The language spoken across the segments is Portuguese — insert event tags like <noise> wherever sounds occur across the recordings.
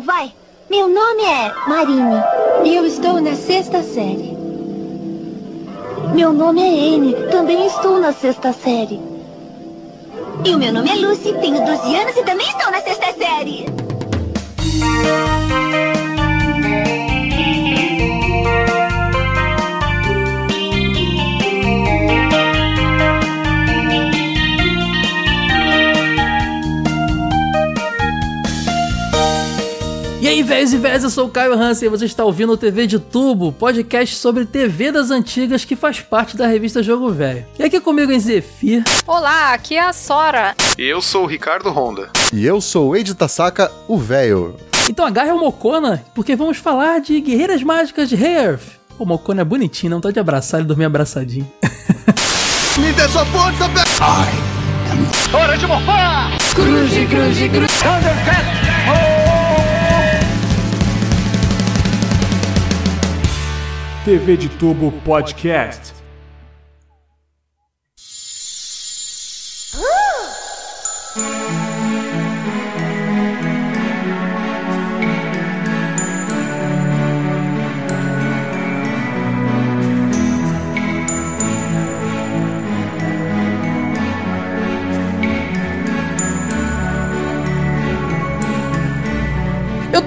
vai. Meu nome é Marine e eu estou na sexta série. Meu nome é Anne, também estou na sexta série. E o meu nome é Lucy, tenho 12 anos e também estou na sexta série. Velhos e velhas, eu sou o Caio Hansen e você está ouvindo o TV de Tubo, podcast sobre TV das antigas que faz parte da revista Jogo Velho. E aqui comigo em Zefir. Olá, aqui é a Sora. Eu sou o Ricardo Honda. E eu sou o Eide Tasaka, o velho. Então agarre o Mocona, porque vamos falar de Guerreiras Mágicas de Rei O Mocona é bonitinho, não tá de abraçar, ele dormir abraçadinho. <laughs> Me dê sua força, velho! Hora de morfar! Cruze, cruze, cruze. TV de Tubo Podcast.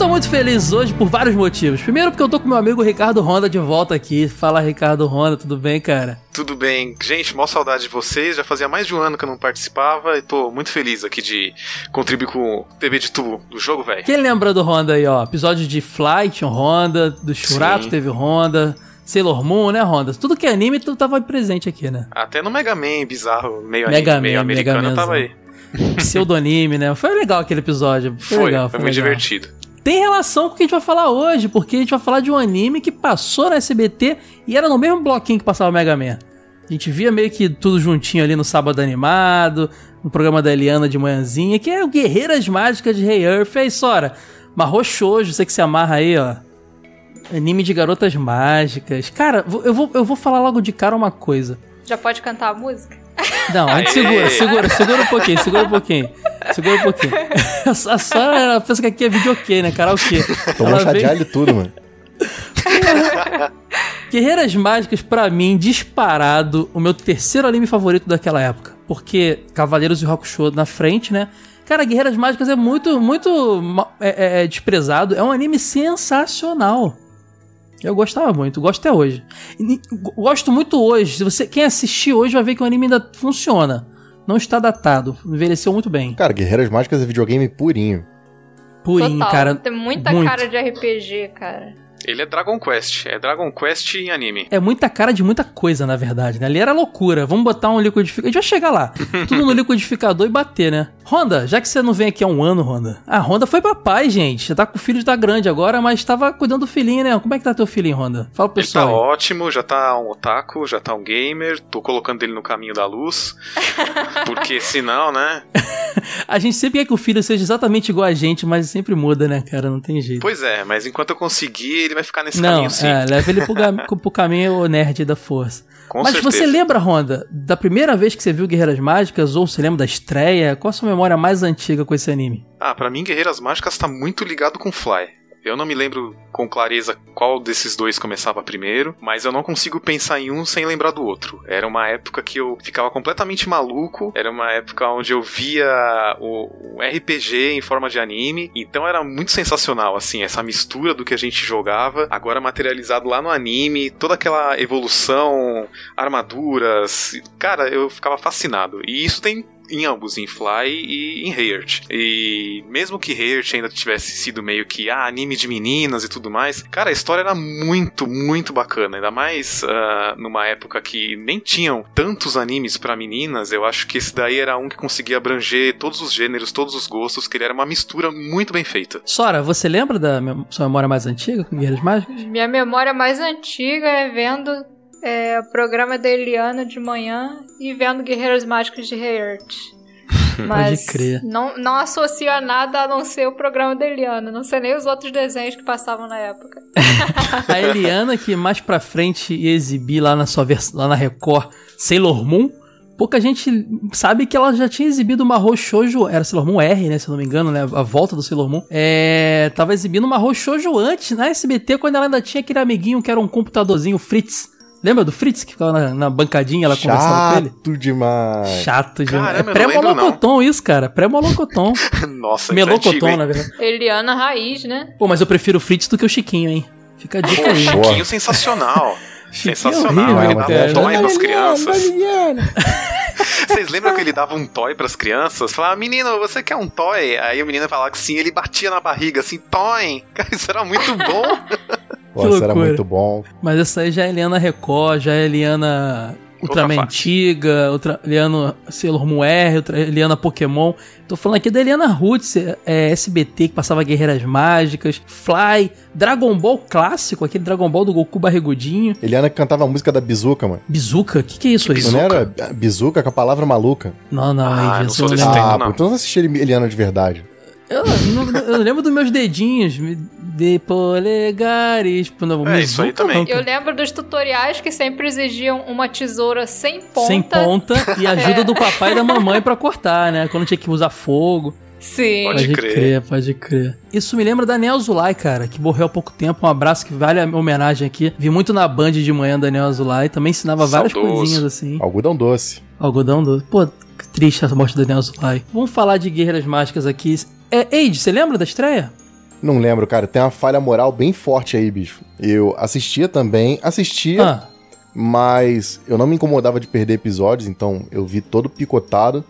Tô muito feliz hoje por vários motivos. Primeiro, porque eu tô com meu amigo Ricardo Honda de volta aqui. Fala, Ricardo Honda, tudo bem, cara? Tudo bem. Gente, mó saudade de vocês. Já fazia mais de um ano que eu não participava e tô muito feliz aqui de contribuir com o TV de tubo do jogo, velho. Quem lembra do Honda aí, ó? Episódio de Flight, Honda, do Churato teve Honda, Sailor Moon, né, Honda? Tudo que é anime, tu tava presente aqui, né? Até no Mega Man bizarro, meio, Mega anime, meio Man, Mega americano, eu Manzão. tava aí. Pseudonime, né? Foi legal aquele episódio. Foi, Foi, legal, foi foi muito legal. divertido. Tem relação com o que a gente vai falar hoje, porque a gente vai falar de um anime que passou na SBT e era no mesmo bloquinho que passava o Mega Man. A gente via meio que tudo juntinho ali no sábado animado, no programa da Eliana de manhãzinha, que é o Guerreiras Mágicas de Rei Earth. E aí, Sora, Marro Shoujo, você que se amarra aí, ó. Anime de garotas mágicas. Cara, eu vou, eu vou falar logo de cara uma coisa. Já pode cantar a música? Não, a gente Aê! segura, segura, segura um pouquinho, segura um pouquinho. Segura um pouquinho. <laughs> A Sora, ela pensa que aqui é videokê, né? Karaokê. Tomou Ela chá de alho e tudo, mano. <laughs> Guerreiras Mágicas, pra mim, disparado, o meu terceiro anime favorito daquela época. Porque Cavaleiros e Hakusho na frente, né? Cara, Guerreiras Mágicas é muito, muito é, é- é desprezado. É um anime sensacional. Eu gostava muito, gosto até hoje. E- Gosto muito hoje. Se você, quem assistir hoje vai ver que o anime ainda funciona. Não está datado, envelheceu muito bem. Cara, Guerreiras Mágicas é videogame purinho. Purinho, Total. cara. Tem muita muito. cara de RPG, cara. Ele é Dragon Quest, é Dragon Quest em anime. É muita cara de muita coisa, na verdade, né? Ali era loucura. Vamos botar um liquidificador. A gente vai chegar lá. <laughs> Tudo no liquidificador e bater, né? Honda, já que você não vem aqui há um ano, Honda. A Honda foi papai, gente. Já tá com o filho, já tá grande agora, mas tava cuidando do filhinho, né? Como é que tá teu filhinho, Honda? Fala pro Ele tá pessoal. aí. ótimo, já tá um otaku, já tá um gamer, tô colocando ele no caminho da luz. <laughs> Porque senão, né? <laughs> A gente sempre quer que o filho seja exatamente igual a gente, mas sempre muda, né, cara? Não tem jeito. Pois é, mas enquanto eu conseguir, ele vai ficar nesse não, caminho sim. é, leva ele pro, <laughs> pro caminho nerd da força. Com Mas certeza. você lembra, Honda, da primeira vez que você viu Guerreiras Mágicas, ou você lembra da estreia? Qual a sua memória mais antiga com esse anime? Ah, pra mim, Guerreiras Mágicas tá muito ligado com Fly. Eu não me lembro com clareza qual desses dois começava primeiro, mas eu não consigo pensar em um sem lembrar do outro. Era uma época que eu ficava completamente maluco, era uma época onde eu via o, o RPG em forma de anime, então era muito sensacional, assim, essa mistura do que a gente jogava, agora materializado lá no anime, toda aquela evolução, armaduras. Cara, eu ficava fascinado. E isso tem em ambos, em Fly e em Heart. E mesmo que Heart ainda tivesse sido meio que ah, anime de meninas e tudo mais, cara, a história era muito, muito bacana. Ainda mais ah, numa época que nem tinham tantos animes pra meninas, eu acho que esse daí era um que conseguia abranger todos os gêneros, todos os gostos, que ele era uma mistura muito bem feita. Sora, você lembra da sua memória mais antiga com Guerreiras Mágicas? Minha memória mais antiga é vendo é, o programa da Eliana de manhã e vendo Guerreiras Mágicas de Heart. <laughs> Mas crer. Não, não associa nada a não ser o programa da Eliana. Não sei nem os outros desenhos que passavam na época. <laughs> A Eliana, que mais pra frente ia exibir lá na sua lá na Record Sailor Moon, pouca gente sabe que ela já tinha exibido uma Shoujo, era Sailor Moon R, né, se eu não me engano, né, a volta do Sailor Moon. É, tava exibindo uma Shoujo antes na SBT quando ela ainda tinha aquele amiguinho que era um computadorzinho Fritz. Lembra do Fritz que ficava na, na bancadinha, ela conversava com ele? Chato demais. Chato demais. Caramba, é pré-molocoton isso, cara. Pré-molocoton. <laughs> Nossa, é antigo, Melocoton, hein? na verdade. Eliana Raiz, né? Pô, mas eu prefiro o Fritz do que o Chiquinho, hein? Fica a dica Pô, aí. Chiquinho sensacional. <laughs> Chiquinho Sensacional, horrível, ele cara. dava um toy pras crianças. <laughs> Vocês lembram que ele dava um toy pras crianças? Falava, menino, você quer um toy? Aí o menino falava que sim, ele batia na barriga assim, toy. Cara, isso era muito bom. Pô, isso era muito bom. Mas essa aí já é Eliana Record, já é Eliana Ultraman Outra antiga, outra Eliana Sailor Moon R, outra Eliana Pokémon. Tô falando aqui da Eliana Roots, é, SBT, que passava Guerreiras Mágicas, Fly, Dragon Ball clássico, aquele Dragon Ball do Goku barrigudinho. Eliana cantava a música da Bizuca, mano. Bizuca, o que, que é isso aí? Bizuca? Não era Bizuca com a palavra maluca? Não, não, Ah, aí, não sou eu desse lembro. tempo. Ah, não. pô, então não assisti Eliana de verdade. Eu, não- eu lembro dos meus dedinhos, me- de polegares. Tipo, não, É, isso aí também. Eu lembro dos tutoriais que sempre exigiam uma tesoura sem ponta. Sem ponta e <laughs> ajuda do papai e da mamãe pra cortar, né? Quando tinha que usar fogo. Sim. Pode Pode crer. crer. pode crer. Isso me lembra da Neo Azulay, cara, que morreu há pouco tempo. Um abraço que vale a homenagem aqui. Vi muito na Band de manhã da Neo Azulay. Também ensinava várias Saudoso. coisinhas assim. Algodão doce. Algodão doce. Pô, que triste essa morte da Neo Azulay. Vamos falar de Guerreiras Mágicas aqui. É, Eide, você lembra da estreia? Não lembro, cara. Tem uma falha moral bem forte aí, bicho. Eu assistia também, assistia, Ah, mas eu não me incomodava de perder episódios, então eu vi todo picotado.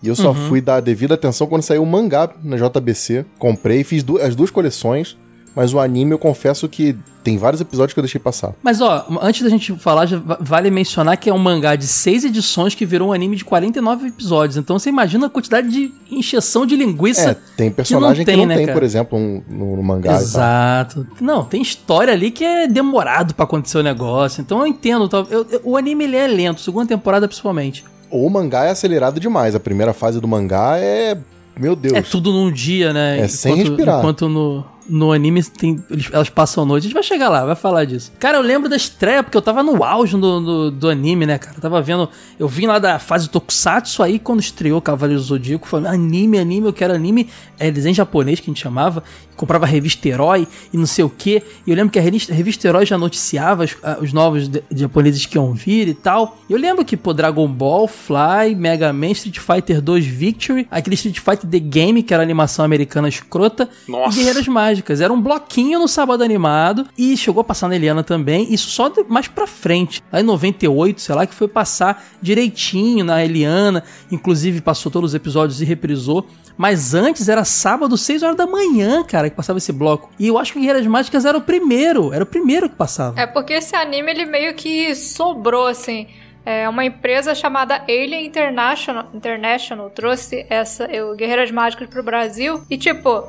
E eu só Uhum. fui dar devida atenção quando saiu o mangá na JBC. Comprei, fiz du- as duas coleções, mas o anime eu confesso que tem vários episódios que eu deixei passar. mas ó, antes da gente falar, vale mencionar que é um mangá de seis edições que virou um anime de 49 episódios. Então você imagina a quantidade de encheção de linguiça É, tem personagem que tem, não né, tem, cara? por exemplo, um- no, no mangá. Exato. Não, tem história ali que é demorado pra acontecer o negócio. Então eu entendo. Eu- eu- o anime ele é lento, segunda temporada principalmente. Ou o mangá é acelerado demais. A primeira fase do mangá é. Meu Deus. É tudo num dia, né? É sem respirar. Enquanto no, no anime tem, elas passam noite. A gente vai chegar lá, vai falar disso. Cara, eu lembro da estreia, porque eu tava no auge do, do, do anime, né, cara? Eu tava vendo. Eu vim lá da fase Tokusatsu, aí quando estreou Cavaleiro do Zodíaco, falando anime, anime, eu quero anime. É desenho japonês que a gente chamava. Comprava revista Herói e não sei o quê. E eu lembro que a revista, a revista Herói já noticiava os, os novos de- japoneses que iam vir e tal. E eu lembro que, pô, Dragon Ball, Fly, Mega Man, Street Fighter 2 Victory, aquele Street Fighter The Game, que era animação americana escrota, Nossa. e Guerreiras Mágicas. Era um bloquinho no sábado animado e chegou a passar na Eliana também, isso só mais pra frente. Lá em 98, sei lá, que foi passar direitinho na Eliana, inclusive passou todos os episódios e reprisou. Mas antes era sábado, 6 horas da manhã, cara, que passava esse bloco. E eu acho que Guerreiras Mágicas era o primeiro, era o primeiro que passava. É porque esse anime ele meio que sobrou assim. É, uma empresa chamada Alien International, International trouxe essa o Guerreiras Mágicas pro Brasil e tipo,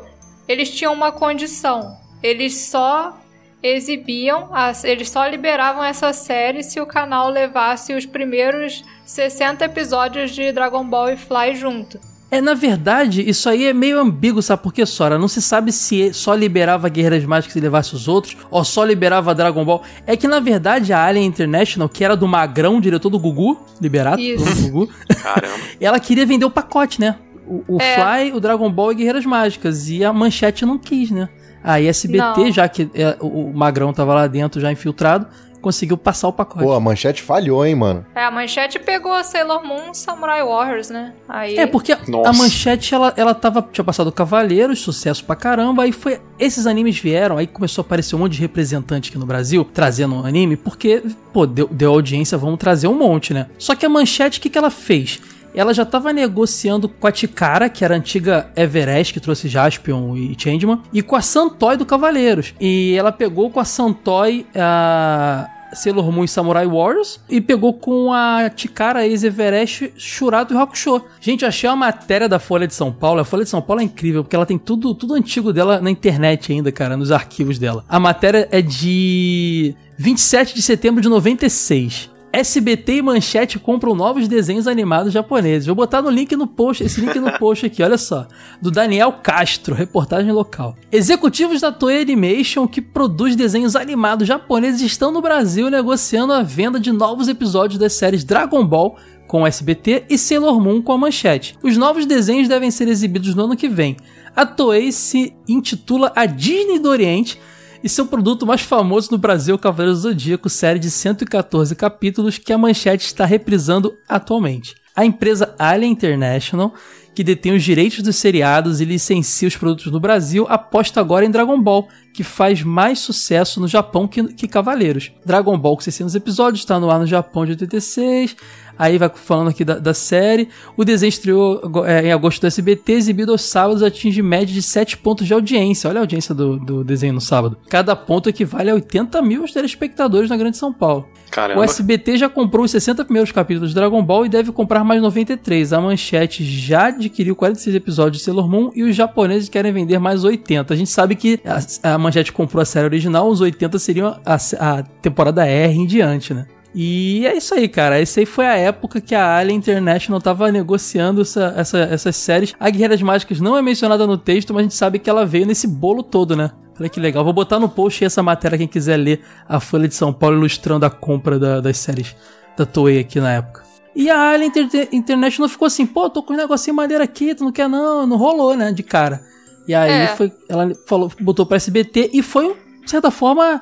eles tinham uma condição. Eles só exibiam, as, eles só liberavam essa série se o canal levasse os primeiros 60 episódios de Dragon Ball e Fly junto. É, na verdade, isso aí é meio ambíguo, sabe por quê, Sora? Não se sabe se só liberava Guerreiras Mágicas e levasse os outros, ou só liberava Dragon Ball. É que, na verdade, a Alien International, que era do Magrão, diretor do Gugu, Liberato, Isso. do Gugu, Caramba. <laughs> ela queria vender o pacote, né? O, o É. Fly, o Dragon Ball e Guerreiras Mágicas. E a Manchete não quis, né? A SBT, Não. já que é, o, o Magrão tava lá dentro já infiltrado, conseguiu passar o pacote. Pô, a manchete falhou, hein, mano. É, a manchete pegou Sailor Moon Samurai Warriors, né? Aí É, porque Nossa. a manchete, ela, ela tava, tinha passado Cavaleiros, sucesso pra caramba, aí foi, esses animes vieram, aí começou a aparecer um monte de representante aqui no Brasil, trazendo um anime, porque, pô, deu, deu audiência, vamos trazer um monte, né? Só que a manchete, o que que ela fez? Ela já tava negociando com a Tikara, que era a antiga Everest, que trouxe Jaspion e Changeman, e com a Santoy do Cavaleiros. E ela pegou com a Santoy a... Sailor Moon e Samurai Warriors e pegou com a Tikara ex-Everest Shurato e Hakusho. Gente, achei uma matéria da Folha de São Paulo. A Folha de São Paulo é incrível porque ela tem tudo, tudo antigo dela na internet ainda, cara, nos arquivos dela. A matéria é de 27 de setembro de 96. SBT e Manchete compram novos desenhos animados japoneses. Vou botar no link no post, esse link no post aqui, olha só. Do Daniel Castro, reportagem local. Executivos da Toei Animation, que produz desenhos animados japoneses, estão no Brasil negociando a venda de novos episódios das séries Dragon Ball com o SBT e Sailor Moon com a Manchete. Os novos desenhos devem ser exibidos no ano que vem. A Toei se intitula a Disney do Oriente e seu produto mais famoso no Brasil é o Cavaleiro do Zodíaco, série de 114 capítulos que a Manchete está reprisando atualmente. A empresa Alien International, que detém os direitos dos seriados e licencia os produtos no Brasil, aposta agora em Dragon Ball, que faz mais sucesso no Japão que, que Cavaleiros. Dragon Ball com 600 episódios, está no ar no Japão de 86. Aí vai falando aqui da, da série. O desenho estreou é, em agosto do SBT, exibido aos sábados, atinge média de 7 pontos de audiência. Olha a audiência do, do desenho no sábado. Cada ponto equivale a 80 mil telespectadores na Grande São Paulo. Caramba. O SBT já comprou os 60 primeiros capítulos de Dragon Ball e deve comprar mais 93. A Manchete já adquiriu 46 episódios de Sailor Moon e os japoneses querem vender mais 80. A gente sabe que a, a Manchete comprou a série original, os 80 seriam a, a temporada R em diante, né? E é isso aí, cara. Essa aí foi a época que a Alien International tava negociando essa, essa, essas séries. A Guerreiras Mágicas não é mencionada no texto, mas a gente sabe que ela veio nesse bolo todo, né? Olha que legal. Vou botar no post essa matéria, quem quiser ler a Folha de São Paulo ilustrando a compra da, das séries da Toei aqui na época. E a Alien Inter International ficou assim, pô, tô com um negocinho madeira aqui, tu não quer não? Não rolou, né, de cara. E aí É. foi, ela falou, botou pra SBT e foi, de certa forma,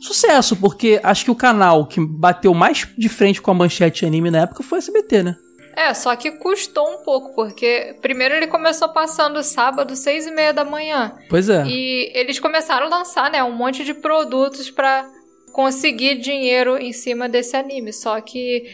sucesso, porque acho que o canal que bateu mais de frente com a manchete anime na época foi o SBT, né? É, só que custou um pouco, porque primeiro ele começou passando sábado, seis e meia da manhã. Pois é. E eles começaram a lançar, né, um monte de produtos pra conseguir dinheiro em cima desse anime. Só que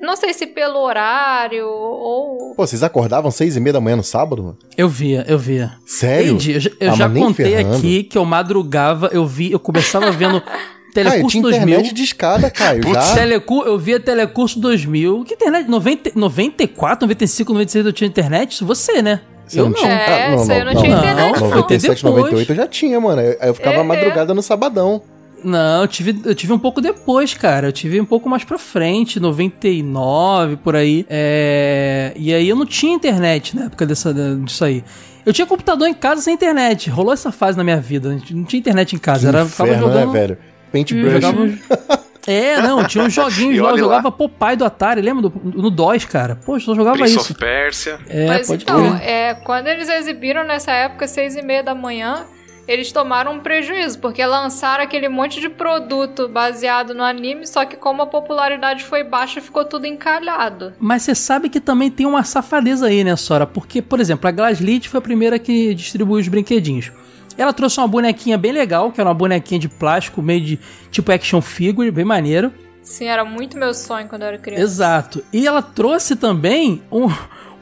não sei se pelo horário ou Pô, vocês acordavam seis e meia da manhã no sábado? mano? Eu via, eu via. Sério? Entendi. Eu, já- eu Ah, já contei ferrando. aqui que eu madrugava, eu vi, eu começava vendo <laughs> Caio, Telecurso tinha 2000. internet de escada, Caio, já. Telecu, eu via Telecurso 2000. Que internet? 90, 94, 95, 96 eu tinha internet? Isso você, né? Você eu não tinha? É, Ah, não, isso aí eu não, não tinha não. internet, não. 97, Depois. 98 eu já tinha, mano. Aí eu ficava É, madrugada no sabadão. Não, eu tive, eu tive um pouco depois, cara. Eu tive um pouco mais pra frente, 99, por aí. É... E aí eu não tinha internet na época dessa, disso aí. Eu tinha computador em casa sem internet. Rolou essa fase na minha vida. Não tinha internet em casa. Que Era, inferno, ficava jogando. né, velho? Paintbrush. Jogava <laughs> É, não, tinha uns joguinhos <laughs> lá, eu olha lá. jogava Popeye do Atari, lembra? Do, no DOS, cara. Poxa, eu só jogava Prince isso. of Persia. É, Mas pode então, crer. é, quando eles exibiram nessa época, seis e meia da manhã, eles tomaram um prejuízo, porque lançaram aquele monte de produto baseado no anime, só que como a popularidade foi baixa, ficou tudo encalhado. Mas você sabe que também tem uma safadeza aí, né, Sora? Porque, por exemplo, a Glaslit foi a primeira que distribuiu os brinquedinhos. Ela trouxe uma bonequinha bem legal, que era uma bonequinha de plástico, meio de tipo action figure, bem maneiro. Sim, era muito meu sonho quando eu era criança. Exato. E ela trouxe também um-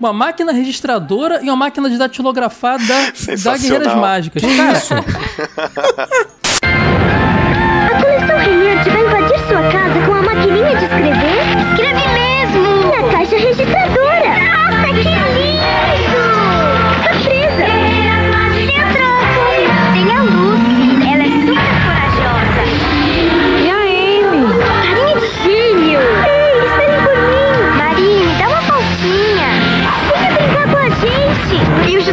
uma máquina registradora e uma máquina de datilografar <laughs> da, da. Guerreiras Mágicas. Cara, A coleção Renerte vai invadir sua casa com a maquininha de escrever?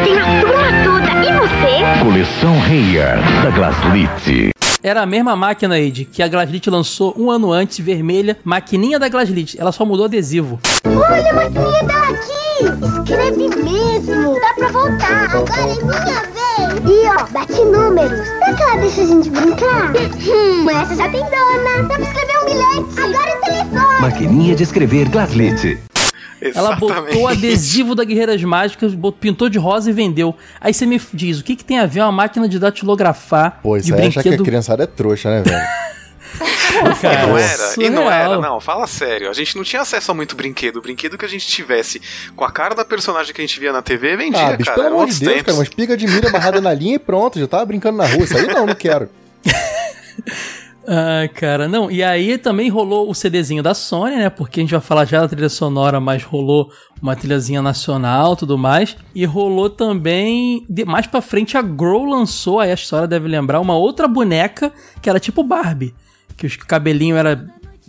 Tenho toda, e você? Coleção Reyer, da Glaslit. era a mesma máquina, Ed, que a Glaslit lançou um ano antes, vermelha, maquininha da Glaslit. Ela só mudou adesivo. Olha, a maquininha tá aqui! Escreve mesmo! Dá pra voltar! Agora é minha vez! E ó, bate números! Dá cá, deixa a gente brincar! <laughs> Hum, essa já tem dona! Dá pra escrever um bilhete! Agora é telefone! Maquininha de escrever Glaslit. Ela botou o adesivo da Guerreiras Mágicas, pintou de rosa e vendeu. Aí você me diz, o que, que tem a ver uma máquina de datilografar Pô, de isso aí acha que a brinquedo? criançada é trouxa, né, velho? <laughs> cara, não era? E não era, não. Fala sério. A gente não tinha acesso a muito brinquedo. O brinquedo que a gente tivesse com a cara da personagem que a gente via na TV, vendia, Ah, bicho, cara. pelo amor de Deus, tempos. cara, uma espiga de mira amarrada na linha e pronto, já tava brincando na rua. Isso aí não, não quero. <laughs> Ah, cara, não. E aí também rolou o CDzinho da Sony, né? Porque a gente vai falar já da trilha sonora, mas rolou uma trilhazinha nacional tudo mais. E rolou também. de- mais pra frente, a Grow lançou, aí a história deve lembrar, uma outra boneca que era tipo Barbie. Que os cabelinho era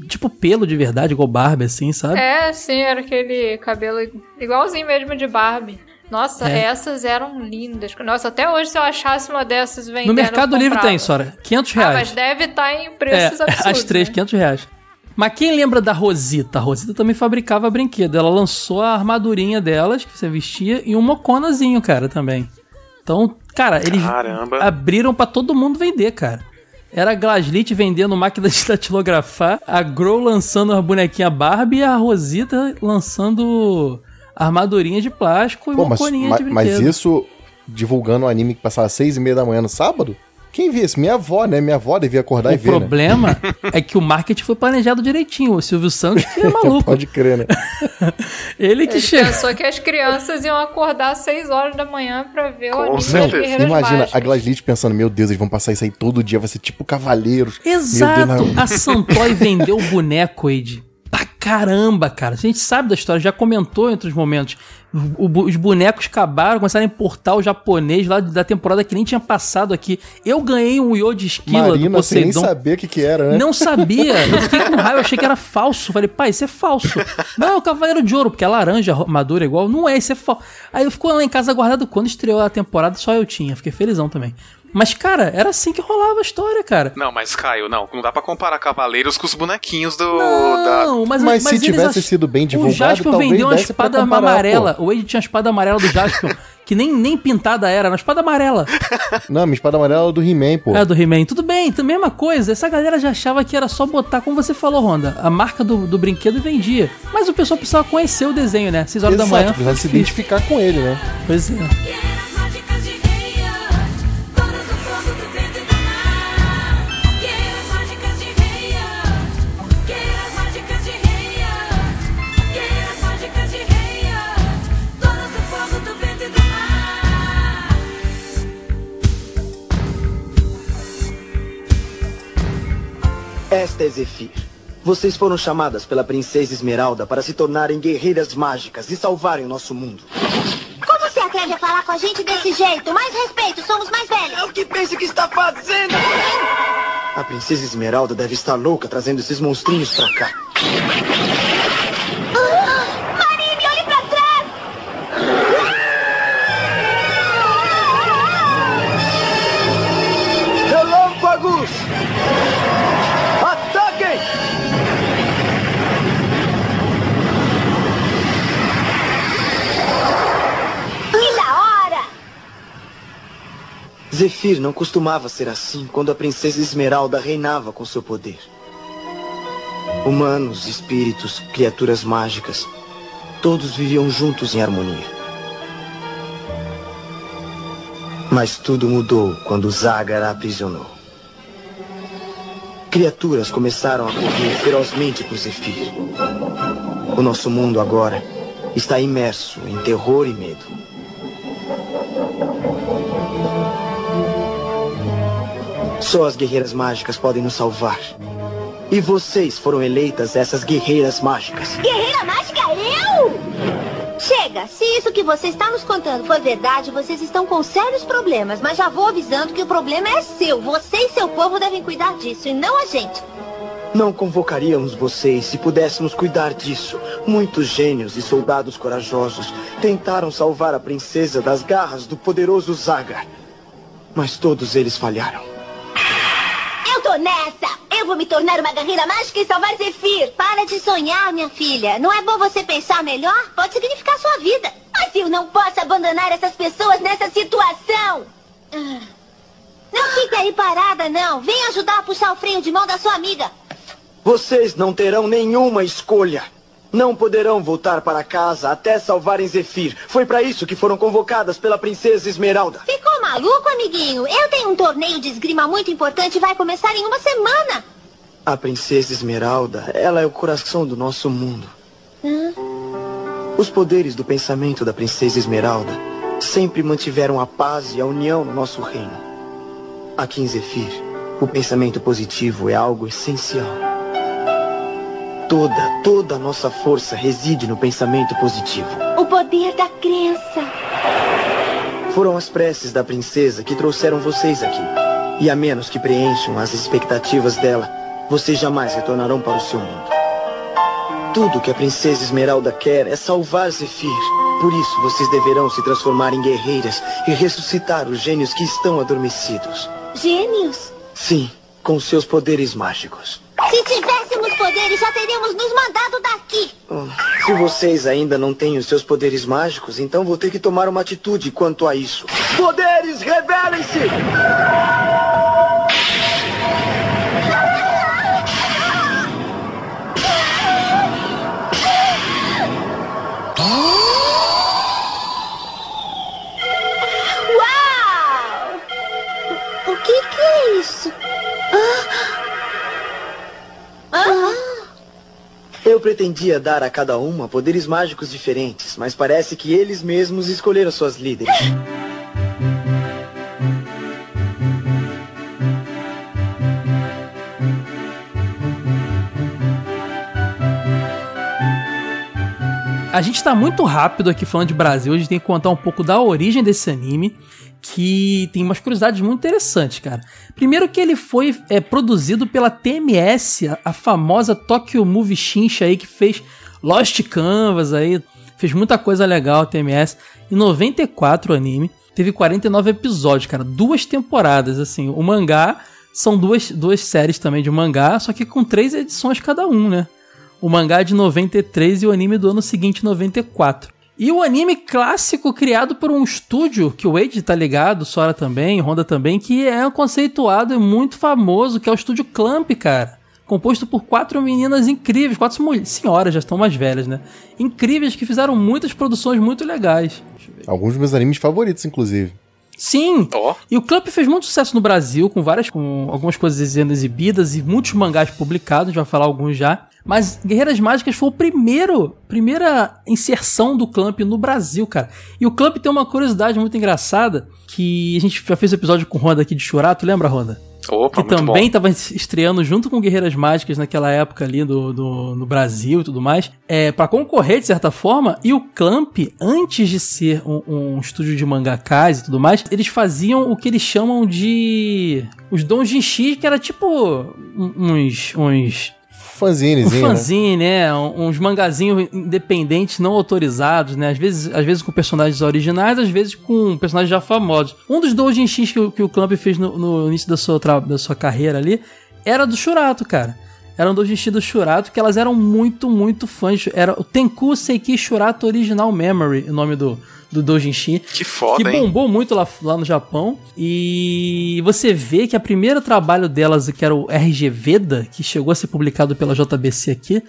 tipo pelo de verdade, igual Barbie, assim, sabe? É, sim, era aquele cabelo igualzinho mesmo de Barbie. Nossa, É. essas eram lindas. Nossa, até hoje se eu achasse uma dessas vendendo, no Mercado Livre tem, Sora. 500 Ah, reais. mas deve estar em preços <laughs> é, absurdos. as três, né? 500 reais. Mas quem lembra da Rosita? A Rosita também fabricava brinquedo. Ela lançou a armadurinha delas, que você vestia, e um moconazinho, cara, também. Então, cara, eles Caramba. abriram pra todo mundo vender, cara. Era a Glaslit vendendo máquina de datilografar, a Grow lançando a bonequinha Barbie e a Rosita lançando armadurinha de plástico e Pô, mas, moconinha ma- de mas brinquedo. isso, divulgando um anime que passava às seis e meia da manhã no sábado? Quem via isso? Minha avó, né? Minha avó devia acordar e O ver, né? problema <laughs> é que o marketing foi planejado direitinho. O Silvio Santos que é <laughs> maluco. Pode crer, né? <laughs> Ele que Ele chega. pensou que as crianças iam acordar às 6 horas da manhã pra ver o Com anime certeza. Guerreiras Imagina Mágicas. a Glaslit pensando, meu Deus, eles vão passar isso aí todo dia, vai ser tipo Cavaleiros. Exato. Meu Deus, não. A Santoy vendeu o boneco, Ed. Pra caramba, cara. A gente sabe da história, já comentou em outros momentos. O- os bonecos acabaram, começaram a importar o japonês lá da temporada que nem tinha passado aqui. Eu ganhei um Yo de esquila do Marina nem Poseidon. saber o que que era, né? Não sabia. Eu fiquei com raiva, achei que era falso. Falei, pai, isso é falso. Não, é o Cavaleiro de Ouro, porque é laranja, madura igual. Não é, isso é falso. Aí eu ficou lá em casa guardado quando estreou a temporada, só eu tinha. Fiquei felizão também. Mas, cara, era assim que rolava a história, cara. Não, mas Caio, não, não dá pra comparar Cavaleiros com os bonequinhos do. da... Não, mas, Mas se tivesse ach- sido bem O divulgado, Jaspion talvez vendeu uma espada comparar, amarela. pô. O Wade tinha a espada amarela do Jaspion, <laughs> que nem, nem pintada era, era uma espada amarela. Não, minha espada amarela é do He-Man, pô. É, do He-Man. Tudo bem, a mesma coisa. Essa galera já achava que era só botar, como você falou, Honda, a marca do, do brinquedo e vendia. Mas o pessoal precisava conhecer o desenho, né? 6 horas da manhã. precisava se identificar com ele, né? Pois é. Esta é Zephyr. Vocês foram chamadas pela Princesa Esmeralda para se tornarem guerreiras mágicas e salvarem o nosso mundo. Como você atreve a falar com a gente desse jeito? Mais respeito, somos mais velhos. É o que pensa que está fazendo? A Princesa Esmeralda deve estar louca trazendo esses monstrinhos pra cá. Zephyr não costumava ser assim quando a Princesa Esmeralda reinava com seu poder. Humanos, espíritos, criaturas mágicas, todos viviam juntos em harmonia. Mas tudo mudou quando Zagar a aprisionou. Criaturas começaram a correr ferozmente por Zephyr. O nosso mundo agora está imerso em terror e medo. Só as guerreiras mágicas podem nos salvar. E vocês foram eleitas essas guerreiras mágicas. Guerreira mágica, eu? Chega, se isso que você está nos contando for verdade, vocês estão com sérios problemas. Mas já vou avisando que o problema é seu. Você e seu povo devem cuidar disso, e não a gente. Não convocaríamos vocês se pudéssemos cuidar disso. Muitos gênios e soldados corajosos tentaram salvar a princesa das garras do poderoso Zagar. Mas todos eles falharam. Tô nessa! Eu vou me tornar uma guerreira mágica e salvar Zephyr! Para de sonhar, minha filha. Não é bom você pensar melhor? Pode significar sua vida. Mas eu não posso abandonar essas pessoas nessa situação! Ah. Não fique aí parada, não. Vem ajudar a puxar o freio de mão da sua amiga. Vocês não terão nenhuma escolha. Não poderão voltar para casa até salvarem Zephyr. Foi para isso que foram convocadas pela princesa Esmeralda. Ficou maluco, amiguinho? Eu tenho um torneio de esgrima muito importante e vai começar em uma semana. A princesa Esmeralda, ela é o coração do nosso mundo. Hã? Os poderes do pensamento da princesa Esmeralda sempre mantiveram a paz e a união no nosso reino. Aqui em Zephyr, o pensamento positivo é algo essencial. Toda, toda a nossa força reside no pensamento positivo. O poder da crença. Foram as preces da princesa que trouxeram vocês aqui. E a menos que preencham as expectativas dela, vocês jamais retornarão para o seu mundo. Tudo que a princesa Esmeralda quer é salvar Zephyr. Por isso, vocês deverão se transformar em guerreiras e ressuscitar os gênios que estão adormecidos. Gênios? Sim, com seus poderes mágicos. Se tivéssemos poderes, já teríamos nos mandado daqui. Oh, Se vocês ainda não têm os seus poderes mágicos, então vou ter que tomar uma atitude quanto a isso. Poderes, rebelem-se! Eu pretendia dar a cada uma poderes mágicos diferentes, mas parece que eles mesmos escolheram suas líderes. A gente tá muito rápido aqui falando de Brasil, a gente tem que contar um pouco da origem desse anime, que tem umas curiosidades muito interessantes, cara. Primeiro que ele foi é, produzido pela TMS, a, a famosa Tokyo Movie Shinsha aí, que fez Lost Canvas aí, fez muita coisa legal TMS. Em 94 o anime, teve 49 episódios, cara, duas temporadas, assim, o mangá são duas, duas séries também de mangá, só que com três edições cada um, né? O mangá é de 93 e o anime do ano seguinte, 94. E o anime clássico criado por um estúdio que o Wade tá ligado, Sora também, Honda também, que é conceituado e muito famoso, que é o estúdio Clamp, cara. Composto por quatro meninas incríveis, quatro senhoras, já estão mais velhas, né? Incríveis que fizeram muitas produções muito legais. Alguns dos meus animes favoritos, inclusive. Sim! Ó, E o Clamp fez muito sucesso no Brasil, com várias, com algumas coisas sendo exibidas e muitos mangás publicados, a gente vai falar alguns já. Mas Guerreiras Mágicas foi o primeiro, primeira inserção do Clamp no Brasil, cara. E o Clamp tem uma curiosidade muito engraçada, que a gente já fez um episódio com o Honda aqui de Churato, lembra, Honda? opa, que também estava estreando junto com Guerreiras Mágicas naquela época ali do, do- no Brasil e tudo mais, é, para concorrer de certa forma. E o Clamp, antes de ser um, um estúdio de mangakás e tudo mais, eles faziam o que eles chamam de os doujinshi, que era tipo uns uns Fanzinezinho, né? fanzine, né? Uns mangazinhos independentes, não autorizados, né? Às vezes, às vezes com personagens originais, às vezes com personagens já famosos. Um dos doujinshis que, que o Clamp fez no, no início da sua, da sua carreira ali era do Shurato, cara. Era um doujinshi do Shurato que elas eram muito, muito fãs. Era o Tenku Seiki Shurato Original Memory, o nome do, do doujinshi Que foda, que hein? bombou muito lá, lá no Japão. E você vê que o primeiro trabalho delas, que era o RG Veda, que chegou a ser publicado pela JBC aqui,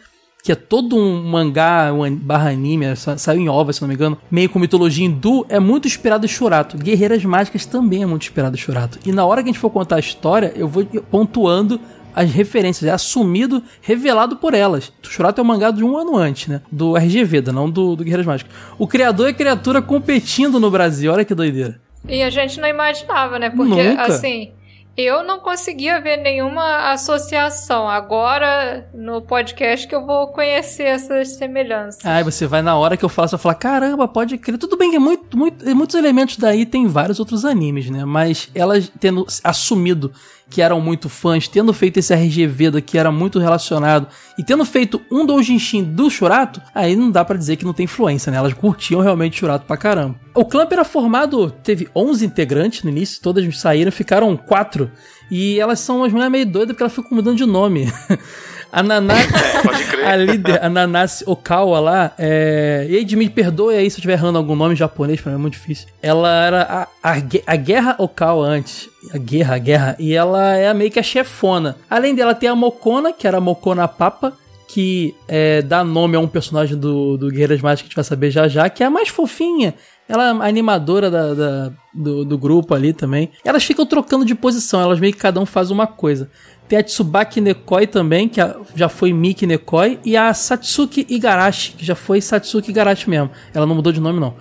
que é todo um mangá um barra anime, sa- saiu em ovas, se não me engano, meio com mitologia hindu, é muito inspirado em Shurato. Guerreiras Mágicas também é muito inspirado em Shurato. E na hora que a gente for contar a história, eu vou pontuando as referências, é assumido, revelado por elas. O Shurato é um mangá de um ano antes, né? Do RG Veda, não do, do Guerreiras Mágicas. O criador e criatura competindo no Brasil, olha que doideira. E a gente não imaginava, né? Porque, Nunca. assim, eu não conseguia ver nenhuma associação. Agora, no podcast, que eu vou conhecer essas semelhanças. Aí você vai na hora que eu falo, você vai falar, caramba, pode crer. Tudo bem que é muito, muito, muitos elementos daí tem vários outros animes, né? Mas elas tendo assumido que eram muito fãs, tendo feito esse RG Veda que era muito relacionado e tendo feito um doujinshi do Shurato, aí não dá pra dizer que não tem influência, né? Elas curtiam realmente Shurato pra caramba. O Clamp era formado, teve 11 integrantes no início, todas saíram, ficaram quatro. E elas são umas mulheres meio doidas porque elas ficam mudando de nome. <laughs> A Naná, <laughs> É, pode crer. a líder, a Nanase Okawa lá, é... e aí de me perdoe aí se eu estiver errando algum nome japonês, pra mim é muito difícil. Ela era a, a, a Guerra Okawa antes, a Guerra, a Guerra, e ela é meio que a chefona. Além dela tem a Mokona, que era a Mokona Papa, que é, dá nome a um personagem do, do Guerreiras Mágicas que a gente vai saber já já, que é a mais fofinha. Ela é a animadora da, da- do, do grupo ali também. Elas ficam trocando de posição, elas meio que cada um faz uma coisa. Tem a Tsubaki Nekoi também, que já foi Miki Nekoi, e a Satsuki Igarashi, que já foi Satsuki Igarashi mesmo. Ela não mudou de nome, não.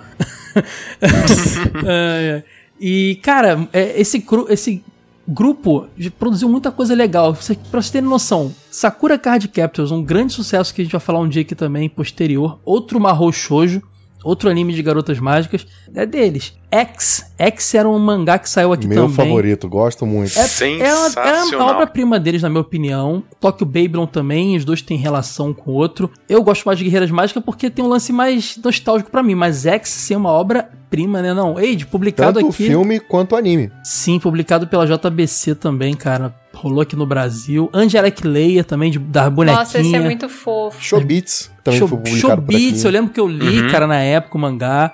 Ai, <laughs> ai. E, cara, é, esse, esse grupo produziu muita coisa legal. Pra vocês terem noção, Sakura Card Captors, um grande sucesso que a gente vai falar um dia aqui também, posterior. Outro Mahou Shoujo, outro anime de garotas mágicas, é deles. X. X era um mangá que saiu aqui Meu também. favorito, gosto muito. É, é, uma, é Sensacional. a obra-prima deles, na minha opinião. Tokyo Babylon também, os dois têm relação com o outro. Eu gosto mais de Guerreiras Mágicas porque tem um lance mais nostálgico pra mim, mas X é uma obra-prima, né? Não, Eide, publicado Tanto o aqui. filme quanto o anime. Sim, publicado pela JBC também, cara. Rolou aqui no Brasil. Angelic Leia também, de, da bonequinha. Nossa, esse é muito fofo. Showbiz também Show, foi publicado. Showbiz, eu lembro que eu li, Uhum. cara, na época, o mangá.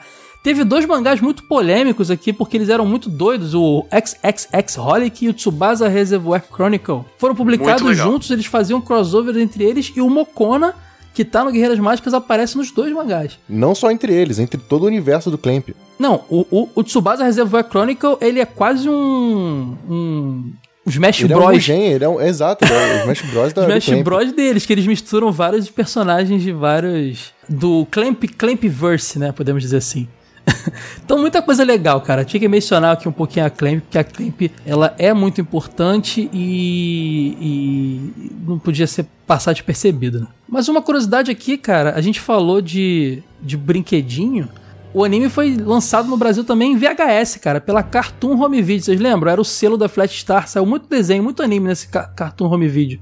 Teve dois mangás muito polêmicos aqui, porque eles eram muito doidos. O XXX Holic e o Tsubasa Reservoir Chronicle. Foram publicados juntos, eles faziam crossover entre eles. E o Mokona, que tá no Guerreiras Mágicas, aparece nos dois mangás. Não só entre eles, entre todo o universo do Clamp. Não, o, o, o Tsubasa Reservoir Chronicle, ele é quase um... um os Smash Ele é Bros. um gen, ele é um. Exato, ele é o Smash Bros. da, <laughs> Smash. Bros deles, que eles misturam vários personagens de vários. Do Clamp, Clampverse, né? Podemos dizer assim. <laughs> então, muita coisa legal, cara. Tinha que mencionar aqui um pouquinho a Clamp, porque a Clamp ela é muito importante e, e não podia ser passar despercebido. Né? Mas uma curiosidade aqui, cara, a gente falou de, de brinquedinho. O anime foi lançado no Brasil também em VHS, cara, pela Cartoon Home Video. Vocês lembram? Era o selo da Flat Star. Saiu muito desenho, muito anime nesse ca- Cartoon Home Video.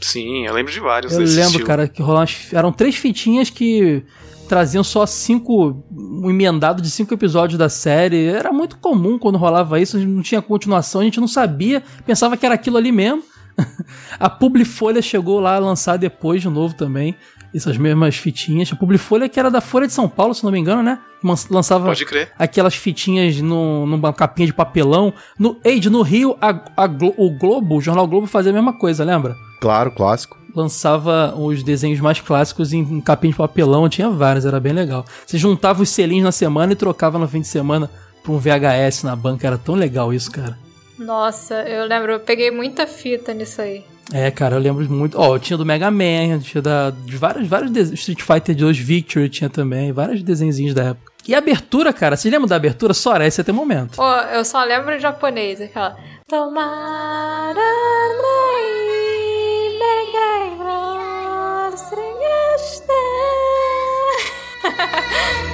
Sim, eu lembro de vários Eu lembro, estilo. cara, que rolavam. as- Eram três fitinhas que traziam só cinco. Um emendado de cinco episódios da série. Era muito comum quando rolava isso, não tinha continuação, a gente não sabia, pensava que era aquilo ali mesmo. <laughs> a Publifolha chegou lá a lançar depois de novo também. Essas mesmas fitinhas. A Publifolha que era da Folha de São Paulo, se não me engano, né? Lançava Pode crer. aquelas fitinhas no, numa capinha de papelão. No, Eide, no Rio, a- a Glo- o Globo, o Jornal Globo fazia a mesma coisa, lembra? Claro, clássico. Lançava os desenhos mais clássicos em, em capinha de papelão, tinha vários, era bem legal. Você juntava os selinhos na semana e trocava no fim de semana pra um VHS na banca, era tão legal isso, cara. Nossa, eu lembro, eu peguei muita fita nisso aí. É, cara, eu lembro muito. Ó, tinha do Mega Man, tinha da, de vários, vários desenhos. Street Fighter 2 Victory tinha também, vários desenhinhos da época. E a abertura, cara, vocês lembram da abertura? Sora, esse até o momento. Ó, eu só lembro em japonês, aquela. Tomara Yeah. <laughs>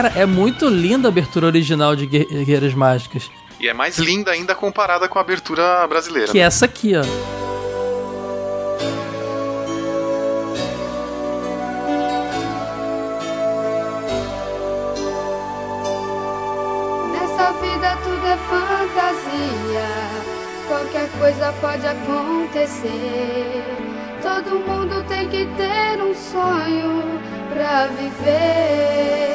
Cara, é muito linda a abertura original de Guer- Guerreiras Mágicas. E é mais linda ainda comparada com a abertura brasileira. Que é né? essa aqui, ó. Nessa vida tudo é fantasia. Qualquer coisa pode acontecer. Todo mundo tem que ter um sonho pra viver.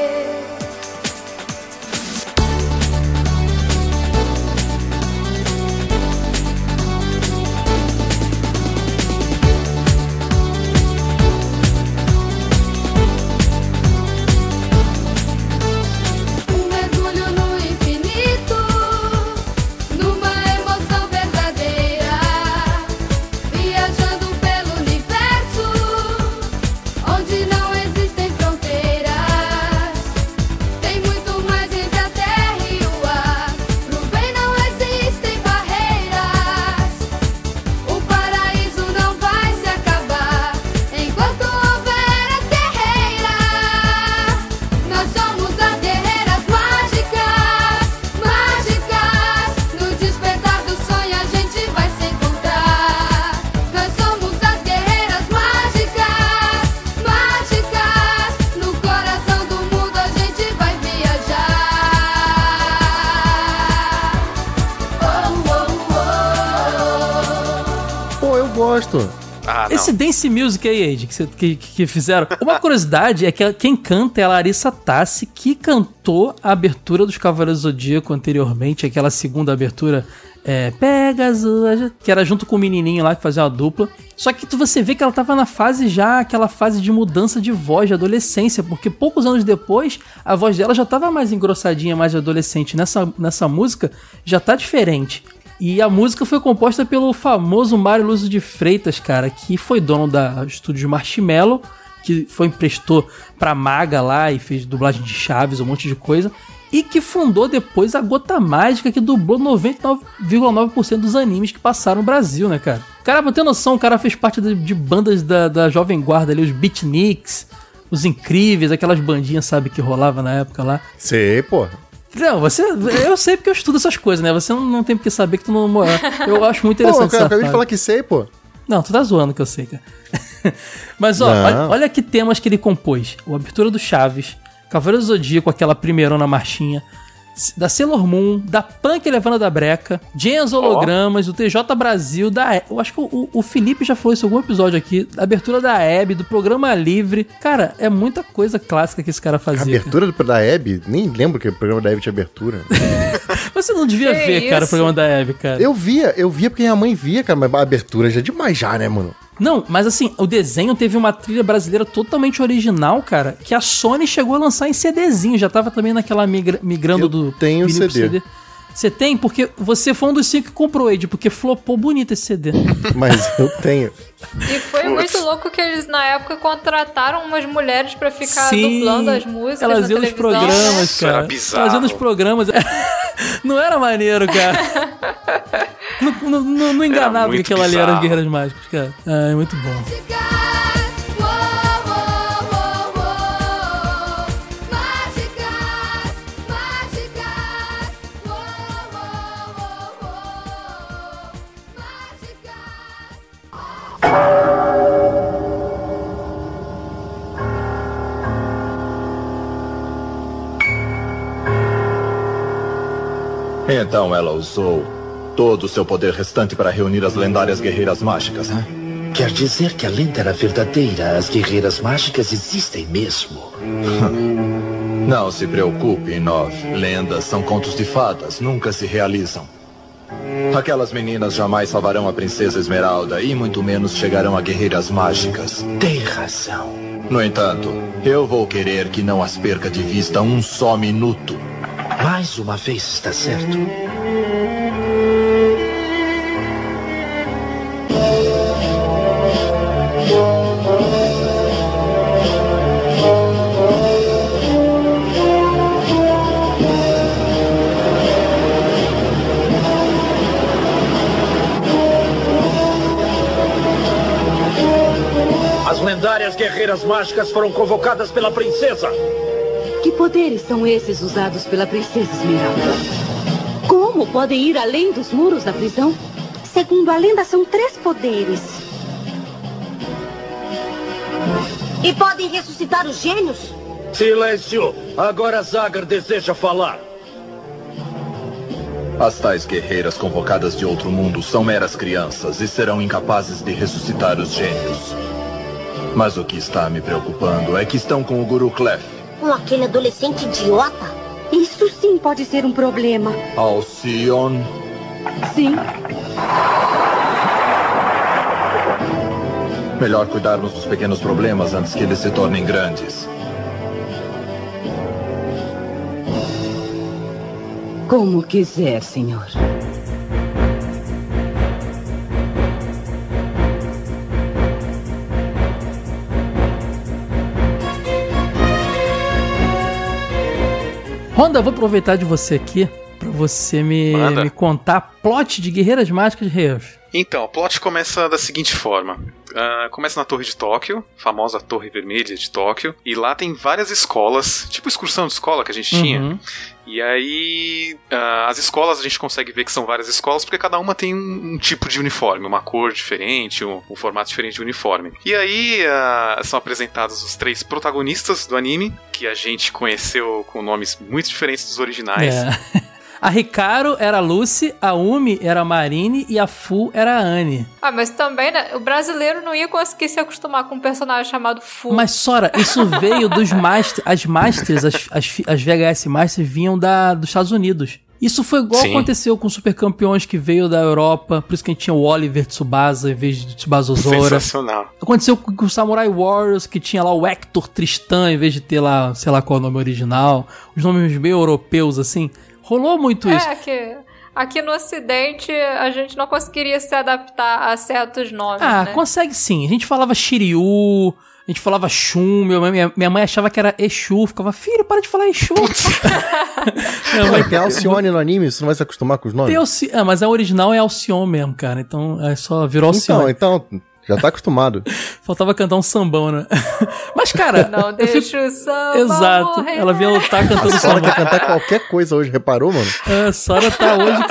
Esse music aí, Ed, que, que, que fizeram. Uma <laughs> curiosidade é que quem canta é a Larissa Tassi, que cantou a abertura dos Cavaleiros do Zodíaco anteriormente, aquela segunda abertura. É, Pegasus, que era junto com o menininho lá que fazia uma dupla. Só que tu- você vê que ela tava na fase já, aquela fase de mudança de voz, de adolescência, porque poucos anos depois a voz dela já tava mais engrossadinha, mais adolescente. Nessa, nessa música já tá diferente. E a música foi composta pelo famoso Mário Lúcio de Freitas, cara, que foi dono da estúdio Marshmallow, que foi emprestou pra Maga lá e fez dublagem de Chaves, um monte de coisa, e que fundou depois a Gota Mágica, que dublou 99,9% dos animes que passaram no Brasil, né, cara? Cara, pra ter noção, o cara fez parte de, de bandas da, da Jovem Guarda ali, os Beatniks, os Incríveis, aquelas bandinhas, sabe, que rolava na época lá. Sei, pô. Não, você. Eu sei porque eu estudo essas coisas, né? Você não, não tem porque saber que tu não. Eu acho muito Pô, interessante cara, essa acabei de falar que sei, pô. Não, tu tá zoando que eu sei, cara. <laughs> Mas ó, olha, olha que temas que ele compôs: o Abertura do Chaves, Cavaleiro do Zodíaco, aquela primeirona marchinha, da Sailor Moon, da Punk Levando da Breca, Jens Hologramas, do TJ Brasil, da. Eu acho que o, o Felipe já falou isso em algum episódio aqui, da abertura da Hebe, do programa Livre. Cara, é muita coisa clássica que esse cara A fazia. cara. abertura do, da Hebe, nem lembro que o programa da Hebe tinha abertura. <laughs> Você não devia Que ver, cara, o isso? programa da Hebe, cara. eu via, eu via porque minha mãe via, cara, mas a abertura já é demais já, né, mano? Não, mas assim, o desenho teve uma trilha brasileira totalmente original, cara, que a Sony chegou a lançar em CDzinho, já tava também naquela migra- migrando Eu do tenho pro CD. Você tem? Porque você foi um dos cinco que comprou, Ed, porque flopou bonito esse CD. <laughs> Mas eu tenho. E foi muito louco que eles, na época, contrataram umas mulheres pra ficar Sim, dublando as músicas Elas na iam nos televisão, programas, <laughs> Isso era cara. bizarro. Elas iam nos programas. <laughs> Não era maneiro, cara. não, não- não- não enganava que aquela ali era as. Guerreiras Mágicas, cara. É muito bom. Então ela usou todo o seu poder restante para reunir as lendárias guerreiras mágicas, né? Quer dizer que a lenda era verdadeira, as guerreiras mágicas existem mesmo. <laughs> Não se preocupe, Nove. Lendas são contos de fadas, nunca se realizam. Aquelas meninas jamais salvarão a princesa Esmeralda e muito menos chegarão a guerreiras mágicas. Tem razão. No entanto, eu vou querer que não as perca de vista um só minuto. Mais uma vez está certo. As lendárias guerreiras mágicas foram convocadas pela princesa. Que poderes são esses usados pela princesa Esmeralda? Como podem ir além dos muros da prisão? Segundo a lenda, são três poderes. E podem ressuscitar os gênios? Silêncio! Agora Zagar deseja falar. As tais guerreiras convocadas de outro mundo são meras crianças e serão incapazes de ressuscitar os gênios. Mas o que está me preocupando é que estão com o Guru Clef. Com aquele adolescente idiota? Isso sim pode ser um problema. Alcion. Sim. Melhor cuidarmos dos pequenos problemas antes que eles se tornem grandes. Como quiser, senhor. Honda, eu vou aproveitar de você aqui pra você me, Manda. me contar plot de Guerreiras Mágicas de Rei Elf. Então, o plot começa da seguinte forma. Ah, começa na Torre de Tóquio, famosa Torre Vermelha de Tóquio, e lá tem várias escolas, tipo excursão de escola que a gente tinha. E aí, ah, as escolas a gente consegue ver que são várias escolas porque cada uma tem um, um tipo de uniforme, uma cor diferente, um, um formato diferente de uniforme. E aí ah, são apresentados os três protagonistas do anime, que a gente conheceu com nomes muito diferentes dos originais. É. <laughs> A Ricardo era a Lucy, a Umi era a Marine e a Fu era a Anne. Ah, mas também, né? O brasileiro não ia conseguir se acostumar com um personagem chamado Fu. Mas, Sora, isso <laughs> veio dos Masters. As Masters, as, as, VHS Masters vinham da, dos Estados Unidos. Isso foi igual Sim. aconteceu com Super Campeões que veio da Europa, por isso que a gente tinha o Oliver Tsubasa em vez de Tsubasa Ozora. Sensacional. Aconteceu com com o Samurai Warriors, que tinha lá o Hector Tristan, em vez de ter lá, sei lá qual é o nome original. Os nomes meio europeus, assim. Rolou muito isso. É, que aqui no Ocidente a gente não conseguiria se adaptar a certos nomes, Ah, né? consegue sim. A gente falava Shiryu, a gente falava Shun, minha mãe, minha, minha mãe achava que era Exu, ficava, filho, para de falar Exu. <laughs> minha mãe, Tem Alcione no anime, você não vai se acostumar com os nomes? tem Alci... Ah, mas a original é Alcion mesmo, cara. Então é só virou Então, Alcione. então, já tá acostumado. <laughs> Faltava cantar um sambão, né? <laughs> mas, cara. Não eu deixa fico- o samba Exato. morrer. Ela vinha lutar cantando A Sora samba. quer cantar qualquer coisa hoje, reparou, mano? A Sora tá hoje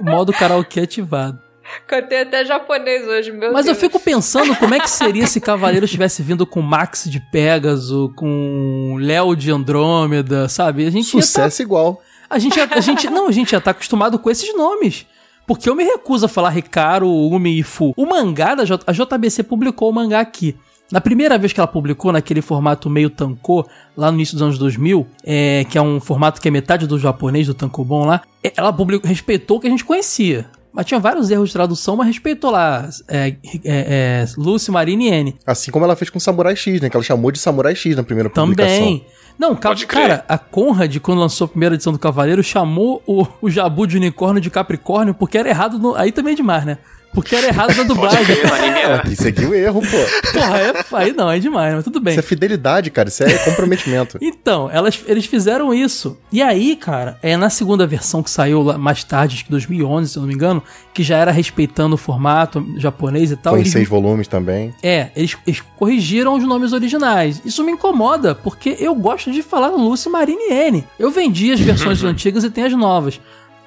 modo karaokê ativado. Cantei até japonês hoje, meu Mas eu Deus. fico pensando como é que seria se Cavaleiro tivesse vindo com Max de Pégaso, com Léo de Andrômeda, sabe? A gente ia tá- Sucesso igual. a gente, ia- a gente não, a gente já tá acostumado com esses nomes. Porque eu me recuso a falar Ricardo, Umi e Fu. O mangá da J, a JBC publicou o mangá aqui. Na primeira vez que ela publicou, naquele formato meio tankô, lá no início dos anos 2000, é, que é um formato que é metade do japonês, do tankobon lá, é, ela publicou, respeitou o que a gente conhecia. Mas tinha vários erros de tradução, mas respeitou lá é, é, é, Lucy, Marine e N. Assim como ela fez com Samurai X, né? Que ela chamou de Samurai X na primeira publicação. Também. Não, crer. cara, a Conrad, quando lançou a primeira edição do Cavaleiro, chamou o, o Jabu de unicórnio de Capricórnio porque era errado no. Aí também é demais, né? Porque era errado na dublagem. crer, no anime Ela era. tem que seguir o erro, pô. Porra, é, aí não, é demais, mas tudo bem. Isso é fidelidade, cara. Isso é comprometimento. Então, elas, eles fizeram isso. E aí, cara, é na segunda versão que saiu lá mais tarde, acho que 2011, se eu não me engano, que já era respeitando o formato japonês e tal. Foi em eles- seis volumes também. É, eles, eles corrigiram os nomes originais. Isso me incomoda, porque eu gosto de falar Lucy Marine N. Eu vendi as versões <laughs> antigas e tem as novas.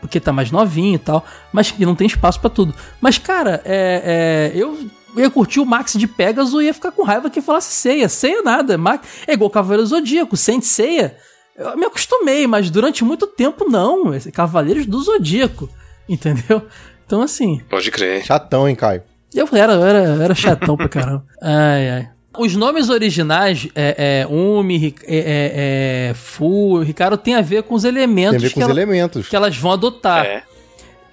Porque tá mais novinho e tal, mas que não tem espaço pra tudo. Mas, cara, é, é, eu ia curtir o Max de Pegasus e ia ficar com raiva que falasse ceia. Ceia nada. Ma- É igual Cavaleiro Zodíaco, Saint Ceia. Eu me acostumei, mas durante muito tempo não. Cavaleiros do Zodíaco. Entendeu? Então, assim, Pode crer. Chatão, hein, Caio? eu era, eu era, eu era chatão pra caramba. Ai, ai. Os nomes originais, é, é, Umi, é, é, é, Fu, Ricardo, tem a ver com os elementos, Tem a ver com que, os ela- elementos. que elas vão adotar. É.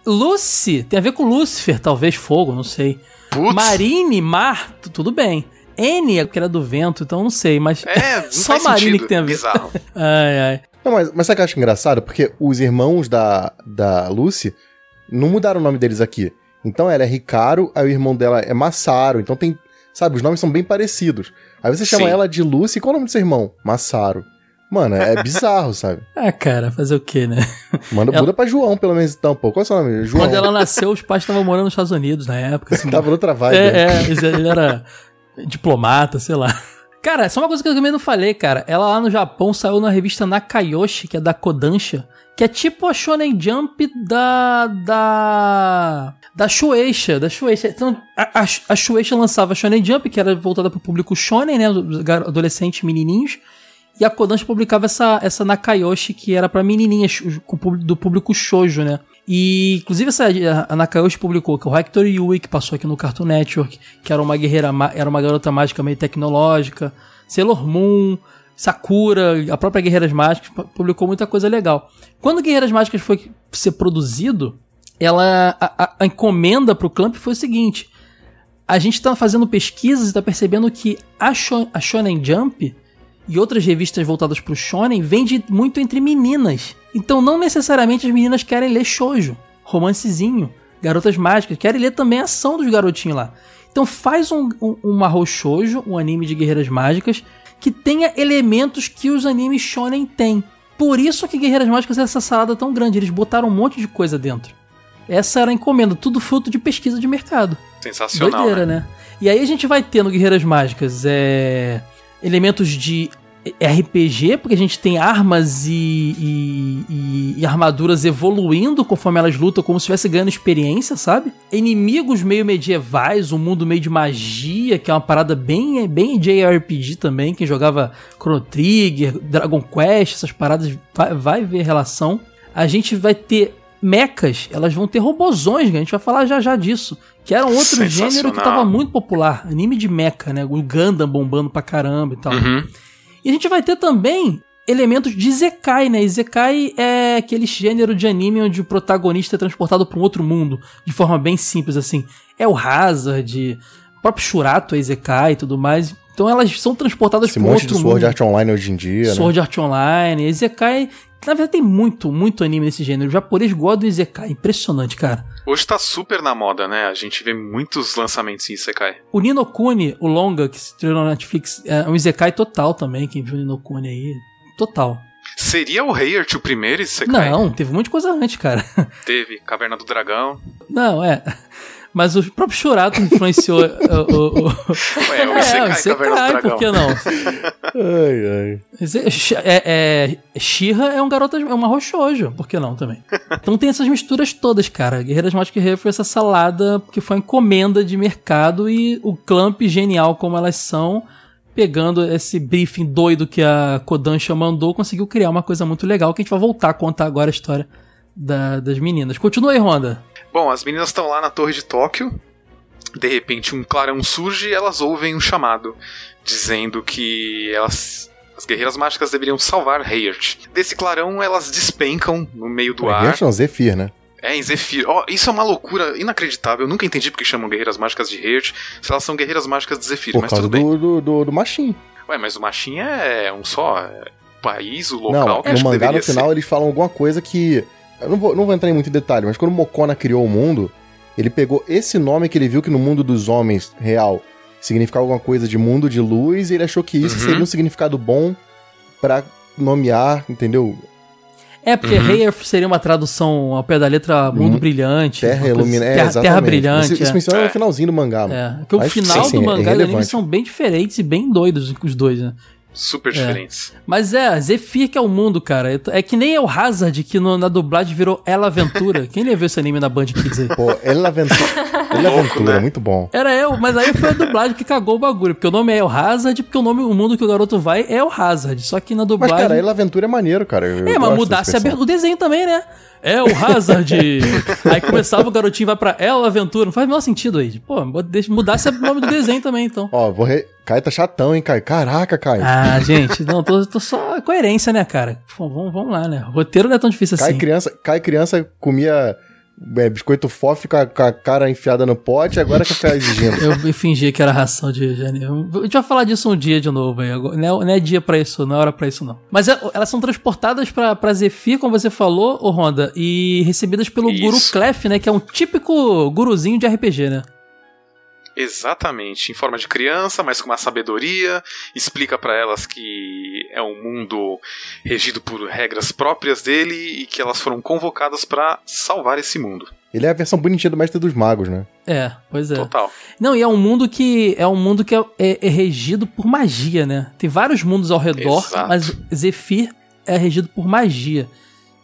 Lucy tem a ver com Lúcifer, talvez fogo, não sei. Putz. Marine, mar, tu- tudo bem. N é porque era do vento, então não sei, mas É, não <laughs> só Marine sentido. que tem a ver. Bizarro. <laughs> Ai, ai. Não, mas, mas sabe o que eu acho engraçado? Porque os irmãos da, da Lucy não mudaram o nome deles aqui. Então ela é Ricaro, aí o irmão dela é Massaro. Então tem. Sabe, os nomes são bem parecidos. Aí você chama Sim. ela de Lucy, qual é o nome do seu irmão? Massaro. Mano, é bizarro, <laughs> sabe? Ah, cara, fazer o quê, né? Manda Ela- muda pra João, pelo menos então, pô. Qual é o seu nome? João. Quando ela nasceu, os pais estavam morando nos Estados Unidos na época. <laughs> Assim, Tava vibe. né? É, é, ele ele era diplomata, sei lá. Cara, só uma coisa que eu também não falei, cara. Ela lá no Japão saiu na revista Nakayoshi, que é da Kodansha, que é tipo a Shonen Jump da. da. da Shueisha, da Shueisha. Então, a, a, a Shueisha lançava a Shonen Jump, que era voltada pro público shonen, né, adolescentes menininhos. E a Kodansha publicava essa, essa Nakayoshi, que era pra menininhas, do público shoujo, né? E, inclusive, essa, a Nakayoshi publicou que o Hector Yui, que passou aqui no Cartoon Network, que era uma guerreira, era uma garota mágica meio tecnológica, Sailor Moon, Sakura, a própria Guerreiras Mágicas, pu- publicou muita coisa legal. Quando Guerreiras Mágicas foi ser produzido, ela a, a- encomenda pro Clamp foi o seguinte: a gente está fazendo pesquisas e está percebendo que a Shonen Jump e outras revistas voltadas pro shonen vende muito entre meninas. Então não necessariamente as meninas querem ler shoujo, romancezinho, garotas mágicas, querem ler também a ação dos garotinhos lá. Então faz um, um, um Shoujo, um anime de guerreiras mágicas, que tenha elementos que os animes shonen têm. Por isso que Guerreiras Mágicas é essa salada tão grande, eles botaram um monte de coisa dentro. Essa era a encomenda, tudo fruto de pesquisa de mercado. Sensacional. Doideira, né? né? E aí a gente vai ter no Guerreiras Mágicas é, elementos de RPG, porque a gente tem armas e, e- e- e armaduras evoluindo conforme elas lutam, como se estivesse ganhando experiência, sabe? Inimigos meio medievais, um mundo meio de magia, que é uma parada bem, bem JRPG também. Quem jogava Chrono Trigger, Dragon Quest, essas paradas vai, vai ver relação. A gente vai ter mechas, elas vão ter robozões, a gente vai falar já já disso. Que era um outro gênero que tava muito popular. Anime de mecha, né? O Gundam bombando pra caramba e tal. Uhum. E a gente vai ter também elementos de Izekai, né? Izekai é aquele gênero de anime onde o protagonista é transportado para um outro mundo, de forma bem simples, assim. É o Hazard, o próprio Shurato é Izekai e tudo mais. Então elas são transportadas Esse para um monte de outro Sword mundo. Art Online hoje em dia, Sword né? Art Online, Izekai... Na verdade tem muito, muito anime nesse gênero. O japonês gosta do Izekai, impressionante, cara. Hoje tá super na moda, né? A gente vê muitos lançamentos em Isekai. O Ninokuni, o longa que se estreou na Netflix, é um Izekai total também, quem viu o Ninokuni aí, total. Seria o Heart o primeiro Isekai? Não, teve muita coisa antes, cara. <laughs> Teve Caverna do Dragão. Não, é. Mas o próprio Churato influenciou <laughs> o. o, o... Ué, o Isekai, você Caverna do cai, Dragão. por que não? Ai, ai. Shi- É, é, Shira é um garoto, é uma roxojo, por que não também? Então tem essas misturas todas, cara. Guerreiras Mágicas Guerreiro foi essa salada que foi uma encomenda de mercado e o Clamp, genial como elas são, pegando esse briefing doido que a Kodansha mandou, conseguiu criar uma coisa muito legal que a gente vai voltar a contar agora a história da- das meninas. Continua aí, Honda. Bom, as meninas estão lá na torre de Tóquio. De repente, um clarão surge e elas ouvem um chamado, dizendo que elas, as guerreiras mágicas deveriam salvar Heart. Desse clarão, elas despencam no meio do É, ar. Heart não, Zephyr, né? É, em Zephyr. Ó, isso é uma loucura inacreditável. Eu nunca entendi porque chamam guerreiras mágicas de Heart, se elas são guerreiras mágicas de Zephyr, Por mas causa tudo bem. do, do, do, do Machin. Ué, mas o Machin é um só é, país, o local. Não, que no mangá no final ser. eles falam alguma coisa que. Eu não vou, não vou entrar em muito detalhe, mas quando Mokona criou o mundo, ele pegou esse nome que ele viu que no mundo dos homens real significava alguma coisa de mundo de luz, e ele achou que isso Uhum. seria um significado bom pra nomear, entendeu? É, porque Uhum. Heyer seria uma tradução ao pé da letra Mundo Hum, Brilhante. Terra iluminada. É, terra, exatamente. terra Brilhante. Isso, isso é. menciona no finalzinho do mangá. É, porque o Mas, final sim, sim, do é mangá e do anime são bem diferentes e bem doidos os dois, né? Super É. diferentes. Mas é, Zephyr que é o mundo, cara. É- É que nem é o Hazard, que no- na dublagem virou Ela Aventura. Quem levou esse anime na Band Kids aí? Pô, Ela Aventura, <laughs> Ela Louco, Aventura, né? muito bom. Era eu, mas aí foi a dublagem que cagou o bagulho. Porque o nome é o Hazard, porque o nome, o mundo que o garoto vai é o Hazard. Só que na Mas, dublagem. cara, Ela Aventura é maneiro, cara. Eu É, mas mudasse a o desenho também, né? É o Hazard. <laughs> aí começava o garotinho vai pra Ela Aventura. Não faz o menor sentido aí. Pô, deixa- mudasse o nome do desenho também, então. Ó, vou re... Caio tá chatão, hein, Caio? Caraca, Caio. Ah, gente, não, tô, tô só coerência, né, cara? Pô, vamos, vamos lá, né? O roteiro não é tão difícil Cai assim. criança, cai criança comia é, biscoito fofo com a, com a cara enfiada no pote, agora que fica exigindo. <laughs> Eu fingi que era ração de janeiro. A gente vai falar disso um dia de novo aí. agora. Não é, não é dia pra isso, não é hora pra isso, não. Mas é- elas são transportadas pra, pra Zephyr, como você falou, ô Honda, e recebidas pelo Isso. Guru Clef, né? Que é um típico guruzinho de RPG, né? Exatamente, em forma de criança, mas com uma sabedoria, explica pra elas que é um mundo regido por regras próprias dele e que elas foram convocadas pra salvar esse mundo. Ele é a versão bonitinha do Mestre dos Magos, né? É, pois é. Total. Não, e é um mundo que é um mundo que é, é- é regido por magia, né? Tem vários mundos ao redor, Exato. mas Zephyr é regido por magia.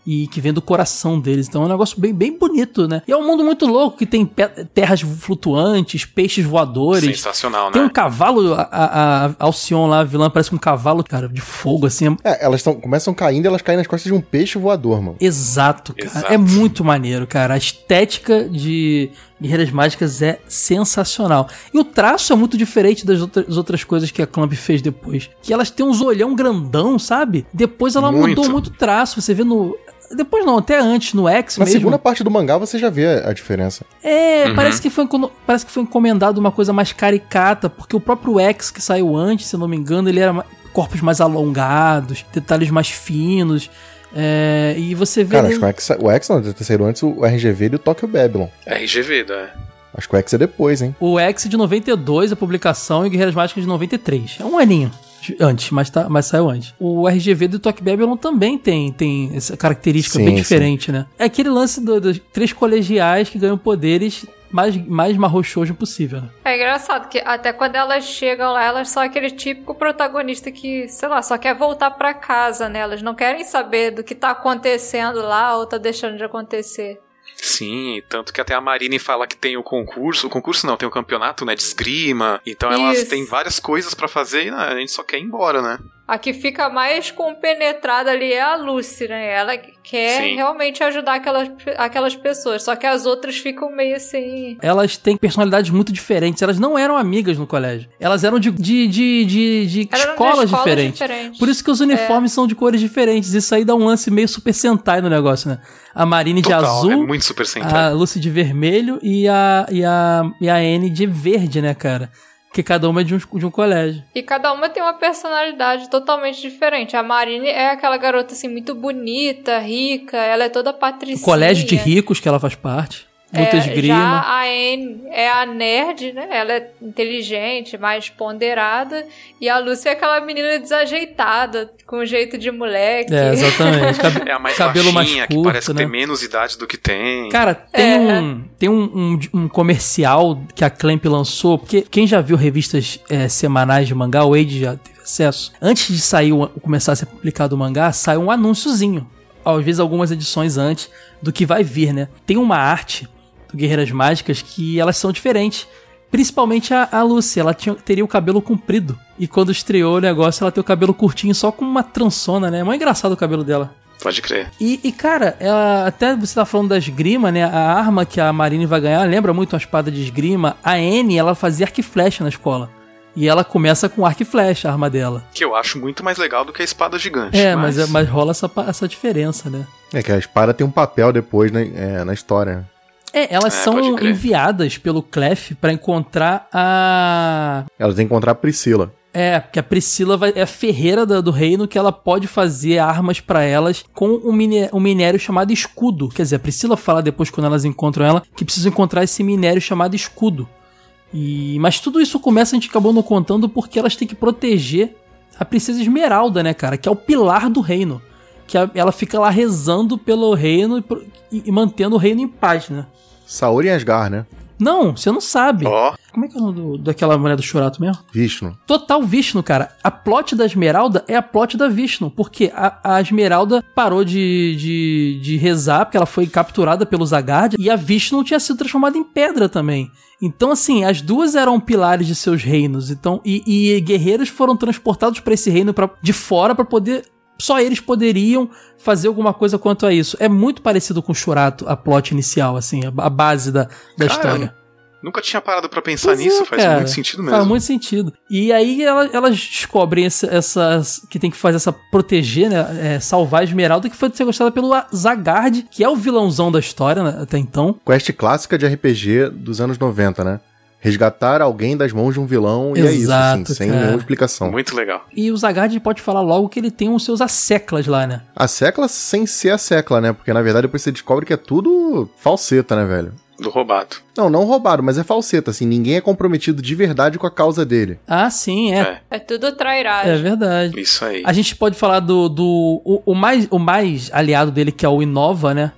E que vem do coração deles. Então é um negócio bem, bem bonito, né? E é um mundo muito louco que tem terras flutuantes, peixes voadores. Sensacional, Tem né? um cavalo, a, a, a Alcion lá, a vilã, parece um cavalo, cara, de fogo, assim. É, elas tão, começam caindo e elas caem nas costas de um peixe voador, mano. Exato, cara. Exato. É muito maneiro, cara. A estética de Guerreiras Mágicas é sensacional. E o traço é muito diferente das outras, outras coisas que a Clamp fez depois. Que elas têm uns olhão grandão, sabe? Depois ela Muito. mudou muito o traço. Você vê no. Depois não, até antes, no X Na mesmo. segunda parte do mangá você já vê a diferença. É, Uhum. parece, que foi, parece que foi encomendado uma coisa mais caricata, porque o próprio X que saiu antes, se não me engano, ele era corpos mais alongados, detalhes mais finos. é, e você vê. Cara, ele- acho que o X, o X não, deve ter saído antes o RGV e o Tokyo Babylon. RGV, né? Acho que o X é depois, hein? O X de 92, a publicação, e o Guerreiras Mágicas de 93. É um aninho antes, mas, tá, mas saiu antes. O RGV do Tokyo Babylon também tem, tem essa característica Sim, bem sim. diferente, né? É aquele lance do- dos três colegiais que ganham poderes mais, mais marrochoso possível, né? É engraçado que até quando elas chegam lá, elas são aquele típico protagonista que, sei lá, só quer voltar pra casa, né? Elas não querem saber do que tá acontecendo lá ou tá deixando de acontecer. Sim, tanto que até a Marine fala que tem o concurso. O concurso não, tem o campeonato, né? De esgrima. Então elas Isso. têm várias coisas pra fazer e né, a gente só quer ir embora, né? A que fica mais compenetrada ali é a Lucy, né? Ela quer Sim. realmente ajudar aquelas, aquelas pessoas, só que as outras ficam meio assim. Elas têm personalidades muito diferentes. Elas não eram amigas no colégio. Elas eram de, de, de, de, de de escolas, escolas diferentes. diferentes. Por isso que os uniformes são de cores diferentes. Isso aí dá um lance meio Super Sentai no negócio, né? A Marine de Total, azul. é muito Super a Sentai. Lucy de vermelho e a, e a, e a Anne de verde, né, cara? Que cada uma é de um, de um colégio. E cada uma tem uma personalidade totalmente diferente. A Marine é aquela garota assim muito bonita, rica, ela é toda O patricinha. colégio de ricos que ela faz parte. Luta É, esgrima. Já a Anne é a nerd, né? Ela é inteligente, mais ponderada. E a Lucy é aquela menina desajeitada, com jeito de moleque. É, exatamente. Cab- É a mais cabelo mais baixinha, que curto, parece né? ter menos idade do que tem. Cara, tem, É. um, tem um, um, um comercial que a Clamp lançou, porque quem já viu revistas é, semanais de mangá, o Wade já teve acesso. Antes de sair o, começar a ser publicado o mangá, sai um anúnciozinho. Às vezes algumas edições antes do que vai vir, né? Tem uma arte do Guerreiras Mágicas que elas são diferentes. Principalmente a, a Lucy, ela tinha, teria o cabelo comprido. E quando estreou o negócio, ela tem o cabelo curtinho, só com uma trançona, né? É muito engraçado o cabelo dela. Pode crer. E, e, cara, ela- até você tá falando da esgrima, né? A arma que a Marine vai ganhar lembra muito uma espada de esgrima. A Anne, ela fazia arco e flecha na escola. E ela começa com arco e flecha, a arma dela. Que eu acho muito mais legal do que a espada gigante. É, mas, é- mas rola essa, essa diferença, né? É que a espada tem um papel depois né, é, na história. É, elas É, são enviadas pelo Clef pra encontrar a. Elas têm que encontrar a Priscila. É, porque a Priscila vai- é a ferreira da- do reino que ela pode fazer armas pra elas com um, miné- um minério chamado escudo. Quer dizer, a Priscila fala depois, quando elas encontram ela, que precisam encontrar esse minério chamado escudo. E, mas tudo isso começa, a gente acabou não contando, porque elas têm que proteger a Princesa Esmeralda, né, cara? Que é o pilar do reino. Que a- ela fica lá rezando pelo reino e, pro- e- e mantendo o reino em paz, né? Saori Asgar, né? Não, você não sabe. Ó, Como é que é o nome do- daquela mulher do Churato mesmo? Vishnu. Total Vishnu, cara. A plot da Esmeralda é a plot da Vishnu. Porque a, a Esmeralda parou de, de, de rezar, porque ela foi capturada pelos Zagard. E a Vishnu tinha sido transformada em pedra também. Então, assim, as duas eram pilares de seus reinos. Então, e, e guerreiros foram transportados pra esse reino pra, de fora pra poder. Só eles poderiam fazer alguma coisa quanto a isso. É muito parecido com o Churato, a plot inicial, assim, a, base da, da Cara, história. nunca tinha parado pra pensar Pois nisso, é, faz cara. muito sentido mesmo. Faz muito sentido. E aí ela- elas descobrem essa, essas. que tem que fazer essa proteger, né? é, salvar a Esmeralda, que foi sequestrada pelo Zagard, que é o vilãozão da história né, até então. Quest clássica de RPG dos anos 90, né? Resgatar alguém das mãos de um vilão e é isso, assim, Exato, sem cara. nenhuma explicação. Muito legal. E o Zagard pode falar logo que ele tem os seus asseclas lá, né? A secla sem ser a secla, né? Porque na verdade depois você descobre que é tudo falseta, né, velho? Do roubado. Não, não roubado, mas é falseta, assim, ninguém é comprometido de verdade com a causa dele. Ah, sim, é. É tudo trairagem. É, verdade. Isso aí. A gente pode falar do. do o, o mais, o mais aliado dele, que é o Inova, né?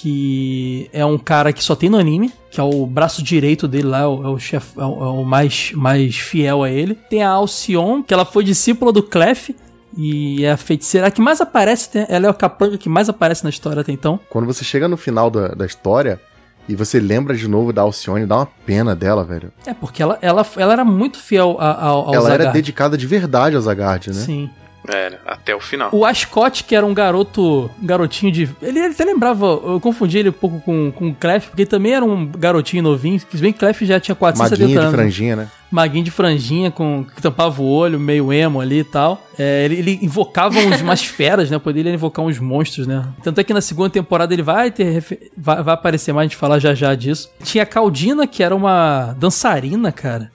Que é um cara que só tem no anime, que é o braço direito dele lá, é o, é o chefe, é o, é o mais, mais fiel a ele. Tem a Alcion, que ela foi discípula do Clef. E é a feiticeira a que mais aparece, né? Ela é a capanga que mais aparece na história até então. Quando você chega no final da, da história e você lembra de novo da Alcione, dá uma pena dela, velho. É, porque ela, ela, ela era muito fiel a- ao, ao ela era Zagard. dedicada de verdade ao Zagard, né? Sim. Era, até o final. O Ascot, que era um garoto, um garotinho de. Ele, ele até lembrava, eu confundi ele um pouco com, com o Clef, porque ele também era um garotinho novinho, se bem que Clef já tinha 470 Maguinha de anos. franjinha, né? Maguinho de franjinha, com, que tampava o olho, meio emo ali e tal. É, ele, ele invocava uns, umas <laughs> feras, né? Poderia invocar uns monstros, né? Tanto é que na segunda temporada ele vai ter. Vai, vai aparecer mais, a gente falar já já disso. Tinha a Caldina, que era uma dançarina, cara.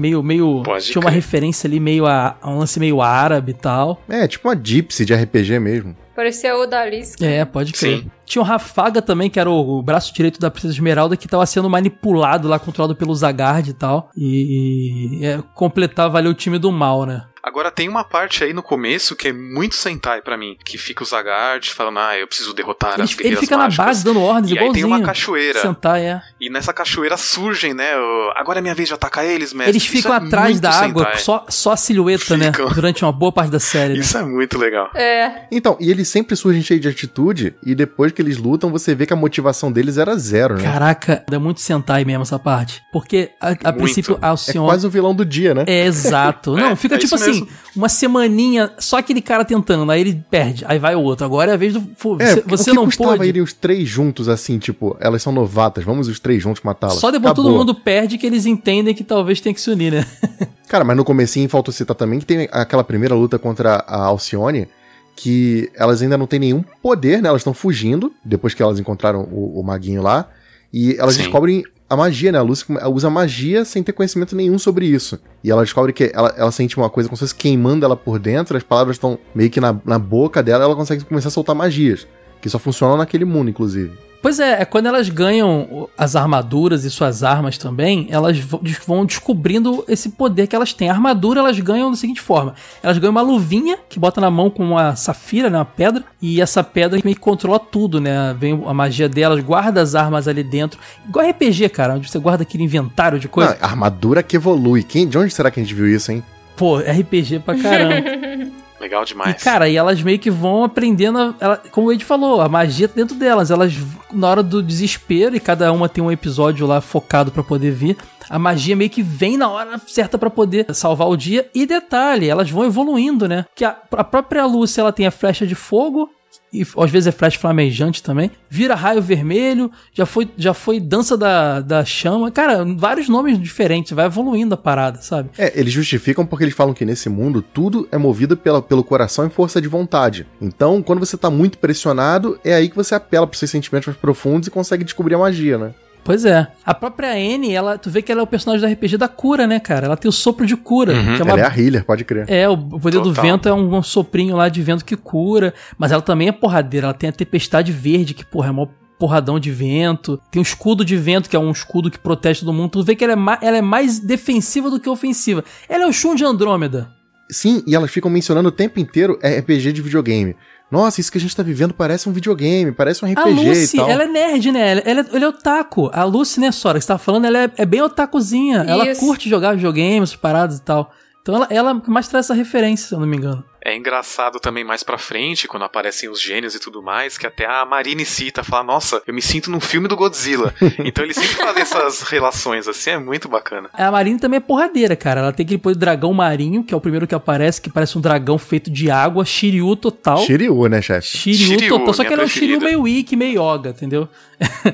Meio, meio. Pode tinha uma crer. referência ali, meio a, a um lance meio árabe e tal. É, tipo uma Gypsy de RPG mesmo. Parecia o Odalisca. É, pode crer. Sim. Tinha o Rafaga também, que era o, o braço direito da Princesa Esmeralda, que tava sendo manipulado lá, controlado pelo Zagard e tal. E, e, é, completava ali o time do mal, né? Agora tem uma parte aí no começo que é muito Sentai pra mim, que fica o Zagard falando, ah, eu preciso derrotar Ele, as ele guerreiras fica na mágicas. base dando ordens, E aí tem igualzinho. uma cachoeira. Sentai, é. E nessa cachoeira surgem, né? o- Agora é minha vez de atacar eles, mestre. Eles ficam é atrás da água, Sentai. só, só a silhueta, né? Ficam. Durante uma boa parte da série. né? Isso é muito legal. É. Então, e eles sempre surgem cheios de atitude, e depois que eles lutam, você vê que a motivação deles era zero, né? Caraca, é muito Sentai mesmo essa parte. Porque, a, a princípio, a é quase o vilão do dia, né? É, exato. Não, <laughs> É, fica é tipo isso assim, uma semaninha, só aquele cara tentando, aí ele perde, aí vai o outro. Agora é a vez do. É, você você o que não custava pode. irem os três juntos, assim, tipo, elas são novatas, vamos os três juntos matá-las. Só depois todo Acabou. mundo perde que eles entendem que talvez tenha que se unir, né? <laughs> Cara, mas no comecinho faltou citar também que tem aquela primeira luta contra a Alcione, que elas ainda não têm nenhum poder, né? Elas estão fugindo, depois que elas encontraram o, o maguinho lá, e elas Sim. descobrem a magia, né? A Lucy usa magia sem ter conhecimento nenhum sobre isso. E ela descobre que ela, ela sente uma coisa como se fosse queimando ela por dentro, as palavras estão meio que na, na boca dela, ela consegue começar a soltar magias. Que só funcionam naquele mundo, inclusive. Pois é, é quando elas ganham as armaduras e suas armas também, elas vão descobrindo esse poder que elas têm. A armadura elas ganham da seguinte forma: elas ganham uma luvinha que bota na mão com uma safira, né, uma pedra, e essa pedra meio que controla tudo, né? Vem a magia delas, guarda as armas ali dentro. Igual RPG, cara, onde você guarda aquele inventário de coisa. Não, armadura que evolui. Quem, de onde será que a gente viu isso, hein? Pô, RPG pra caramba. <laughs> Legal E, demais. cara, e elas meio que vão aprendendo, a- ela- como o Ed falou, a magia tá dentro delas. Elas, na hora do desespero, e cada uma tem um episódio lá focado pra poder vir, a magia meio que vem na hora certa pra poder salvar o dia. E detalhe, elas vão evoluindo, né? Que a, a própria Lúcia, ela tem a flecha de fogo, e às vezes é flash flamejante também. Vira raio vermelho, já foi, já foi dança da, da chama. Cara, vários nomes diferentes, vai evoluindo a parada, sabe? É, eles justificam porque eles falam que nesse mundo tudo é movido pela, pelo coração e força de vontade. Então, quando você tá muito pressionado, é aí que você apela pros seus sentimentos mais profundos e consegue descobrir a magia, né? Pois é. A própria Anne, ela, tu vê que ela é o personagem do RPG da cura, né, cara? Ela tem o sopro de cura. Uhum. Que é, uma... Ela é a healer, pode crer. é, o poder do Total. vento é um, um soprinho lá de vento que cura. Mas ela também é porradeira. Ela tem a tempestade verde, que, porra, é mó porradão de vento. Tem o escudo de vento, que é um escudo que protege todo mundo. Tu vê que ela é, ma- ela é mais defensiva do que ofensiva. Ela é o Shun de Andrômeda. Sim, e elas ficam mencionando o tempo inteiro RPG de videogame. Nossa, isso que a gente tá vivendo parece um videogame, parece um RPG A Lucy, e tal. ela é nerd, né? Ela, ela, é- ela é otaku. A Lucy, né, Sora, que você tava falando, ela é, é bem otakuzinha. Ela Isso. curte jogar videogames, paradas e tal. Então ela, ela mais traz essa referência, se eu não me engano. É engraçado também mais pra frente, quando aparecem os gênios e tudo mais, que até a Marine cita, fala, nossa, eu me sinto num filme do Godzilla. <laughs> então eles sempre fazem essas relações, assim, é muito bacana. A Marine também é porradeira, cara. Ela tem aquele poder dragão marinho, que é o primeiro que aparece, que parece um dragão feito de água, Shiryu total. Shiryu, né, chefe? Shiryu, Shiryu, total. Só que ele é um Shiryu meio Ikki, meio Yoga, entendeu? <laughs>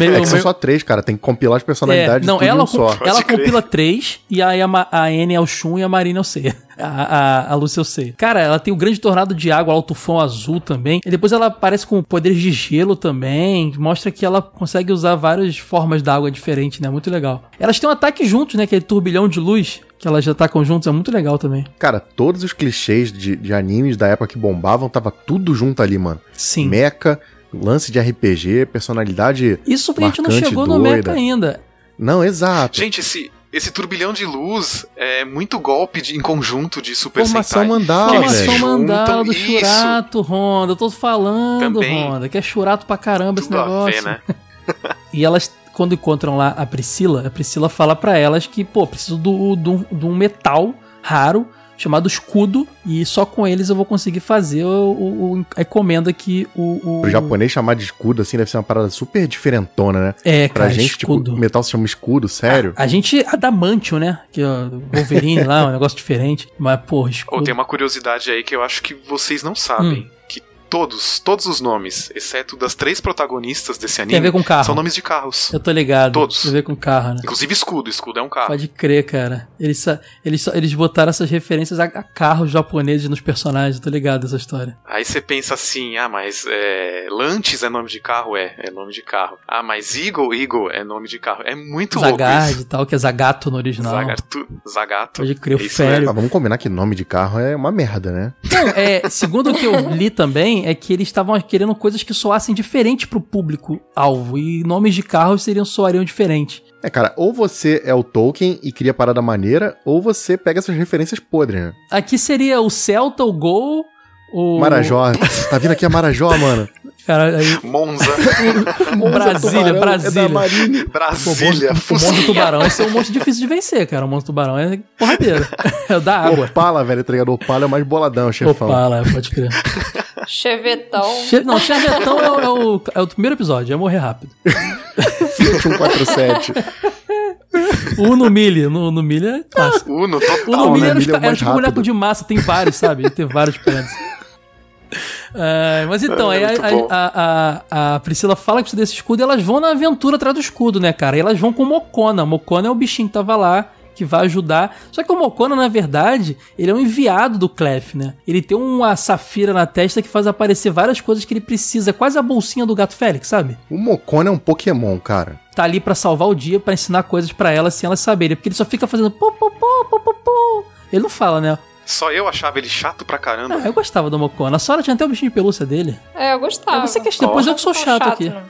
É que são só três, cara. Tem que compilar as É, personalidades não, tudo em ela, um só. ela compila três, e aí a, a Anne é o Shun e a Marina é o Seiya. A, a, a Lucy é o Seiya. Cara, ela tem o grande tornado de água, lá, o tufão azul também. E depois ela aparece com poderes de gelo também. Mostra que ela consegue usar várias formas d'água diferentes, né? Muito legal. Elas têm um ataque juntos, né? Aquele turbilhão de luz, que elas já atacam juntos, é muito legal também. Cara, todos os clichês de, de animes da época que bombavam, tava tudo junto ali, mano. Sim. Mecha, lance de RPG, personalidade. Isso porque a gente não marcante, chegou no doida. Mecha ainda. Não, exato. Gente, esse, esse turbilhão de luz é muito golpe de, em conjunto de Super Formação Sentai. mandala. Formação mandala do isso. Churato, Honda. Eu tô falando, Também. Honda, que é churato pra caramba esse negócio. ver, né? <laughs> E elas, quando encontram lá a Priscila, a Priscila fala pra elas que, pô, preciso do, do, de um metal raro chamado escudo, e só com eles eu vou conseguir fazer o, o- o- a encomenda que o. o Pro japonês chamar de escudo, assim, deve ser uma parada super diferentona, né? É, Pra cara, gente, escudo. tipo, metal se chama escudo, sério. A gente, adamantio, né? Que ó, Wolverine lá, um <laughs> negócio diferente. Mas, porra, Ou escudo. tem uma curiosidade aí que eu acho que vocês não sabem. Hum. Todos, todos os nomes, exceto das três protagonistas desse anime, Tem a ver com carro. são nomes de carros. Eu tô ligado. Todos. Tem a ver com carro, né? Inclusive escudo, escudo é um carro. Pode crer, cara. Eles, eles, eles botaram essas referências a, a carros japoneses nos personagens, eu tô ligado essa história. Aí você pensa assim, ah, mas é, Lantes é nome de carro? É, é nome de carro. Ah, mas Eagle, Eagle é nome de carro. É muito louco Zagard isso. e tal, que é Zagato no original. Zagartu, Zagato. Pode crer, o É. Ah, vamos combinar que nome de carro é uma merda, né? Não, é, segundo o que eu li também, é que eles estavam querendo coisas que soassem diferente pro público-alvo. E nomes de carros seriam soariam diferente. É, cara, ou você é o Tolkien e cria parada maneira, ou você pega essas referências podres, né? Aqui seria o Celta, o Gol, o. Marajó. tá vindo aqui a Marajó, mano. Cara, aí, Monza, <laughs> Brasília, Tubarão, Brasília. É da Marine. <laughs> Brasília, O monstro tubarão, esse é um monstro difícil de vencer, cara. O monstro tubarão é porradeiro. <laughs> É o da água. Opala, velho, tá ligado? Opala é o mais boladão, chefão. Opala, pode crer. Chevetão. Che não, Chevetão é, o- é o, é o primeiro episódio, é morrer rápido. Fiat 147. O Uno Mille, no, no Mille é clássico. Uno O total. Uno Mille era, é era mais tipo boneco rápido. de massa, tem vários, sabe? Tem vários planos. Ah, mas então, aí É, muito a, a, a, a Priscila fala que precisa desse escudo e elas vão na aventura atrás do escudo, né, cara? E elas vão com o Mocona. Mocona é o bichinho que tava lá, que vai ajudar. Só que o Mocona, na verdade, ele é um enviado do Clef, né? Ele tem uma safira na testa que faz aparecer várias coisas que ele precisa. Quase a bolsinha do gato Félix, sabe? O Mocona é um Pokémon, cara. Tá ali pra salvar o dia, pra ensinar coisas pra elas sem elas saberem. Porque ele só fica fazendo pô, pô, pô, pô, pô, pô. Ele não fala, né? Só eu achava ele chato pra caramba. Ah, eu gostava do Mocona. A Sora tinha até o bichinho de pelúcia dele. É, eu gostava. É você que depois eu que sou Não chato, aqui. não.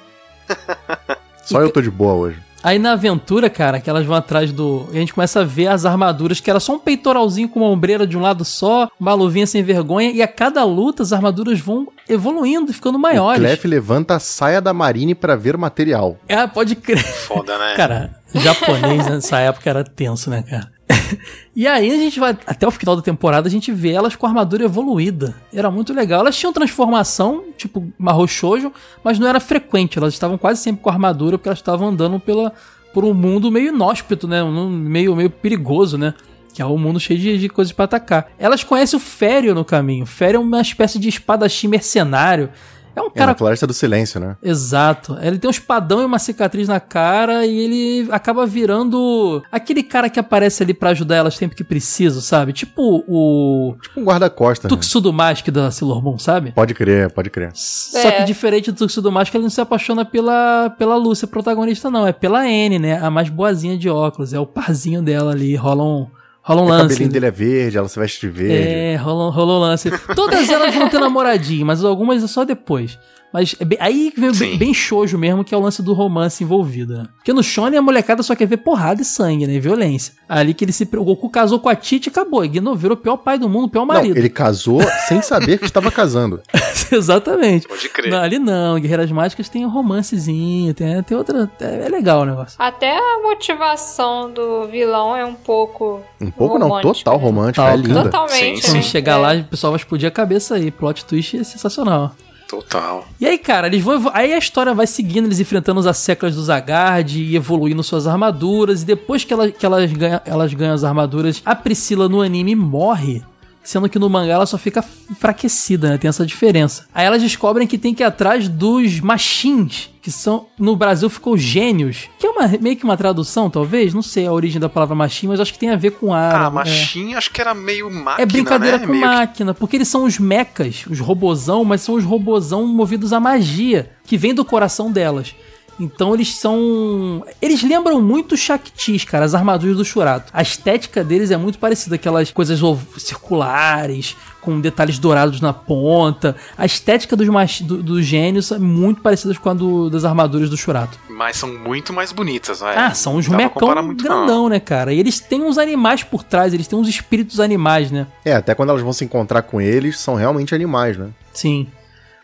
Só eu tô de boa hoje. Aí na aventura, cara, que elas vão atrás do. E a gente começa a ver as armaduras, que era só um peitoralzinho com uma ombreira de um lado só, uma luvinha sem vergonha, e a cada luta as armaduras vão evoluindo e ficando O maiores. Clef levanta a saia da Marine pra ver o material. É, pode crer. Foda, né? Cara, japonês nessa época era tenso, né, cara? <laughs> e aí a gente vai, até o final da temporada, a gente vê elas com armadura evoluída. Era muito legal. Elas tinham transformação, tipo Mahou Shoujo, mas não era frequente. Elas estavam quase sempre com armadura, porque elas estavam andando pela, por um mundo meio inóspito, né? Um meio, meio perigoso, né? Que é um mundo cheio de, de coisas pra atacar. Elas conhecem o Fério no caminho. O Fério é uma espécie de espadachim mercenário. É um É cara na Floresta do Silêncio, né? Exato. Ele tem um espadão e uma cicatriz na cara e ele acaba virando aquele cara que aparece ali pra ajudar elas sempre que precisa, sabe? Tipo o Tipo um guarda-costas. né? Tuxedo Mask da Sailor Moon, sabe? Pode crer, pode crer. Só que diferente do Tuxedo Mask, ele não se apaixona pela, pela Lúcia, protagonista, não. É pela N, né? A mais boazinha de óculos. É o parzinho dela ali. Rola um, rola um o lance. cabelinho dele é verde, ela se veste de verde. É, rolou, rolou lance. Todas elas vão ter namoradinho, mas algumas é só depois. Mas é bem- aí que vem bem, bem shoujo mesmo, que é o lance do romance envolvido, né? Porque no Shonen a molecada só quer ver porrada e sangue, né? E violência. Ali que ele se... O Goku casou com a Tite e acabou. Ignorou, virou o pior pai do mundo, o pior Não, marido. ele casou sem saber que estava casando. <laughs> Exatamente. Pode crer. Não, ali não. Guerreiras Mágicas tem um romancezinho, tem, tem outra... É, é legal o negócio. Até a motivação do vilão é um pouco. Um pouco não, total né? romântica, Total, é linda. Totalmente. Quando né? chegar É. lá, o pessoal vai explodir a cabeça aí. Plot twist é sensacional. Total. E aí, cara, eles vão. Aí a história vai seguindo, eles enfrentando os asseclas do Zagard e evoluindo suas armaduras. E depois que, ela, que elas, ganham, elas ganham as armaduras, a Priscila no anime morre. Sendo que no mangá ela só fica enfraquecida, né? Tem essa diferença. Aí elas descobrem que tem que ir atrás dos machins, que são. No Brasil ficou gênios. Que é uma, meio que uma tradução, talvez? Não sei a origem da palavra machim, mas acho que tem a ver com ar. Ah, Machine acho que era meio máquina, É brincadeira né? com Meio máquina, porque eles são os mechas, os robozão, mas são os robozão movidos à magia, que vem do coração delas. Então eles são. Eles lembram muito Shaktis, cara, as armaduras do Churato. A estética deles é muito parecida, aquelas coisas circulares, com detalhes dourados na ponta. A estética dos, mach... do- dos gênios é muito parecida com a do- das armaduras do Churato. Mas são muito mais bonitas, né? Ah, são uns mecão grandão, né, cara? E eles têm uns animais por trás, eles têm uns espíritos animais, né? É, até quando elas vão se encontrar com eles, são realmente animais, né? Sim.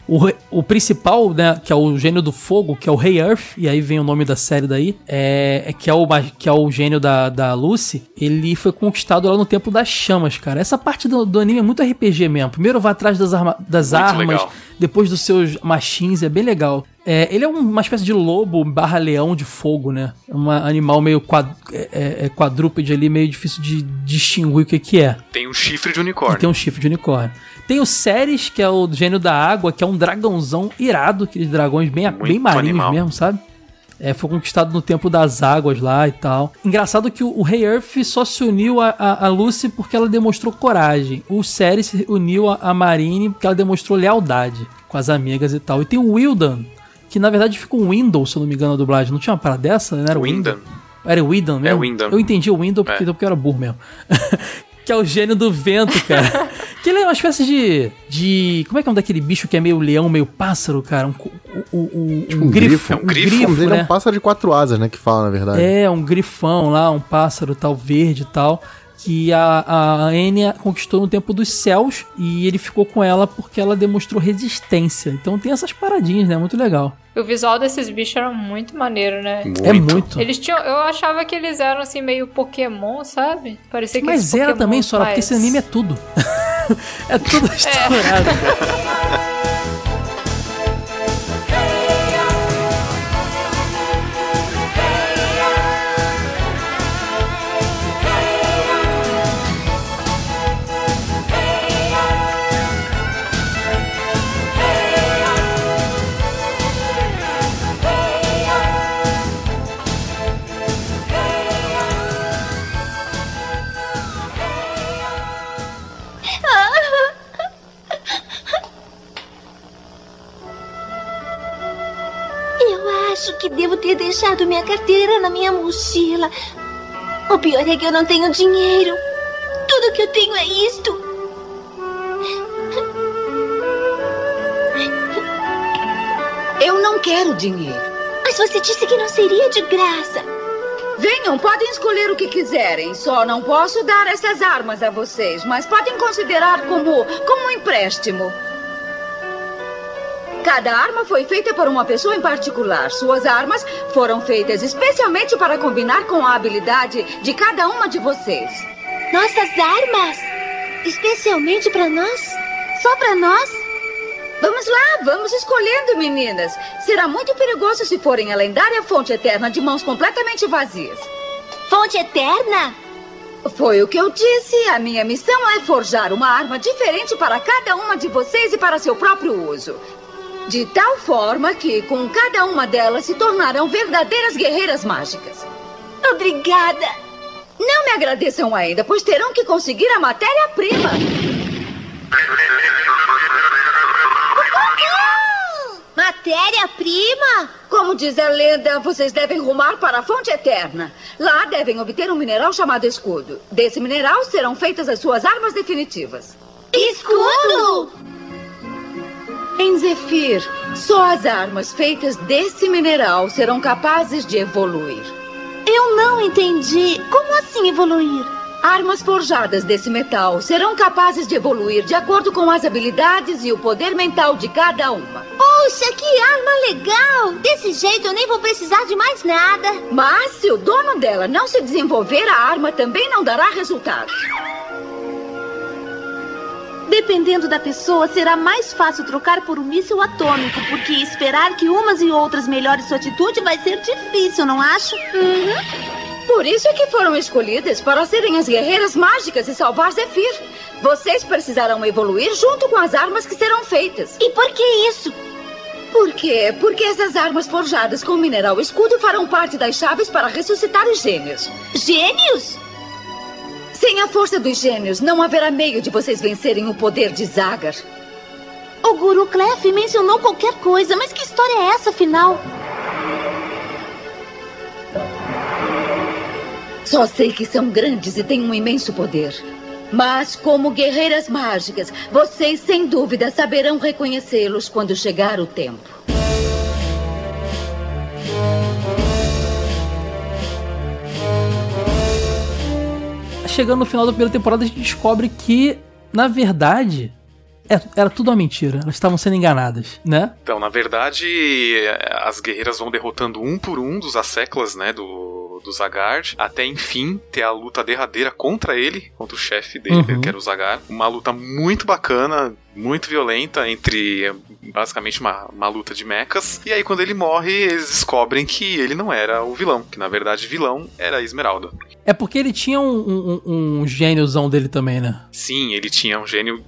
O, o principal, né, que é o gênio do fogo, que é o Rei Earth, e aí vem o nome da série daí, é, é que, é o, que é o gênio da, da Lucy, ele foi conquistado lá no Templo das Chamas, cara. Essa parte do, do anime é muito RPG mesmo. Primeiro vai atrás das, arma- das Muito armas, legal. depois dos seus machins, é bem legal. É, ele é um- uma espécie de lobo barra leão de fogo, né? É um animal meio quad, é, é- é quadrúpede ali, meio difícil de distinguir o que, que é. Tem um chifre de E unicórnio. tem um chifre de unicórnio. Tem o Ceres, que é o gênio da água, que é um dragãozão irado, aqueles dragões bem, bem marinhos animal. mesmo, sabe? É, foi conquistado no tempo das águas lá e tal. Engraçado que o, o Rei Earth só se uniu a, a, a Lucy porque ela demonstrou coragem. O Ceres se uniu a, a Marine porque ela demonstrou lealdade com as amigas e tal. E tem o Wildan, que na verdade ficou um Windows, se eu não me engano, a dublagem. Não tinha uma parada dessa? Não era o Windan. Era o Windan mesmo? Windan. Eu entendi o Window porque, É. porque eu era burro mesmo. <laughs> que é o gênio do vento, cara. <laughs> que ele é uma espécie de. de. Como é que é um daquele bicho que é meio leão, meio pássaro, cara? Um, um, um, um um grifo. grifo. É um grifo? O nome dele é um pássaro de quatro asas, né? Que fala, na verdade. É, um grifão lá, um pássaro tal, verde e tal. Que a, a Enya conquistou no tempo dos céus e ele ficou com ela porque ela demonstrou resistência. Então tem essas paradinhas, né? Muito legal. O visual desses bichos era muito maneiro, né? É muito. Eles tinham. Eu achava que eles eram assim, meio Pokémon, sabe? Parecia que Mas era também, Sora, porque esse anime é tudo. <laughs> é tudo estourado. Eu <laughs> acho que devo ter deixado minha carteira na minha mochila. O pior é que eu não tenho dinheiro. Tudo que eu tenho é isto. Eu não quero dinheiro. Mas você disse que não seria de graça. Venham, podem escolher o que quiserem. Só não posso dar essas armas a vocês, mas podem considerar como, como um empréstimo. Cada arma foi feita por uma pessoa em particular. Suas armas foram feitas especialmente para combinar com a habilidade de cada uma de vocês. Nossas armas? Especialmente pra nós? Só pra nós? Vamos lá, vamos escolhendo, meninas. Será muito perigoso se forem à lendária fonte eterna de mãos completamente vazias. Fonte eterna? Foi o que eu disse. A minha missão é forjar uma arma diferente para cada uma de vocês e para seu próprio uso. De tal forma que, com cada uma delas, se tornarão verdadeiras guerreiras mágicas. Obrigada. Não me agradeçam ainda, pois terão que conseguir a matéria-prima. <laughs> Matéria-prima? Como diz a lenda, vocês devem rumar para a Fonte Eterna. Lá devem obter um mineral chamado escudo. Desse mineral serão feitas as suas armas definitivas. Escudo? Em Zefir, só as armas feitas desse mineral serão capazes de evoluir. Eu não entendi. Como assim evoluir? Armas forjadas desse metal serão capazes de evoluir de acordo com as habilidades e o poder mental de cada uma. Poxa, que arma legal! Desse jeito eu nem vou precisar de mais nada. Mas se o dono dela não se desenvolver, a arma também não dará resultado. Dependendo da pessoa, será mais fácil trocar por um míssil atômico, porque esperar que umas e outras melhorem sua atitude vai ser difícil, não acho? Uhum. Por isso é que foram escolhidas para serem as guerreiras mágicas e salvar Zefir. Vocês precisarão evoluir junto com as armas que serão feitas. E por que isso? Por quê? Porque essas armas forjadas com mineral escudo farão parte das chaves para ressuscitar os gênios. Gênios? Sem a força dos gênios, não haverá meio de vocês vencerem o poder de Zagar. O Guru Clef mencionou qualquer coisa, mas que história é essa, afinal? Só sei que são grandes e têm um imenso poder. Mas, como guerreiras mágicas, vocês sem dúvida saberão reconhecê-los quando chegar o tempo. Chegando no final da primeira temporada, a gente descobre que, na verdade, é- era tudo uma mentira. Elas estavam sendo enganadas, né? Então, na verdade, eh, as guerreiras vão derrotando um por um dos asseclas, né, do, do Zagard, até enfim ter a luta derradeira contra ele, contra o chefe dele, Uhum. que era o Zagard. Uma luta muito bacana, muito violenta, entre eh, basicamente uma, uma luta de mechas. E aí, quando ele morre, eles descobrem que ele não era o vilão, que na verdade vilão era a Esmeralda. É porque ele tinha um, um, um gêniozão dele também, né? Sim, ele tinha um gênio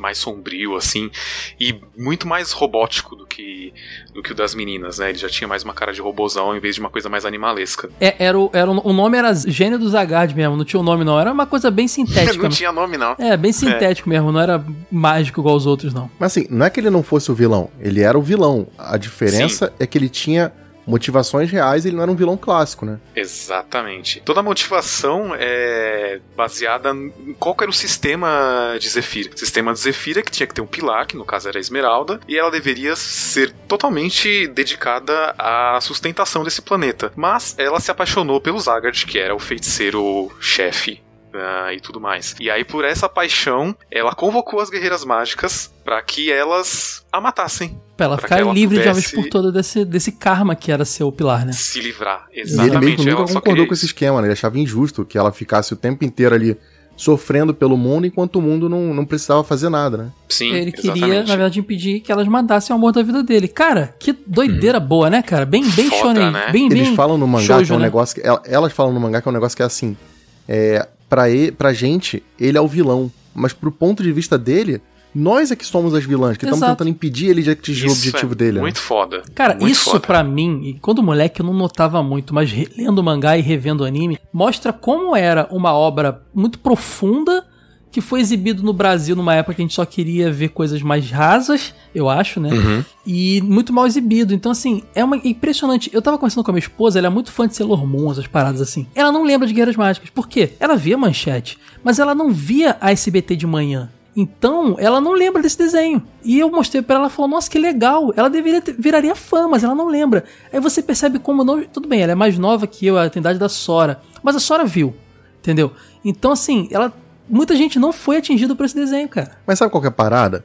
mais sombrio, assim, e muito mais robótico do que, do que o das meninas, né? Ele já tinha mais uma cara de robozão em vez de uma coisa mais animalesca. É, era o, era o, o nome era Gênio do Zagard mesmo, não tinha o nome não. Era uma coisa bem sintética. <laughs> não tinha nome, não. É, bem sintético mesmo, não era mágico igual os outros, não. Mas assim, não é que ele não fosse o vilão, ele era o vilão. A diferença é que ele tinha motivações reais ele não era um vilão clássico, né? Exatamente. Toda a motivação é baseada em qual era o sistema de Zephyr. O sistema de Zephyr é que tinha que ter um pilar, que no caso era a Esmeralda, e ela deveria ser totalmente dedicada à sustentação desse planeta. Mas ela se apaixonou pelo Zagard, que era o feiticeiro chefe ah, e tudo mais. E aí, por essa paixão, ela convocou as guerreiras mágicas para que elas a matassem. Pra ela Pra ficar ela livre de uma vez por toda desse, desse karma que era ser o pilar, né? Se livrar. E ele Exatamente. mesmo nunca concordou com esse esquema, né? Ele achava injusto que ela ficasse o tempo inteiro ali sofrendo pelo mundo enquanto o mundo não, não precisava fazer nada, né? Sim, Ele queria, exatamente. na verdade, impedir que elas matassem o amor da vida dele. Cara, que doideira boa, né, cara? Bem, bem Foda, shonen. né? Bem, Eles bem falam no mangá shoujo, que é um né? negócio que. el- Elas falam no mangá que é um negócio que é assim. É, pra, e, pra gente, ele é o vilão. Mas pro ponto de vista dele, nós é que somos as vilãs, que estamos tentando impedir ele de atingir o Isso objetivo é dele. né? Muito foda. Cara, muito isso foda. pra mim, e quando moleque eu não notava muito, mas lendo o mangá e revendo o anime, mostra como era uma obra muito profunda que foi exibido no Brasil numa época que a gente só queria ver coisas mais rasas, eu acho, né? Uhum. E muito mal exibido. Então, assim, é uma impressionante. Eu tava conversando com a minha esposa, ela é muito fã de Sailor Moon, essas paradas assim. Ela não lembra de Guerreiras Mágicas. Por quê? Ela via manchete, mas ela não via a SBT de manhã. Então, ela não lembra desse desenho. E eu mostrei pra ela e falou: Nossa, que legal. Ela deveria ter- viraria fã, mas ela não lembra. Aí você percebe como não. Tudo bem, ela é mais nova que eu, ela tem a idade da Sora. Mas a Sora viu. Entendeu? Então, assim, ela. Muita gente não foi atingida por esse desenho, cara. Mas sabe qual que é a parada?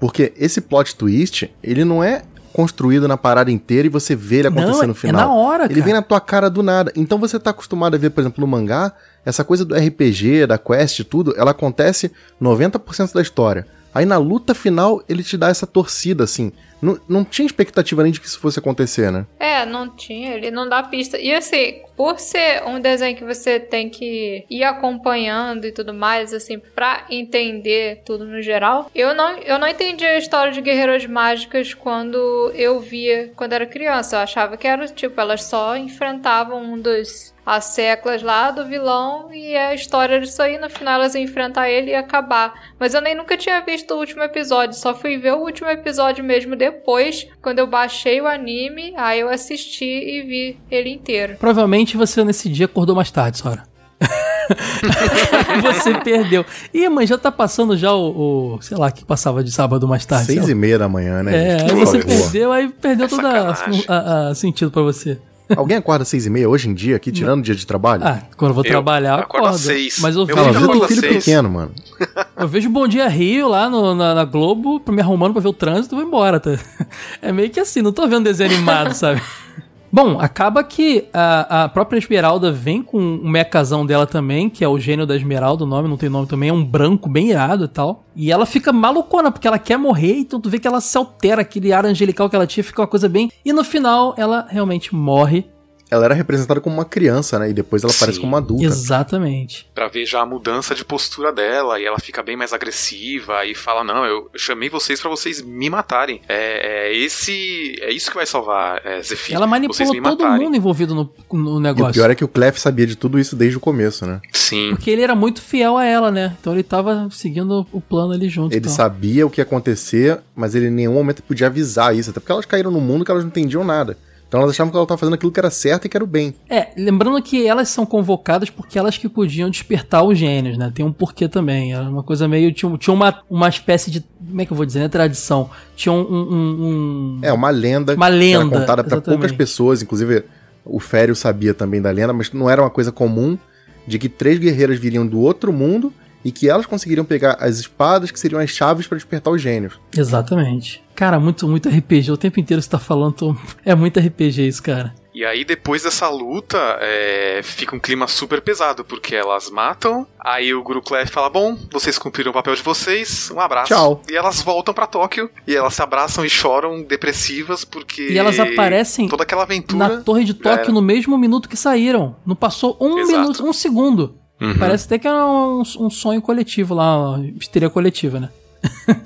Porque esse plot twist, ele não é construído na parada inteira e você vê ele acontecer Não, no é final. na hora, Ele cara. vem na tua cara do nada. Então você tá acostumado a ver, por exemplo, no mangá, essa coisa do RPG, da quest e tudo, ela acontece 90% da história. Aí na luta final, ele te dá essa torcida, assim. Não, não tinha expectativa nem de que isso fosse acontecer, né? É, não tinha, ele não dá pista. E assim, por ser um desenho que você tem que ir acompanhando e tudo mais, assim, pra entender tudo no geral, eu não, eu não entendi a história de Guerreiras Mágicas quando eu via quando era criança. Eu achava que era, tipo, elas só enfrentavam um dos as seclas lá do vilão e a história disso aí, no final elas iam enfrentar ele e acabar. Mas eu nem nunca tinha visto o último episódio, só fui ver o último episódio mesmo depois, quando eu baixei o anime, aí eu assisti e vi ele inteiro. Provavelmente você nesse dia acordou mais tarde, Sora. <laughs> você perdeu. Ih, mãe, já tá passando já o, o- sei lá, que passava de sábado mais tarde. Seis sei e meia da manhã, né? É, aí você perdeu, aí perdeu todo a, a- a sentido pra você. Alguém acorda seis e meia hoje em dia, aqui, tirando o dia de trabalho? Ah, quando eu vou Eu trabalhar, eu acordo às seis. Mas eu Meu vejo, acorda teu filho seis. pequeno, mano. <laughs> eu vejo Bom Dia Rio lá no- na, na Globo, me arrumando pra ver o trânsito e vou embora. Tá? <laughs> É meio que assim, não tô vendo desenho animado, sabe? <laughs> Bom, acaba que a, a própria Esmeralda vem com um mecazão dela também, que é o gênio da Esmeralda, o nome não tem nome também, é um branco bem irado e tal. E ela fica malucona, porque ela quer morrer, então tu vê que ela se altera, aquele ar angelical que ela tinha, fica uma coisa bem. E no final, ela realmente morre. Ela era representada como uma criança, né? E depois ela Sim. aparece como uma adulta. Exatamente. Pra ver já a mudança de postura dela e ela fica bem mais agressiva e fala: Não, eu eu chamei vocês pra vocês me matarem. É, é esse. É isso que vai salvar é, Zephyr. Ela vocês manipulou me todo matarem. mundo envolvido no, no E o negócio. pior é que o Clef sabia de tudo isso desde o começo, né? Sim. Porque ele era muito fiel a ela, né? Então ele tava seguindo o plano ali junto. Ele então. sabia o que ia acontecer, mas ele em nenhum momento podia avisar isso. Até porque elas caíram no mundo que elas não entendiam nada. Então elas achavam que ela estava fazendo aquilo que era certo e que era o bem. É, lembrando que elas são convocadas porque elas que podiam despertar os gênios, né? Tem um porquê também. Era uma coisa meio. Tinha, tinha uma, uma espécie de. Como é que eu vou dizer? Não é tradição. Tinha um. um- um- É, uma lenda. Uma que lenda, era contada para poucas pessoas. Inclusive, o Fério sabia também da lenda, mas não era uma coisa comum de que três guerreiras viriam do outro mundo e que elas conseguiriam pegar as espadas que seriam as chaves pra despertar os gênios. Exatamente. Cara, muito, muito RPG. O tempo inteiro você tá falando. tô- <laughs> É muito RPG isso, cara. E aí, depois dessa luta, é, fica um clima super pesado, porque elas matam. Aí o Guru Clef fala: Bom, vocês cumpriram o papel de vocês, um abraço. Tchau. E elas voltam pra Tóquio e elas se abraçam e choram depressivas, porque. E elas aparecem Toda aquela aventura. Na Torre de Tóquio no mesmo minuto que saíram. Não passou um Exato. minuto, um segundo. Uhum. Parece até que era um, um sonho coletivo lá, uma histeria coletiva, né?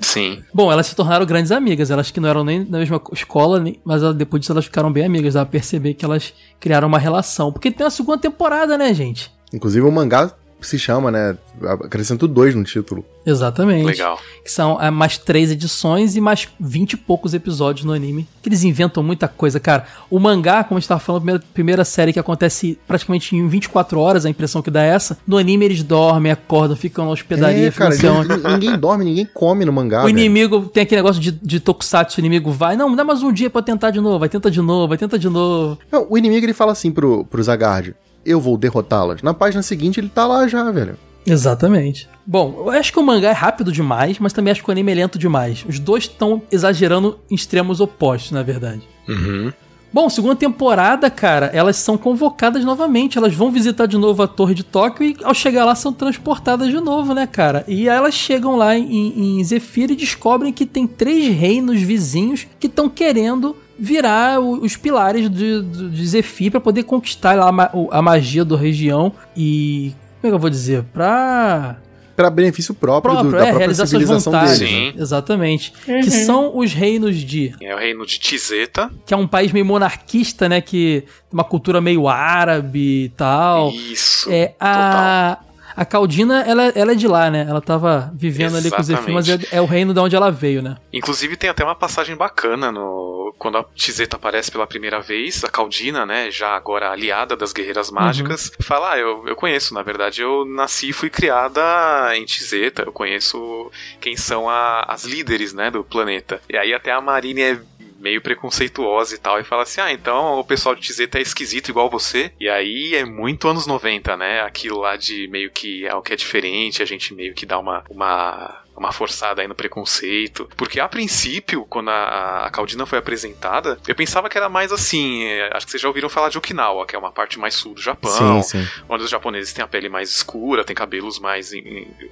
Sim. <laughs> Bom, elas se tornaram grandes amigas. Elas que não eram nem na mesma escola, nem- mas depois disso elas ficaram bem amigas. Dá pra perceber que elas criaram uma relação. Porque tem uma segunda temporada, né, gente? Inclusive o mangá se chama, né? Acrescento dois no título. Exatamente. Legal. Que são é, mais três edições e mais vinte e poucos episódios no anime. Que eles inventam muita coisa, cara. O mangá, como a gente tava falando, a primeira, primeira série que acontece praticamente em 24 horas, a impressão que dá é essa. No anime eles dormem, acordam, ficam na hospedaria, é, ficam cara, onde. ninguém, ninguém dorme, ninguém come no mangá. O velho. inimigo tem aquele negócio de, de tokusatsu, o inimigo vai, não, dá mais um dia pra tentar de novo, vai tentar de novo, vai tentar de novo. Não, o inimigo ele fala assim pro, pro Zagard: Eu vou derrotá-las. Na página seguinte ele tá lá já, velho. Exatamente. Bom, eu acho que o mangá é rápido demais, mas também acho que o anime é lento demais. Os dois estão exagerando em extremos opostos, na verdade. Uhum. Bom, segunda temporada, cara, elas são convocadas novamente. Elas vão visitar de novo a Torre de Tóquio e ao chegar lá são transportadas de novo, né, cara? E aí elas chegam lá em, em Zephyr e descobrem que tem três reinos vizinhos que estão querendo virar o- os pilares de, de, Zephyr pra poder conquistar lá a, magia da região e. Como é que eu vou dizer? Pra Pra benefício próprio, do- próprio, da é, própria realizar suas civilização vontades. deles. Sim. né? Exatamente. Uhum. Que são os reinos de É o reino de Tizeta. que é um país meio monarquista, né? Que uma cultura meio árabe e tal. Isso. É, a, a Caldina, ela, ela é de lá, né? Ela tava vivendo ali com os Zephyr, mas é, Exatamente. é o reino de onde ela veio, né? Inclusive tem até uma passagem bacana no quando a Tizeta aparece pela primeira vez, a Caldina, né, já agora aliada das guerreiras mágicas, fala: ah, eu, eu conheço, na verdade, eu nasci e fui criada em Tizeta, eu conheço quem são a- as líderes, né, do planeta. E aí até a Marine é meio preconceituosa e tal, e fala assim: ah, então o pessoal de Tizeta é esquisito igual você. E aí é muito anos 90, né? Aquilo lá de meio que é o que é diferente, a gente meio que dá uma. uma uma forçada aí no preconceito. Porque a princípio, quando a, a Caldina foi apresentada, eu pensava que era mais assim. é, acho que vocês já ouviram falar de Okinawa, que é uma parte mais sul do Japão. Sim, sim. Onde os japoneses têm a pele mais escura, têm cabelos mais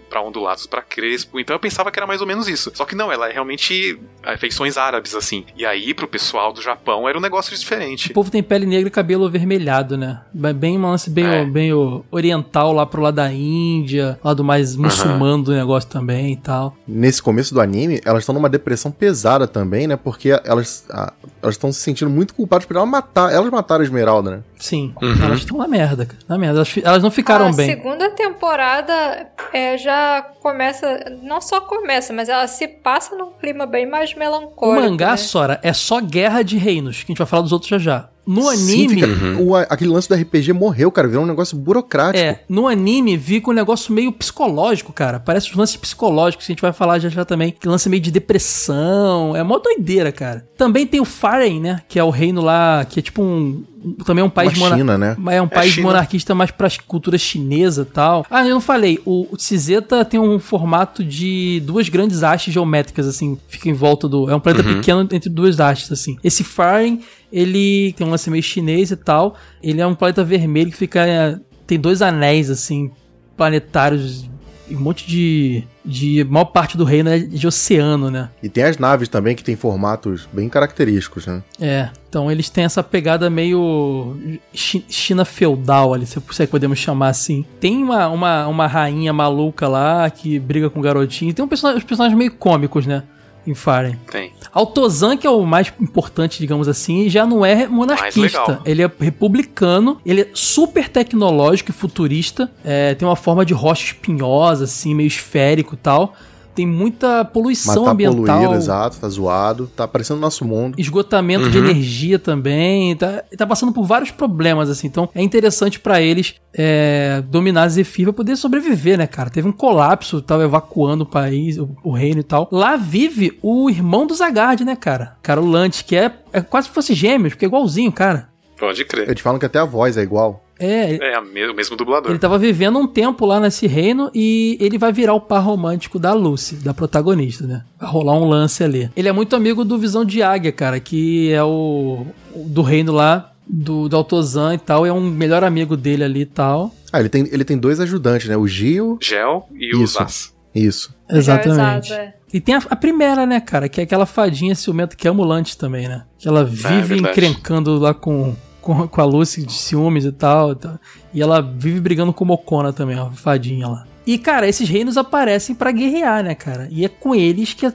pra ondulados pra crespo. Então eu pensava que era mais ou menos isso. Só que não, ela é realmente feições árabes, assim. E aí, pro pessoal do Japão, era um negócio diferente. O povo tem pele negra e cabelo avermelhado, né? Bem um lance bem, É. bem oriental lá pro lado da Índia, lado mais muçulmano do negócio também e tal. Nesse começo do anime, elas estão numa depressão pesada também, né? Porque elas ah, elas estão se sentindo muito culpadas por ela matar. Elas mataram a Esmeralda, né? Sim, Uhum. elas estão na merda, cara. Na merda. Elas, elas não ficaram a bem. segunda temporada é, já começa, não só começa, mas ela se passa num clima bem mais O melancólico. mangá, né? Sora, é só guerra de reinos, que a gente vai falar dos outros já já. No Sim, anime. fica- o- aquele lance do RPG morreu, cara. Virou um negócio burocrático. É, no anime fica um negócio meio psicológico, cara. Parece os lances psicológicos que a gente vai falar já já também. Que lance meio de depressão. É mó doideira, cara. Também tem o Faren, né? Que é o reino lá, que é tipo um. Também é um país Uma China, né? É um país China. monarquista mais pra cultura chinesa e tal. Ah, eu não falei. O, o Tzeta tem um formato de duas grandes hastes geométricas, assim. Fica em volta do. É um planeta Uhum. pequeno entre duas hastes, assim. Esse Faren, ele tem um lance meio chinês e tal. Ele é um planeta vermelho que fica. tem dois anéis, assim, planetários. E um monte de. de. Maior parte do reino é de oceano, né? E tem as naves também que tem formatos bem característicos, né? É, então eles têm essa pegada meio chi- China feudal ali, se é podemos chamar assim. Tem uma, uma, uma rainha maluca lá que briga com o garotinho. Tem um personagem, os personagens meio cômicos, né? Em Faren. Tem. Altozan, que é o mais importante, digamos assim, já não é monarquista. Ele é republicano, ele é super tecnológico e futurista. é, tem uma forma de rocha espinhosa, assim, meio esférico e tal. Tem muita poluição Mas tá ambiental. poluído, exato, tá zoado. Tá parecendo nosso mundo. Esgotamento de Uhum. energia também. Tá, tá passando por vários problemas, assim. Então é interessante pra eles é, dominar Zephyr pra poder sobreviver, né, cara? Teve um colapso, tava evacuando o país, o, o reino e tal. Lá vive o irmão do Zagard, né, cara? Carolante, que é, é quase se fosse gêmeos, porque é igualzinho, cara. Pode crer. Eu te falo que até a voz é igual. É, É o mesmo dublador. ele tava vivendo um tempo lá nesse reino e ele vai virar o par romântico da Lucy, da protagonista, né? Vai rolar um lance ali. Ele é muito amigo do Visão de Águia, cara, que é o, do reino lá, do, do Altozan e tal, é um melhor amigo dele ali e tal. Ah, ele tem, ele tem dois ajudantes, né? O Gil. Gel e o Isso. Zaz. Isso. Exatamente. Exato, é. E tem a, a primeira, né, cara, que é aquela fadinha ciumenta que é ambulante também, né? Que ela vive verdade. encrencando lá com, com, com a Lucy de ciúmes e tal, e tal. E ela vive brigando com o Mocona também, a fadinha lá. E, cara, esses reinos aparecem pra guerrear, né, cara? E é com eles que. é,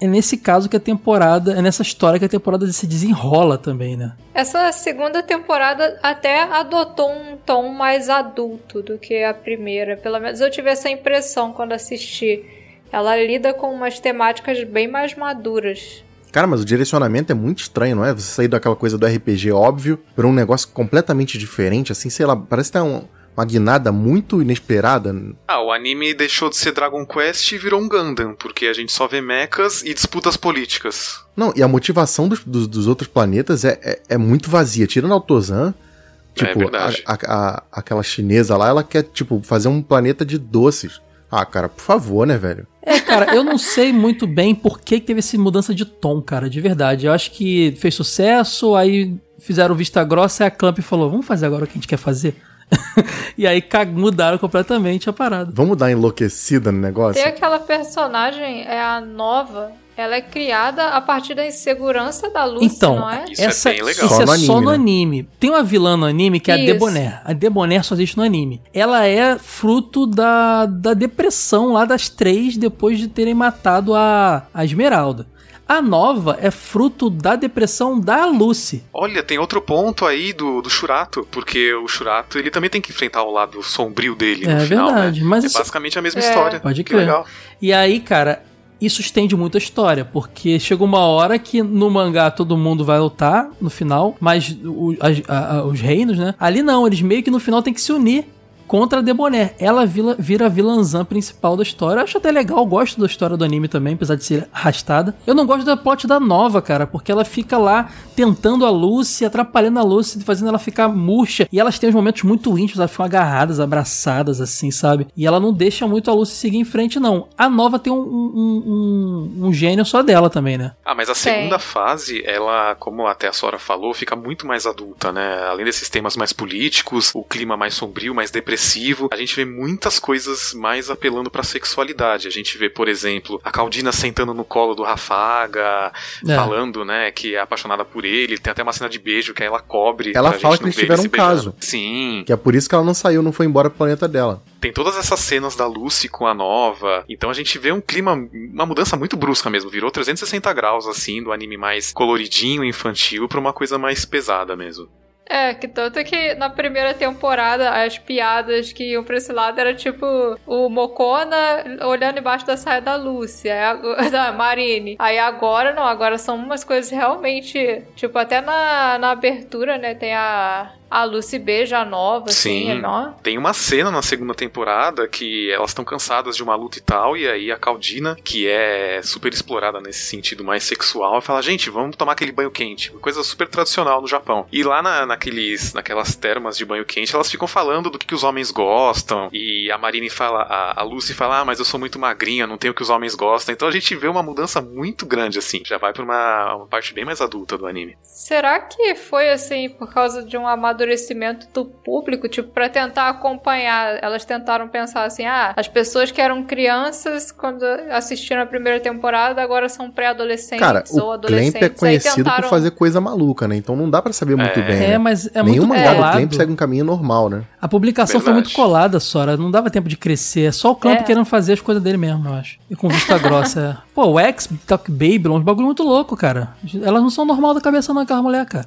é nesse caso que a temporada. É nessa história que a temporada se desenrola também, né? Essa segunda temporada até adotou um tom mais adulto do que a primeira. Pelo menos eu tive essa impressão quando assisti. Ela lida com umas temáticas bem mais maduras. Cara, mas o direcionamento é muito estranho, não é? Você sair daquela coisa do RPG óbvio pra um negócio completamente diferente, assim, sei lá, parece que tá um- uma guinada muito inesperada. Ah, o anime deixou de ser Dragon Quest e virou um Gundam, porque a gente só vê mechas e disputas políticas. Não, e a motivação dos, dos, dos outros planetas é, é, é muito vazia. Tirando Altozan, É tipo, verdade. a, a- a- aquela chinesa lá, ela quer, tipo, fazer um planeta de doces. Ah, cara, por favor, né, velho? É, cara, eu não sei muito bem por que teve essa mudança de tom, cara, de verdade. Eu acho que fez sucesso, aí fizeram vista grossa e a Clamp falou: vamos fazer agora o que a gente quer fazer. <laughs> e aí mudaram completamente a parada. Vamos dar enlouquecida no negócio? Tem aquela personagem, é a nova. Ela é criada a partir da insegurança da Lucy, Então, não é? essa, bem legal. isso Só é no só anime, no né? anime. Tem uma vilã no anime que é a Isso. Debonair. A Debonair só existe no anime. Ela é fruto da, da depressão lá das três depois de terem matado a, a Esmeralda. A nova é fruto da depressão da Lucy. Olha, tem outro ponto aí do, do Shurato, porque o Shurato ele também tem que enfrentar o lado sombrio dele É no final, verdade, né? mas é isso- basicamente a mesma É. história. Pode que crer. legal. E aí, cara, isso estende muito a história, porque chega uma hora que no mangá todo mundo vai lutar no final, mas o- a- a- os reinos, né? Ali não, eles meio que no final tem que se unir contra a Debonair. Ela vira, vira a vilãzã principal da história. Eu acho até legal, gosto da história do anime também, apesar de ser arrastada. Eu não gosto da plot da nova, cara, porque ela fica lá tentando a Lucy, atrapalhando a Lucy, fazendo ela ficar murcha. E elas têm uns momentos muito íntimos, elas ficam agarradas, abraçadas, assim, sabe? E ela não deixa muito a Lucy seguir em frente, não. A nova tem um, um, um, um gênio só dela também, né? Ah, mas a segunda fase, ela, como até a Sora falou, fica muito mais adulta, né? Além desses temas mais políticos, o clima mais sombrio, mais depressivo, a gente vê muitas coisas mais apelando pra sexualidade. A gente vê, por exemplo, a Caldina sentando no colo do Rafaga, É. falando, né, que é apaixonada por ele. Tem até uma cena de beijo que ela cobre. Ela pra fala gente que não eles ver tiveram se um caso. beijando. Sim. Que é por isso que ela não saiu, não foi embora pro planeta dela. Tem todas essas cenas da Lucy com a nova. Então a gente vê um clima, uma mudança muito brusca mesmo. Virou 360 graus, assim, do anime mais coloridinho, infantil, pra uma coisa mais pesada mesmo. É, que tanto que na primeira temporada as piadas que iam pra esse lado era tipo o Mocona olhando embaixo da saia da aí ag- <laughs> da Marine. Aí agora não, agora são umas coisas realmente. Tipo, até na, na abertura, né? Tem a, a Lucy beija a nova, assim, Sim. ó. Tem uma cena na segunda temporada que elas estão cansadas de uma luta e tal, e aí a Caldina, que é super explorada nesse sentido mais sexual, fala: gente, vamos tomar aquele banho quente. Coisa super tradicional no Japão. E lá na, naqueles, naquelas termas de banho quente, elas ficam falando do que, que os homens gostam. E a Marine fala, a, a Lucy fala: ah, mas eu sou muito magrinha, não tenho o que os homens gostam. Então a gente vê uma mudança muito grande, assim. Já vai pra uma, uma parte bem mais adulta do anime. Será que foi assim por causa de um amadurecimento do público, tipo, pra tentar acompanhar? Elas tentaram pensar assim: ah, as pessoas que eram crianças quando assistiram a primeira temporada agora são pré-adolescentes Cara, ou o adolescentes. Clamp é conhecido tentaram- por fazer coisa maluca, né? Então não dá pra saber muito É. bem. É, né? mas é Nenhum muito mangá do. Clamp segue um caminho normal, né? A publicação foi Verdade. muito colada, Sora. Não dava tempo de crescer. É só o Clamp É. querendo fazer as coisas dele mesmo, eu acho. E com vista <laughs> grossa. é. Pô, o X, Talk Babylon, uns bagulho muito louco, cara. Elas não são normal da cabeça não, aquela mulher, cara.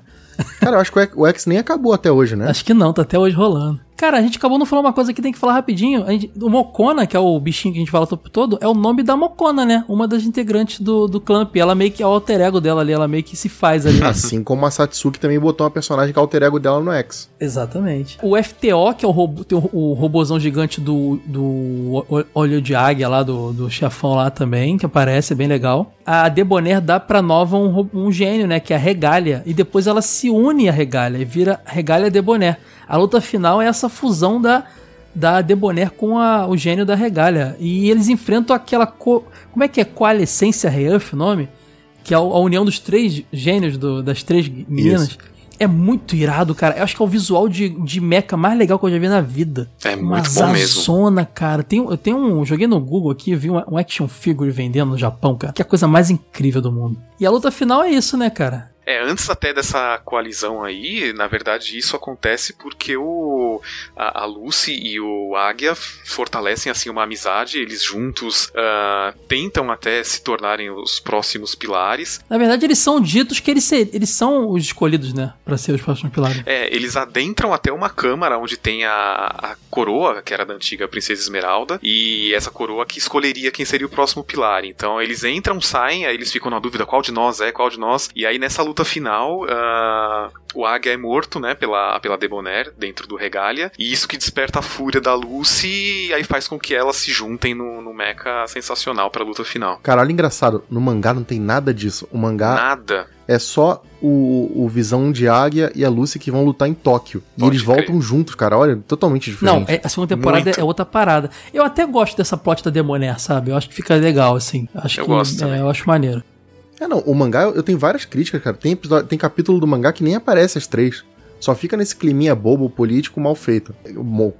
Cara, eu acho que o X- nem acabou até hoje, né? Acho que não, tá até hoje rolando. Cara, a gente acabou não falando uma coisa que tem que falar rapidinho. Gente- o Mocona, que é o bichinho que a gente fala o tempo todo, é o nome da Mocona, né? Uma das integrantes do, do Clamp. Ela meio que é o alter ego dela ali, ela meio que se faz ali. <laughs> Assim como a Satsuki também botou uma personagem que é alter ego dela no X. Exatamente. O FTO, que é o, robô, tem o, o robôzão gigante do, do o- olho de águia lá, do, do chefão lá também, que aparece, é bem legal. a Debonair dá pra Nova um, um gênio, né? Que é a Regalia. E depois ela se une à Regalia e vira Regalia Debonair. A luta final é essa fusão da, da Debonair com a- o gênio da Regalia. E eles enfrentam aquela. co- como é que é? Coalescência Reuf o nome? Que é a, a união dos três gênios, do- das três meninas. É muito irado, cara. Eu acho que é o visual de, de mecha mais legal que eu já vi na vida. É Uma muito bom mesmo. zona, cara. Tem, eu tenho um. Joguei no Google aqui, vi uma- um action figure vendendo no Japão, cara. Que é a coisa mais incrível do mundo. E a luta final é isso, né, cara? É, antes até dessa coalizão aí, na verdade isso acontece porque o a, a Lucy e o Águia fortalecem assim uma amizade, eles juntos ah, tentam até se tornarem os próximos pilares. Na verdade, eles são ditos que eles, eles são os escolhidos, né? Pra ser os próximos pilares. É, eles adentram até uma câmara onde tem a, a coroa, que era da antiga Princesa Esmeralda, e essa coroa que escolheria quem seria o próximo pilar. Então eles entram, saem, aí eles ficam na dúvida qual de nós é, qual de nós. E aí nessa luta final, ah, o Águia é morto, né, pela, pela Debonair, dentro do Regalia, e isso que desperta a fúria da Lucy, e aí faz com que elas se juntem no, no mecha sensacional pra luta final. Cara, olha engraçado, no mangá não tem nada disso. O mangá Nada. é só o, o Visão de Águia e a Lucy que vão lutar em Tóquio. E Pode eles crer. voltam juntos, cara. Olha, totalmente Não, diferente. é- a segunda temporada Muito. é outra parada. Eu até gosto dessa plot da Demonair, sabe? Eu acho que fica legal, assim. Acho Eu que, gosto é, eu acho maneiro. É, não, o mangá, eu tenho várias críticas, cara. Tem, episódio, tem capítulo do mangá que nem aparece as três. Só fica nesse climinha bobo, político, mal feito.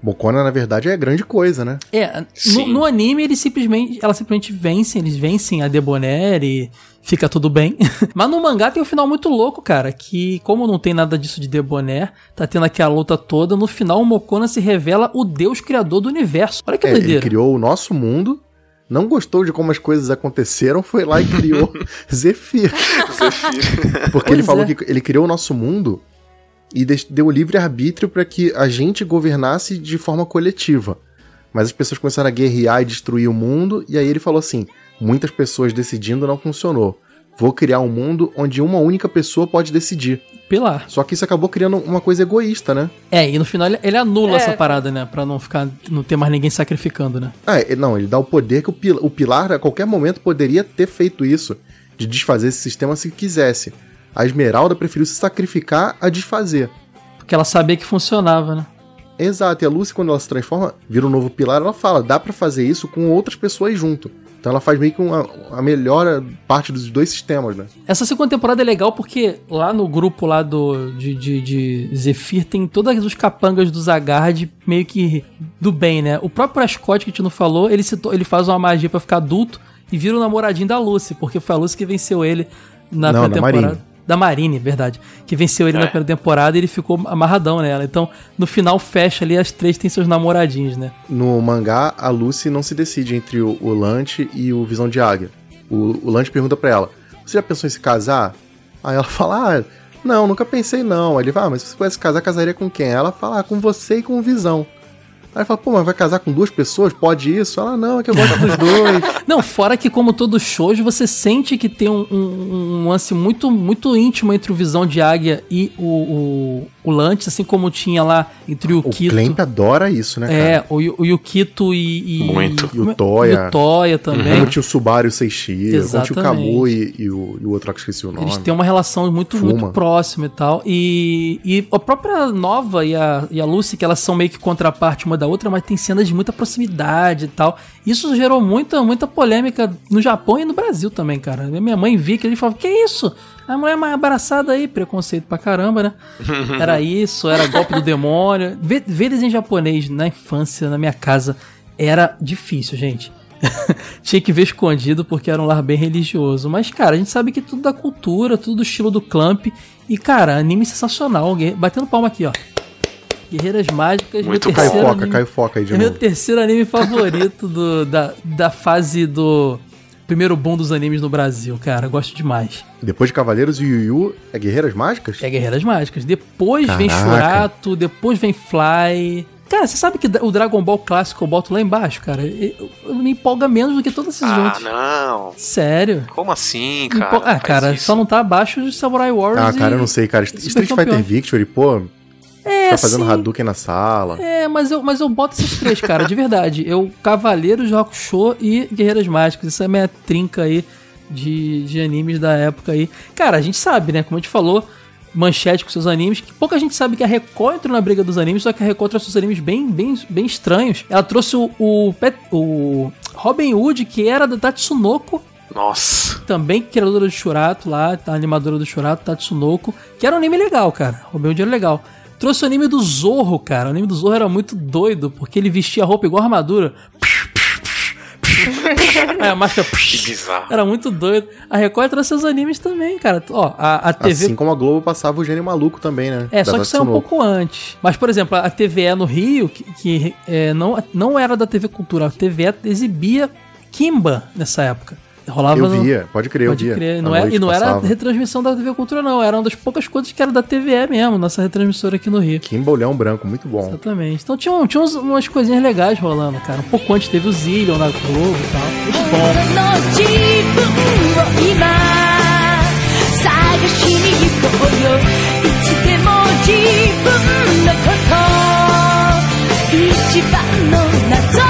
Mokona, na verdade, é grande coisa, né? É, no, no anime eles simplesmente, elas simplesmente vencem, eles vencem a Debonair e fica tudo bem. <laughs> Mas no mangá tem um final muito louco, cara, que como não tem nada disso de Debonair, tá tendo aquela luta toda, no final o Mokona se revela o deus criador do universo. Olha que É, ele doideira. criou o nosso mundo, não gostou de como as coisas aconteceram, foi lá e criou <laughs> Zephyr. Porque ele Pois falou é. que ele criou o nosso mundo e deu livre-arbítrio para que a gente governasse de forma coletiva. Mas as pessoas começaram a guerrear e destruir o mundo, e aí ele falou assim: muitas pessoas decidindo não funcionou. Vou criar um mundo onde uma única pessoa pode decidir. Pilar. Só que isso acabou criando uma coisa egoísta, né? É, e no final ele, ele anula É. essa parada, né? Pra não ficar. não ter mais ninguém sacrificando, né? Ah, ele- não, ele dá o poder que o, pil- o Pilar a qualquer momento poderia ter feito isso, de desfazer esse sistema se quisesse. A Esmeralda preferiu se sacrificar a desfazer. Porque ela sabia que funcionava, né? Exato, e a Lucy, quando ela se transforma, vira um novo pilar, ela fala, dá pra fazer isso com outras pessoas junto. Então ela faz meio que uma, a melhor parte dos dois sistemas, né? Essa segunda temporada é legal porque lá no grupo lá do de, de, de Zephyr tem todos os capangas do Zagard meio que do bem, né? O próprio Ascot que a gente não falou, ele, to- ele faz uma magia pra ficar adulto e vira o namoradinho da Lucy, porque foi a Lucy que venceu ele na Não, primeira da. Marine. Da Marine, verdade. Que venceu ele na É. primeira temporada e ele ficou amarradão nela. Então, no final, fecha ali, as três têm seus namoradinhos, né? No mangá, a Lucy não se decide entre o, o Lante e o Visão de Águia. O, o Lante pergunta pra ela, você já pensou em se casar? Aí ela <laughs> fala, ah, não, nunca pensei não. Aí ele fala, ah, mas se você pudesse casar, casaria com quem? Aí ela fala, ah, com você e com o Visão. Aí fala, pô, mas vai casar com duas pessoas? Pode isso? Ela, não, é que eu gosto dos <laughs> dois. Não, fora que como todo shoujo, você sente que tem um, um, um lance muito, muito íntimo entre o Visão de Águia e o, o, o Lantes, assim como tinha lá entre o, O Kito. Clemp adora isso, né, cara? É, o, o Yukito e, e... Muito. é- E o Toya. E o Toya também. Como tinha o Subaru e o Seishi, tinha o Kamu Exatamente. e, e o, e o outro que esqueci o nome. Eles têm uma relação muito, Fuma. muito próxima e tal. E, e a própria Nova e a, e a Lucy, que elas são meio que contraparte uma da outra, mas tem cenas de muita proximidade e tal. Isso gerou muita, muita polêmica no Japão e no Brasil também, cara. Minha mãe via que ele falava: Que isso? A mulher mais abraçada aí, preconceito pra caramba, né? <laughs> Era isso, era golpe do demônio. Ver, ver desenho japonês na infância, na minha casa, era difícil, gente. <laughs> Tinha que ver escondido porque era um lar bem religioso. Mas, cara, a gente sabe que tudo da cultura, tudo do estilo do Clamp. E, cara, anime sensacional. Guerre- Batendo palma aqui, ó. Guerreiras Mágicas. Muito meu cai terceiro foca, anime- cai foca aí de É meu novo. terceiro anime favorito do, da, da fase do primeiro boom dos animes no Brasil, cara. Gosto demais. Depois de Cavaleiros e Yu Yu, é Guerreiras Mágicas? É Guerreiras Mágicas. Depois vem Caraca. Shurato, depois vem Fly. Cara, você sabe que o Dragon Ball clássico eu boto lá embaixo, cara? Eu, eu me empolga menos do que todos esses Ah, outros. não. Sério? Como assim, cara? empol- Ah, Faz cara, isso. só não tá abaixo de Samurai Warriors Ah, cara, e- eu não sei, cara. Super Street Fighter. Victory, pô, É, fica fazendo sim. Hadouken na sala. É, mas eu, mas eu boto esses três, cara, de verdade. Eu, Cavaleiros, Hakusho e Guerreiras Mágicas. Essa é a minha trinca aí de, de animes da época aí. Cara, a gente sabe, né? Como a gente falou, manchete com seus animes, que pouca gente sabe que a Record entrou na briga dos animes, só que a Record trouxe os animes bem, bem, bem estranhos. Ela trouxe o, o, Pet- o Robin Hood, que era da Tatsunoko, Nossa. também criadora do Shurato lá, tá, animadora do Shurato, Tatsunoko, que era um anime legal, cara. Robin Hood era legal. Trouxe o anime do Zorro, cara. O anime do Zorro era muito doido, porque ele vestia roupa igual armadura. <laughs> é, a máscara. Que bizarro. Era muito doido. A Record trouxe os animes também, cara. Ó, a, a TV. Assim como a Globo passava o Gênio Maluco também, né? É, Da só que saiu um pouco antes. Mas, por exemplo, a TVE no Rio, que, que, é, não, não era da TV Cultura, a TVE exibia Kimba nessa época. Rolava Eu no- via, pode crer, eu Pode via. crer. À Não é, noite e não era passava. retransmissão da TV Cultura, não. Era uma das poucas coisas que era da TVE mesmo, nossa retransmissora aqui no Rio. Kimbolhão branco, muito bom. Exatamente. Então tinha, um- tinha uns- umas coisinhas legais rolando, cara. Um pouco antes teve o Zillion na Globo e tal. Muito bom. 自分を今探しに行こうよいつでも自分のこと一番の謎「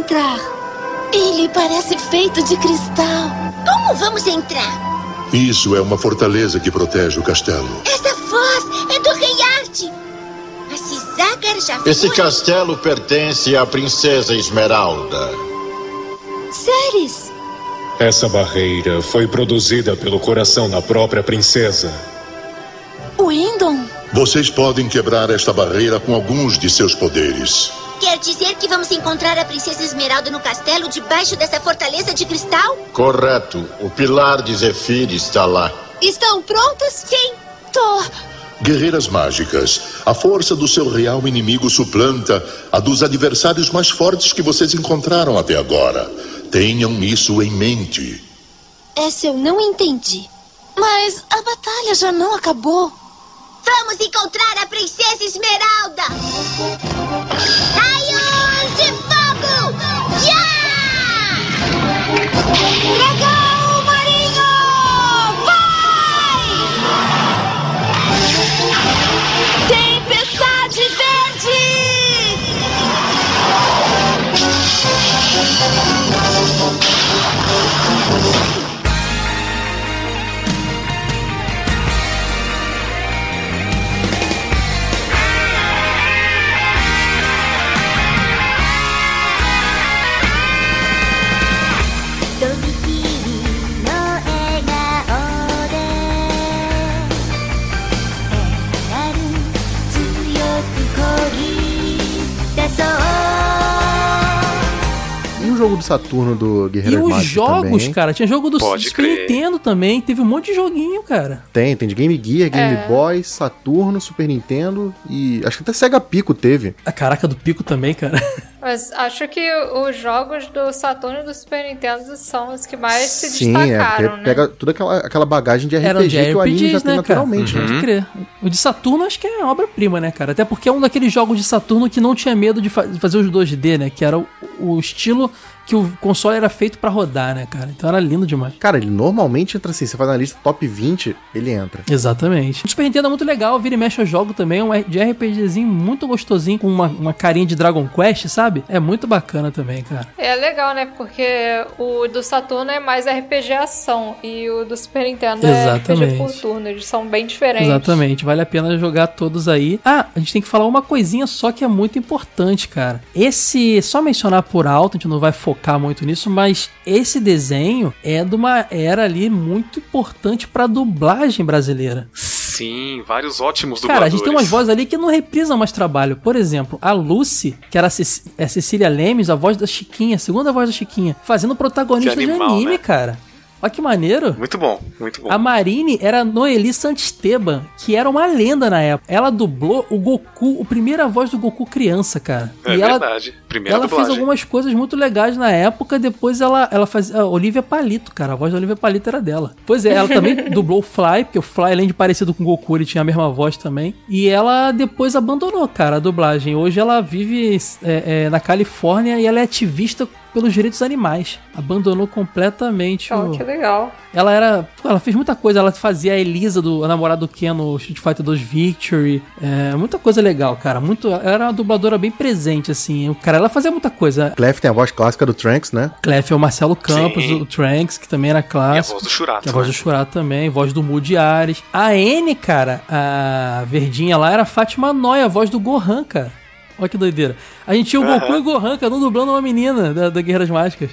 Entrar? Ele parece feito de cristal. Como vamos entrar? Isso é uma fortaleza que protege o castelo. Essa voz é do Rei Arte! Zagar já foi... Esse castelo pertence à princesa Esmeralda. Ceres! Essa barreira foi produzida pelo coração da própria princesa. Windon! Vocês podem quebrar esta barreira com alguns de seus poderes. Quer dizer que vamos encontrar a princesa Esmeralda no castelo debaixo dessa fortaleza de cristal? Correto. O pilar de Zefir está lá. Estão prontas? Sim. Tô. Guerreiras mágicas, a força do seu real inimigo suplanta a dos adversários mais fortes que vocês encontraram até agora. Tenham isso em mente. Essa eu não entendi. Mas a batalha já não acabou. Vamos encontrar a princesa Esmeralda! Raios de fogo! Já! Dragão jogo do Saturno do E Guerreiras os jogos, também. cara, tinha jogo do Pode Super crer. Nintendo também, teve um monte de joguinho, cara. Tem, tem de Game Gear, Game É. Boy, Saturno, Super Nintendo e acho que até Sega Pico teve. A caraca do Pico também, cara. <laughs> Mas acho que os jogos do Saturno e do Super Nintendo são os que mais se Sim, é, destacaram, porque né? pega toda aquela, aquela bagagem de RPG de que o anime já tem né, naturalmente. né? Pode crer. O de Saturno acho que é obra-prima, né, cara? Até porque é um daqueles jogos de Saturno que não tinha medo de, fa- fazer os 2D, né? Que era o, o estilo que o console era feito pra rodar, né, cara? Então era lindo demais. Cara, ele normalmente entra assim, você faz na lista top 20, ele entra. Exatamente. O Super Nintendo é muito legal, vira e mexe eu jogo também, é um de RPGzinho muito gostosinho, com uma, uma carinha de Dragon Quest, sabe? É muito bacana também, cara. É legal, né? Porque o do Saturno é mais RPG ação e o do Super Nintendo é RPG Exatamente. por turno. Eles são bem diferentes. Exatamente, vale a pena jogar todos aí. Ah, a gente tem que falar uma coisinha só que é muito importante, cara. Esse, só mencionar por alto, a gente não vai focar muito nisso, mas esse desenho é de uma era ali muito importante pra dublagem brasileira. Sim, vários ótimos Cara, a dubladores. gente tem umas vozes ali que não reprisam mais trabalho. Por exemplo, a Lucy, que era a, Cec é Cecília Lemes, a voz da Chiquinha, a segunda voz da Chiquinha, fazendo protagonista animal, de anime, né? cara. Olha que maneiro. Muito bom, muito bom. A Marine era Noeli Santisteban, que era uma lenda na época. Ela dublou o Goku, a primeira voz do Goku criança, cara. É e ela verdade. Primeira ela fez algumas coisas muito legais na época, depois ela, ela fazia. Olivia Palito, cara. A voz da Olivia Palito era dela. Pois é, ela também <laughs> dublou o Fly, porque o Fly, além de parecido com o Goku, ele tinha a mesma voz também. E ela depois abandonou, cara, a dublagem. Hoje ela vive é, é, na Califórnia e ela é ativista pelos direitos animais. Abandonou completamente Oh, o. que legal. Ela era. pô, Ela fez muita coisa. Ela fazia a Elisa, do, a namorada do Ken no Street Fighter 2 Victory. É, muita coisa legal, cara. Muito, ela era uma dubladora bem presente, assim. O cara, ela fazia muita coisa. Clef tem a voz clássica do Trunks, né? Clef é o Marcelo Campos, Sim. o Trunks, que também era E a clássico. voz do Churato. É a voz né? do Churato também, voz do Moody Ares. A N, cara, a verdinha lá era a Fátima Noia, a voz do Gohan, cara. Olha que doideira. A gente tinha o Goku Aham. e o Gohan, cada um dublando uma menina da, da Guerreiras Mágicas.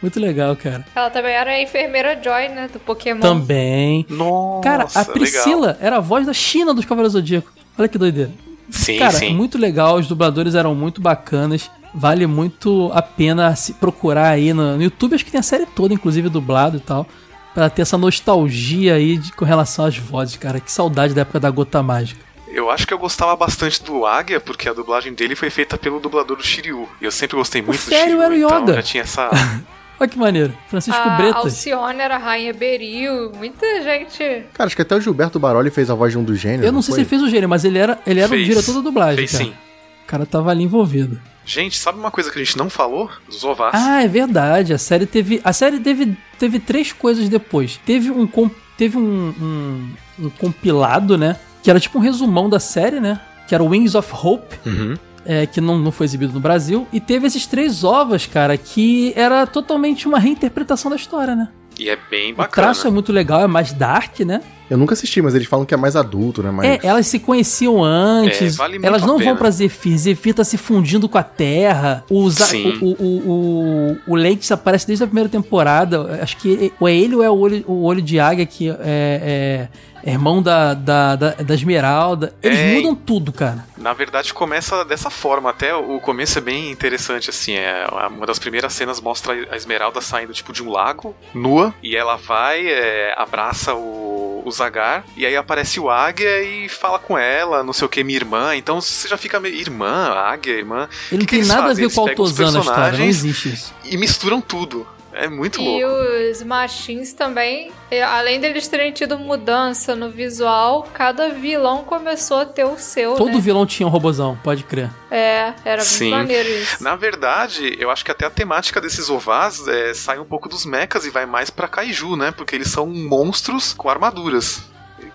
Muito legal, cara. Ela também era a enfermeira Joy, né? Do Pokémon. Também. Nossa, Cara, a legal. Priscila era a voz da China dos Cavaleiros do Zodíaco. Olha que doideira. Sim, Cara, sim. muito legal, os dubladores eram muito bacanas. Vale muito a pena se procurar aí no, no YouTube, acho que tem a série toda, inclusive dublado e tal, Pra ter essa nostalgia aí de- com relação às vozes, cara. Que saudade da época da Gota Mágica. Eu acho que eu gostava bastante do Águia, porque a dublagem dele foi feita pelo dublador do Shiryu. E eu sempre gostei muito do sério Shiryu. era o Então Yoda? já tinha essa. <laughs> Olha que maneiro. Francisco a Bretas. Alcione era a Rainha Beril. Muita gente. Cara, acho que até o Gilberto Baroli fez a voz de um dos gênios. Eu não sei se foi? ele fez o gênio, mas ele era, ele era o diretor da dublagem, Fez cara. sim. O cara tava ali envolvido. Gente, sabe uma coisa que a gente não falou? Dos ovás. Ah, é verdade. A série teve. A série teve, teve três coisas depois. Teve um. com- Teve um, um, um compilado, né? Que era tipo um resumão da série, né? Que era o Wings of Hope. Uhum. é, que não, não foi exibido no Brasil. E teve esses três ovas, cara, que era totalmente uma reinterpretação da história, né? E é bem O bacana. traço é muito legal, é mais dark, né? Eu nunca assisti, mas eles falam que é mais adulto, né? Mais... É, elas se conheciam antes. É, vale elas não vão pra Zephyr. Zephyr tá se fundindo com a Terra. O, Za- Sim. o, o, o, o, o Leite aparece desde a primeira temporada. Acho que ou é ele ou é o olho, o olho de águia que é, é- é irmão da, da, da, da Esmeralda. Eles É. mudam tudo, cara. Na verdade, começa dessa forma. Até o começo é bem interessante, assim. É, uma das primeiras cenas mostra a Esmeralda saindo, tipo, de um lago, nua. E ela vai, é, abraça o, o Zagar. E aí aparece o Águia e fala com ela, não sei o que, minha irmã. Então você já fica meio... Irmã, Águia, irmã... Ele não Que tem nada fazem? a ver com os Altozano história. Não existe isso. E misturam tudo. É muito E louco. os machins também, eh, além deles terem tido mudança no visual, cada vilão começou a ter o seu, Todo né? vilão tinha um robozão, pode crer. É, era muito Sim. maneiro isso. Na verdade, eu acho que até a temática desses ovás é, sai um pouco dos mechas e vai mais pra kaiju, né? Porque eles são monstros com armaduras.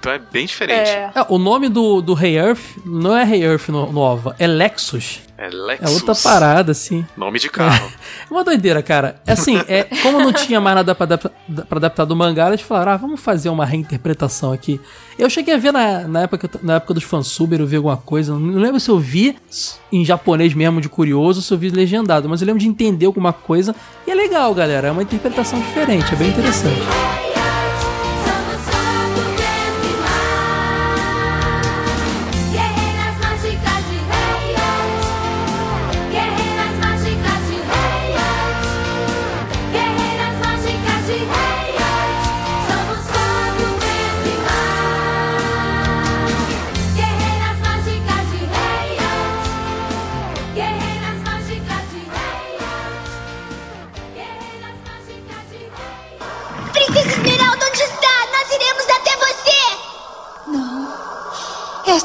Então é bem diferente. É. É, o nome do, do Rei Earth não é Rei Earth no, no OVA, é Lexus. É É Lexus. outra parada, assim. Nome de carro. <laughs> É uma doideira, cara. É Assim, é, como não tinha mais nada pra adaptar, pra adaptar do mangá, eles falaram, ah, vamos fazer uma reinterpretação aqui. Eu cheguei a ver na, na, época, na época dos fansub, eu vi alguma coisa. Não lembro se eu vi em japonês mesmo, de curioso, ou se eu vi legendado. Mas eu lembro de entender alguma coisa. E é legal, galera. É uma interpretação diferente, é bem interessante.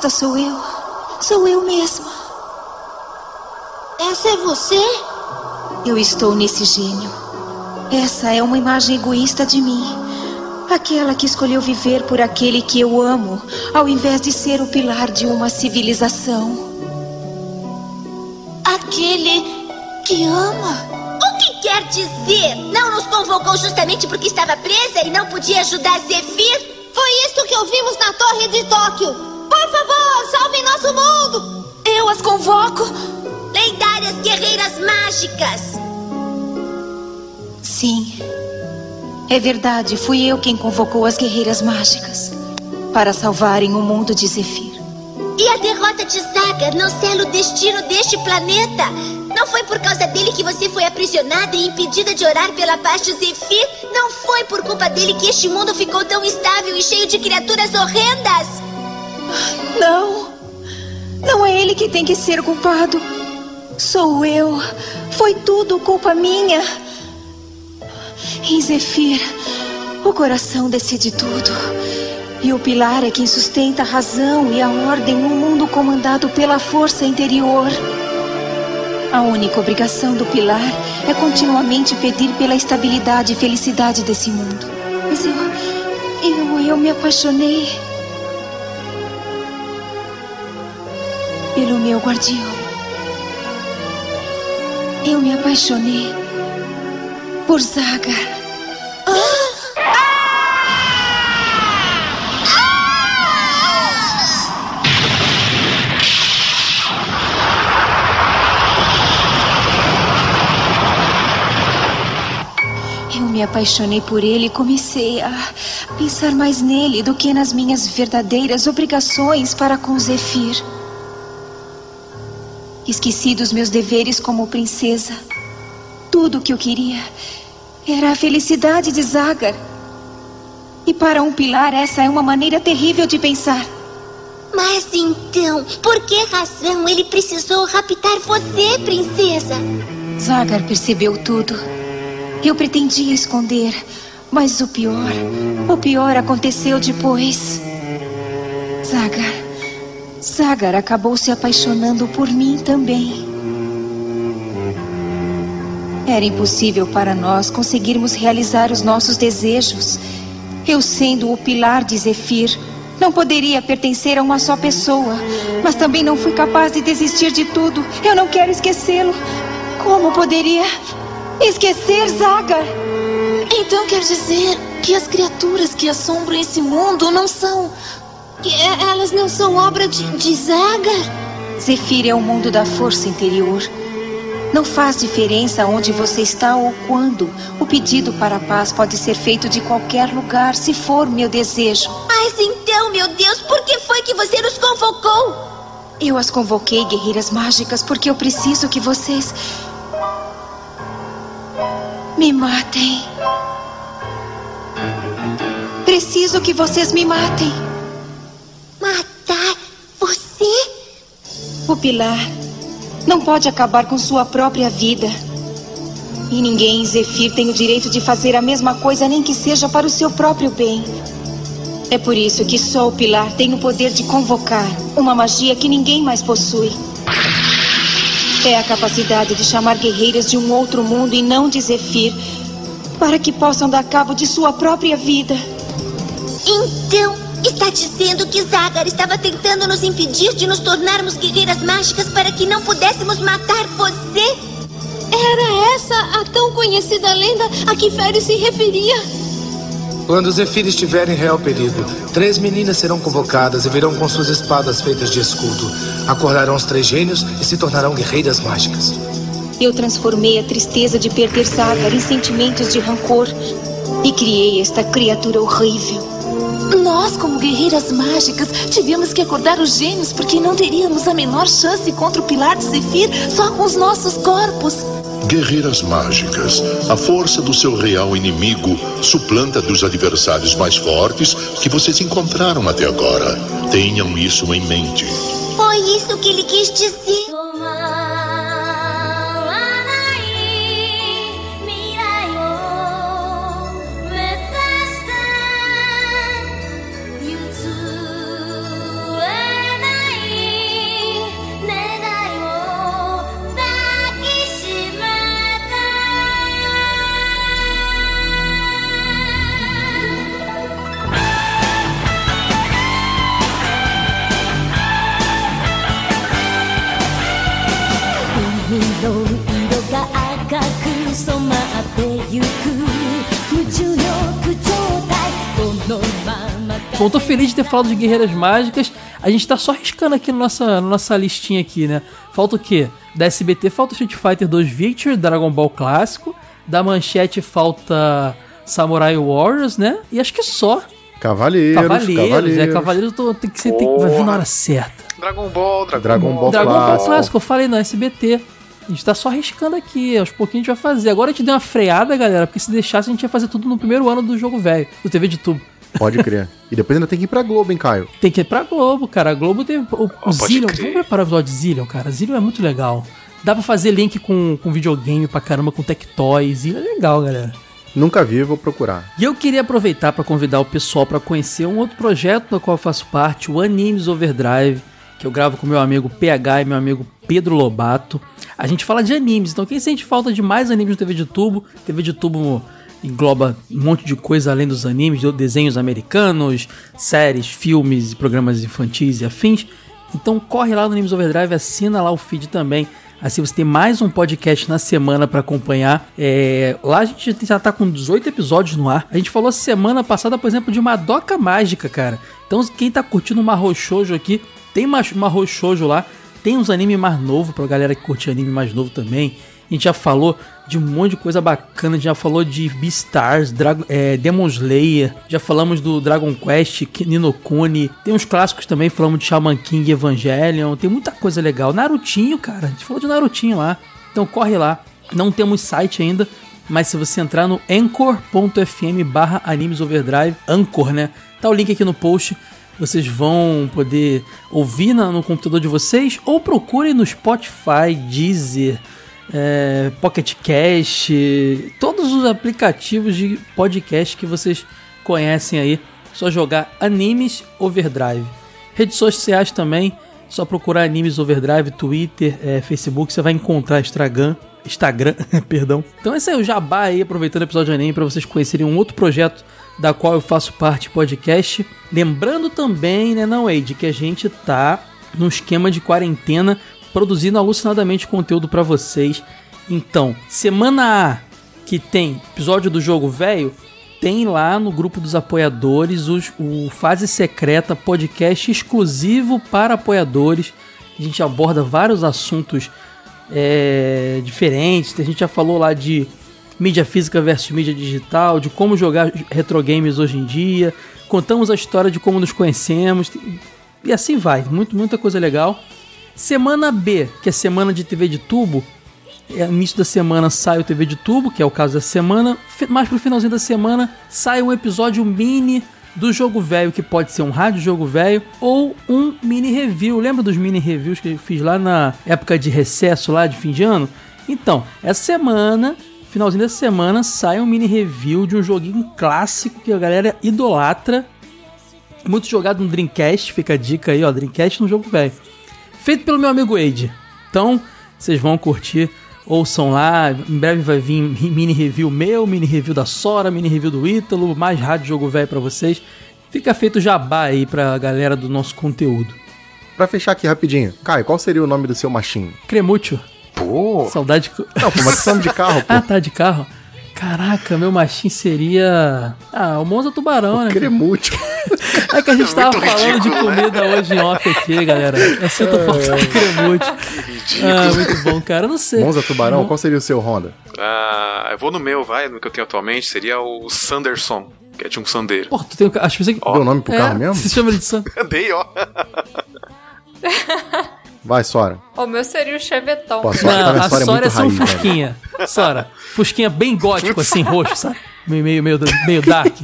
Esta sou eu. Sou eu mesma. Essa é você? Eu estou nesse gênio. Essa é uma imagem egoísta de mim. Aquela que escolheu viver por aquele que eu amo, ao invés de ser o pilar de uma civilização. Aquele que ama? O que quer dizer? Não nos convocou justamente porque estava presa e não podia ajudar Zephyr? Foi isso que ouvimos na torre de Tóquio. Nosso mundo! Eu as convoco? Lendárias guerreiras mágicas! Sim. É verdade, fui eu quem convocou as guerreiras mágicas para salvarem o mundo de Zephyr. E a derrota de Zagar não sela o destino deste planeta? Não foi por causa dele que você foi aprisionada e impedida de orar pela paz de Zephyr? Não foi por culpa dele que este mundo ficou tão instável e cheio de criaturas horrendas? Não! Não é ele que tem que ser culpado. Sou eu. Foi tudo culpa minha. Em Zefir, o coração decide tudo. E o pilar é quem sustenta a razão e a ordem num mundo comandado pela força interior. A única obrigação do pilar é continuamente pedir pela estabilidade e felicidade desse mundo. Mas eu. Eu, eu me apaixonei. Pelo meu guardião. Eu me apaixonei. Por Zagar. Eu me apaixonei por ele e comecei a pensar mais nele do que nas minhas verdadeiras obrigações para com Zefir. Esqueci dos meus deveres como princesa. Tudo o que eu queria era a felicidade de Zagar. E para um pilar, essa é uma maneira terrível de pensar. Mas então, por que razão ele precisou raptar você, princesa? Zagar percebeu tudo. Eu pretendia esconder, mas o pior, o pior aconteceu depois. Zagar, Zagar acabou se apaixonando por mim também. Era impossível para nós conseguirmos realizar os nossos desejos. Eu, sendo o pilar de Zefir, não poderia pertencer a uma só pessoa, mas também não fui capaz de desistir de tudo. Eu não quero esquecê-lo. Como poderia esquecer Zagar? Então quer dizer que as criaturas que assombram esse mundo não são. Que e- elas não são obra de, de Zagar? Zefir é o mundo da força interior. Não faz diferença onde você está ou quando. O pedido para a paz pode ser feito de qualquer lugar, se for meu desejo. Mas então, meu Deus, por que foi que você nos convocou? Eu as convoquei, guerreiras mágicas, porque eu preciso que vocês. me matem. Preciso que vocês me matem. Matar você? O Pilar não pode acabar com sua própria vida. E ninguém em Zefir tem o direito de fazer a mesma coisa, nem que seja para o seu próprio bem. É por isso que só o Pilar tem o poder de convocar uma magia que ninguém mais possui. É a capacidade de chamar guerreiras de um outro mundo e não de Zefir, para que possam dar cabo de sua própria vida. Então, está dizendo que Zagar estava tentando nos impedir de nos tornarmos guerreiras mágicas para que não pudéssemos matar você? Era essa a tão conhecida lenda a que Férias se referia. Quando Zefir estiver em real perigo, três meninas serão convocadas e virão com suas espadas feitas de escudo. Acordarão os três gênios e se tornarão guerreiras mágicas. Eu transformei a tristeza de perder Zagar em sentimentos de rancor e criei esta criatura horrível. Nós, como guerreiras mágicas, tivemos que acordar os gênios porque não teríamos a menor chance contra o pilar de Zefir só com os nossos corpos. Guerreiras mágicas, a força do seu real inimigo suplanta dos adversários mais fortes que vocês encontraram até agora. Tenham isso em mente. Foi isso que ele quis dizer. Bom, tô feliz de ter falado de Guerreiras Mágicas. A gente tá só riscando aqui na nossa, na nossa listinha aqui, né? Falta o quê? Da SBT falta Street Fighter 2 Victory, Dragon Ball clássico. Da Manchete falta Samurai Warriors, né? E acho que só. Cavaleiros, Cavaleiros, Cavaleiros. é, Cavaleiros tô, tem que ser, tem, vai vir na hora certa. Dragon Ball, Dragon, Dragon Ball Dragon Ball clássico. clássico, eu falei na SBT. A gente tá só arriscando aqui, aos pouquinhos a gente vai fazer. Agora a gente deu uma freada, galera, porque se deixasse a gente ia fazer tudo no primeiro ano do jogo velho, do TV de tubo. Pode crer. E depois ainda tem que ir pra Globo, hein, Caio? Tem que ir pra Globo, cara. A Globo tem. O, o pode Zillion. crer. Vamos preparar o episódio de Zillion, cara. Zillion é muito legal. Dá pra fazer link com, com videogame pra caramba, com Tectoys. E é legal, galera. Nunca vi, vou procurar. E eu queria aproveitar para convidar o pessoal para conhecer um outro projeto do qual eu faço parte, o Animes Overdrive, que eu gravo com meu amigo PH e meu amigo Pedro Lobato. A gente fala de animes, então quem sente falta de mais animes no TV de tubo, TV de tubo engloba um monte de coisa além dos animes, de desenhos americanos, séries, filmes, programas infantis e afins. Então corre lá no Animes Overdrive, assina lá o feed também. Assim você tem mais um podcast na semana para acompanhar. É, lá a gente já tá com 18 episódios no ar. A gente falou semana passada, por exemplo, de Madoka Mágica, cara. Então quem tá curtindo uma Shoujo aqui, tem uma Shoujo lá. Tem uns anime mais novo pra galera que curte anime mais novo também. A gente já falou de um monte de coisa bacana. A gente já falou de Beastars, Dragon, é, Demon Slayer. Já falamos do Dragon Quest, Ninokuni. Tem uns clássicos também. Falamos de Shaman King Evangelion. Tem muita coisa legal. Narutinho, cara. A gente falou de Narutinho lá. Então corre lá. Não temos site ainda. Mas se você entrar no anchor.fm barra Animes Overdrive, Anchor, né? Tá o link aqui no post. Vocês vão poder ouvir no computador de vocês ou procurem no Spotify, Deezer, é, Pocket Cast, todos os aplicativos de podcast que vocês conhecem aí. Só jogar Animes Overdrive. Redes sociais também, só procurar Animes Overdrive, Twitter, é, Facebook, você vai encontrar Instagram. Instagram, <laughs> perdão. Então esse é o jabá aí, aproveitando o episódio de anime para vocês conhecerem um outro projeto da qual eu faço parte podcast. Lembrando também, né, não, Wade, que a gente tá no esquema de quarentena produzindo alucinadamente conteúdo para vocês. Então, semana A, que tem episódio do jogo velho, tem lá no grupo dos apoiadores os- o Fase Secreta podcast exclusivo para apoiadores. A gente aborda vários assuntos é, diferentes. A gente já falou lá de mídia física versus mídia digital, de como jogar retro games hoje em dia. Contamos a história de como nos conhecemos. E assim vai, muito, muita coisa legal. Semana B, que é semana de TV de tubo, é, início da semana sai o TV de tubo, que é o caso da semana. Mais pro finalzinho da semana sai um episódio mini do jogo velho, que pode ser um rádio jogo velho ou um mini review. Lembra dos mini reviews que eu fiz lá na época de recesso, lá de fim de ano? Então, essa semana, finalzinho dessa semana, sai um mini review de um joguinho clássico que a galera idolatra. Muito jogado no Dreamcast, fica a dica aí, ó, Dreamcast no jogo velho. Feito pelo meu amigo Wade. Então, vocês vão curtir, ouçam lá. Em breve vai vir mini review meu, mini review da Sora, mini review do Ítalo, mais rádio jogo velho pra vocês. Fica feito jabá aí pra galera do nosso conteúdo. Pra fechar aqui rapidinho, Caio, qual seria o nome do seu machinho? Cremútil. Pô! Saudade. Não, pô, mas <laughs> de carro, pô. ah, tá de carro? Caraca, meu machinho seria. Ah, o Monza Tubarão, né? Cremútil. <laughs> É que a gente tava Muito falando de ridículo, né? comida hoje em off aqui, galera. Eu sinto falta de cremute. Ah, muito bom, cara. Eu não sei. Monza Tubarão, qual seria o seu Honda? Ah, eu vou no meu, vai, no que eu tenho atualmente, seria o Sanderson, que é de um sandeiro. Pô, tu tem um Acho que você. Deu nome pro carro mesmo? Se chama ele de San. <laughs> Dei, ó. <laughs> Vai, Sora. O meu seria o Chevetão. Pô, a Sora Não, a história Sora é muito só um. Fusquinha. Sora, Fusquinha bem gótico, assim, roxo, sabe? Meio, meio, meio, meio dark.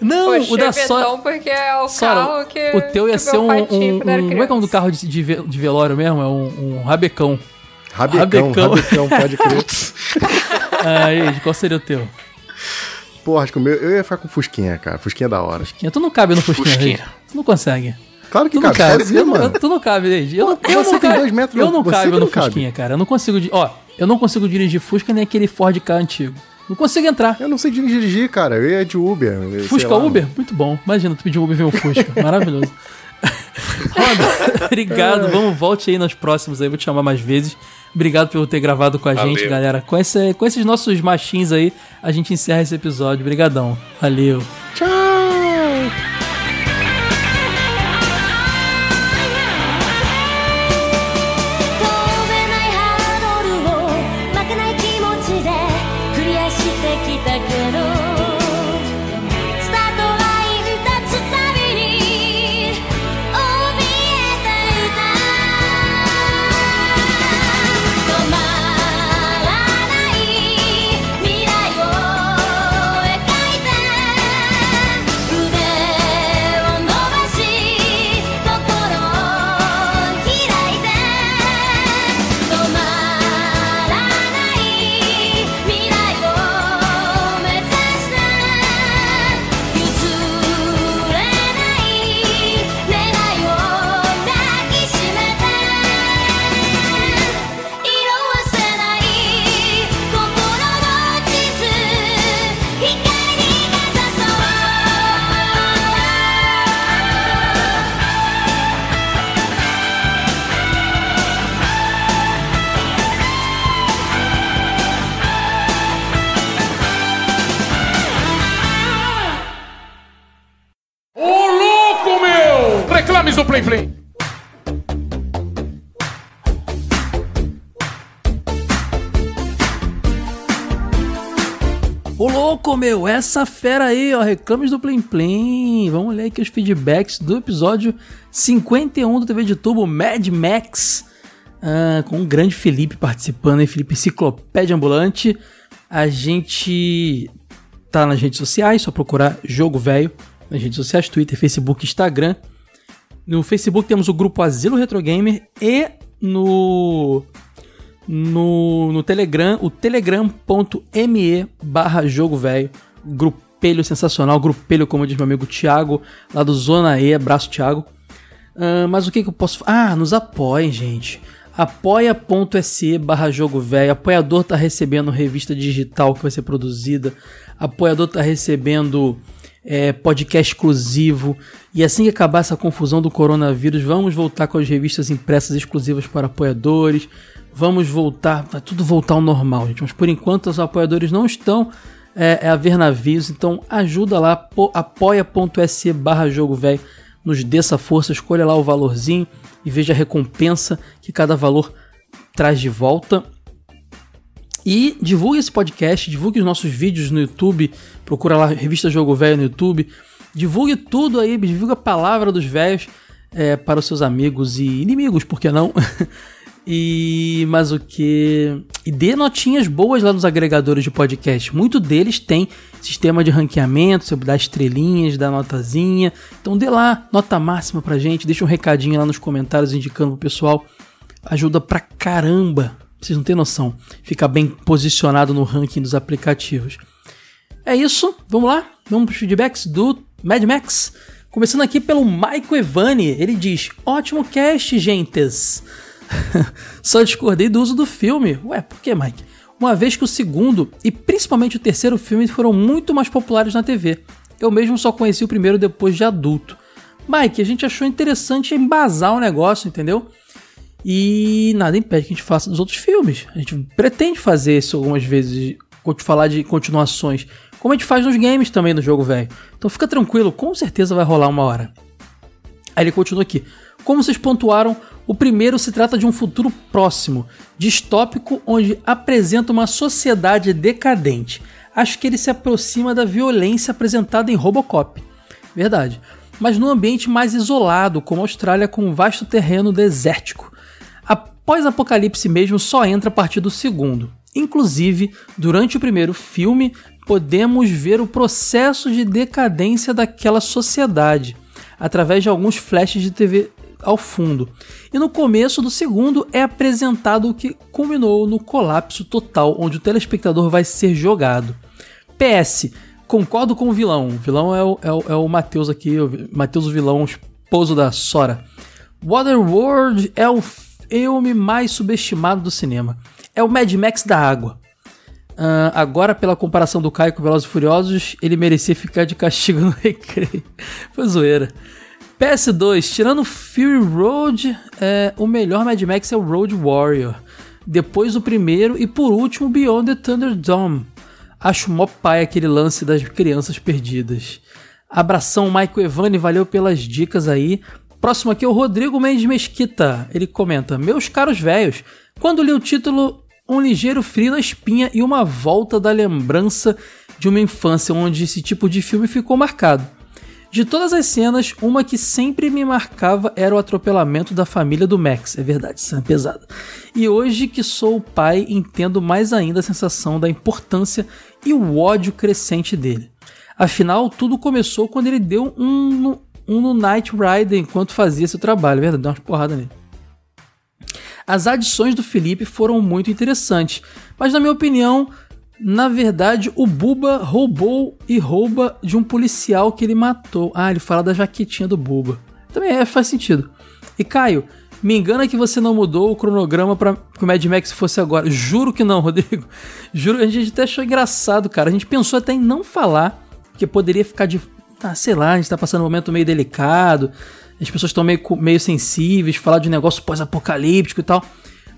Não, Pô, o da Chevetão Sora. porque é o Sora, carro que o teu ia que ser um, um, um- Como é que é o nome do carro de, de, de velório mesmo? É um, um rabecão. Rabecão, rabecão, pode crer. <laughs> Aí, qual seria o teu? Pô, acho que o meu. Eu ia ficar com Fusquinha, cara. Fusquinha é da hora. Fusquinha, tu não cabe no Fusquinha, Fusquinha. Reid. Tu não consegue. Claro que Tu não cabe, cabe. sozinho, Eu não- mano. eu- tu não cabe, Reid. Eu, não- eu você não tem cabe- dois metros, Eu não cabe no não cabe. Fusquinha, cara. Eu não consigo. Ó, eu não consigo dirigir Fusca nem aquele Ford K antigo. Não consigo entrar. Eu não sei dirigir, cara. Eu ia de Uber. eu Fusca lá. Uber? Muito bom. Imagina, tu pedir um Uber e ver um Fusca. <laughs> Maravilhoso. <laughs> Roda, obrigado. Vamos, volte aí nos próximos aí. Vou te chamar mais vezes. Obrigado por ter gravado com a Valeu. gente, galera. Com, esse, com esses nossos machins aí, a gente encerra esse episódio. Obrigadão. Valeu. Tchau! Essa fera aí, ó, reclames do Plim Plim. Vamos ler aqui os feedbacks do episódio 51 do TV de Tubo, Mad Max. Ah, com o grande Felipe participando, hein? Felipe Enciclopédia Ambulante. A gente tá nas redes sociais, só procurar Jogo Velho. Nas redes sociais, Twitter, Facebook, Instagram. No Facebook temos o grupo Asilo Retro Gamer e no no, no Telegram, o telegram.me barra jogo velho, grupelho sensacional, grupelho como diz meu amigo Thiago, lá do Zona E, abraço Thiago. Ah, mas o que, que eu posso... Ah, nos apoiem, gente. apoia.se barra jogo velho, apoiador tá recebendo revista digital que vai ser produzida, apoiador tá recebendo é, podcast exclusivo. E assim que acabar essa confusão do coronavírus, vamos voltar com as revistas impressas exclusivas para apoiadores. Vamos voltar, vai tudo voltar ao normal, gente. Mas por enquanto os apoiadores não estão é, é a ver navios, então ajuda lá, po- apoia.se barra jogo velho, nos dê essa força, escolha lá o valorzinho e veja a recompensa que cada valor traz de volta. E divulgue esse podcast, divulgue os nossos vídeos no YouTube, procura lá Revista Jogo Velho no YouTube, divulgue tudo aí, divulgue a palavra dos velhos é, para os seus amigos e inimigos, por que não? <laughs> e mas o que e dê notinhas boas lá nos agregadores de podcast. Muito deles tem sistema de ranqueamento, você dá estrelinhas, dá notazinha. Então dê lá nota máxima pra gente, deixa um recadinho lá nos comentários indicando pro pessoal. Ajuda pra caramba. Vocês não têm noção. Fica bem posicionado no ranking dos aplicativos. É isso, vamos lá? Vamos para os feedbacks do Mad Max. Começando aqui pelo Michael Evani, ele diz: Ótimo cast, gentes. <laughs> Só discordei do uso do filme. Ué, por que, Mike? Uma vez que o segundo e principalmente o terceiro filme foram muito mais populares na TV. Eu mesmo só conheci o primeiro depois de adulto. Mike, a gente achou interessante embasar o negócio, entendeu? E nada impede que a gente faça dos outros filmes. A gente pretende fazer isso algumas vezes, falar de continuações, como a gente faz nos games também no jogo velho. Então fica tranquilo, com certeza vai rolar uma hora. Aí ele continua aqui. Como vocês pontuaram, o primeiro se trata de um futuro próximo, distópico, onde apresenta uma sociedade decadente. Acho que ele se aproxima da violência apresentada em Robocop. Verdade. Mas num ambiente mais isolado, como a Austrália, com um vasto terreno desértico. Após Apocalipse mesmo só entra a partir do segundo. Inclusive, durante o primeiro filme, podemos ver o processo de decadência daquela sociedade, através de alguns flashes de TV ao fundo. E no começo do segundo é apresentado o que culminou no colapso total, onde o telespectador vai ser jogado. PS, concordo com o vilão. O vilão é o, é o, é o Matheus aqui, o Matheus o vilão, o esposo da Sora. Waterworld é o filme mais subestimado do cinema. É o Mad Max da água. Ah, agora, pela comparação do Caio com Velozes e Furiosos, ele merecia ficar de castigo no <laughs> recreio. Foi zoeira. PS2, tirando Fury Road, é, o melhor Mad Max é o Road Warrior. Depois o primeiro e por último Beyond the Thunderdome. Acho mó pai aquele lance das crianças perdidas. Abração, Michael Evani, valeu pelas dicas aí. Próximo aqui é o Rodrigo Mendes Mesquita. Ele comenta: Meus caros velhos, quando li o título Um ligeiro frio na espinha e uma volta da lembrança de uma infância onde esse tipo de filme ficou marcado. De todas as cenas, uma que sempre me marcava era o atropelamento da família do Max. É verdade, isso é pesado. E hoje que sou pai, entendo mais ainda a sensação da importância e o ódio crescente dele. Afinal, tudo começou quando ele deu um, no- um no Night Rider enquanto fazia seu trabalho. É verdade, deu umas porradas nele. As adições do Felipe foram muito interessantes, mas na minha opinião, na verdade, o Buba roubou e rouba de um policial que ele matou. Ah, ele fala da jaquetinha do Buba. Também é, faz sentido. E Caio, me engana que você não mudou o cronograma para que o Mad Max fosse agora. Juro que não, <laughs> Rodrigo. Juro, a gente até achou engraçado, cara. A gente pensou até em não falar, porque poderia ficar de. Ah, sei lá, a gente tá passando um momento meio delicado, as pessoas estão meio, meio sensíveis, falar de um negócio pós-apocalíptico e tal.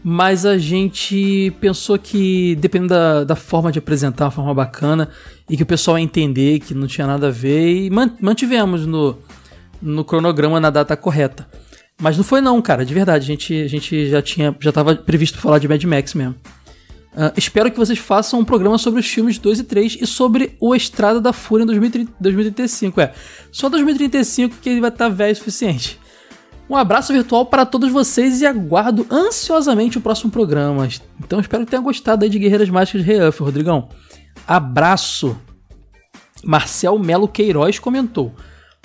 Mas a gente pensou que, dependendo da, da forma de apresentar, uma forma bacana, e que o pessoal ia entender que não tinha nada a ver, e man- mantivemos no, no cronograma na data correta. Mas não foi não, cara, de verdade. A gente, a gente já tinha, já tava previsto falar de Mad Max mesmo. Ah, espero que vocês façam um programa sobre os filmes 2 e 3 e sobre o Estrada da Fúria em 2030 2035. É, só 2035 que ele vai estar velho o suficiente. Um abraço virtual para todos vocês e aguardo ansiosamente o próximo programa. Então espero que tenham gostado aí de Guerreiras Mágicas de Reuff, Rodrigão. Abraço! Marcel Melo Queiroz comentou: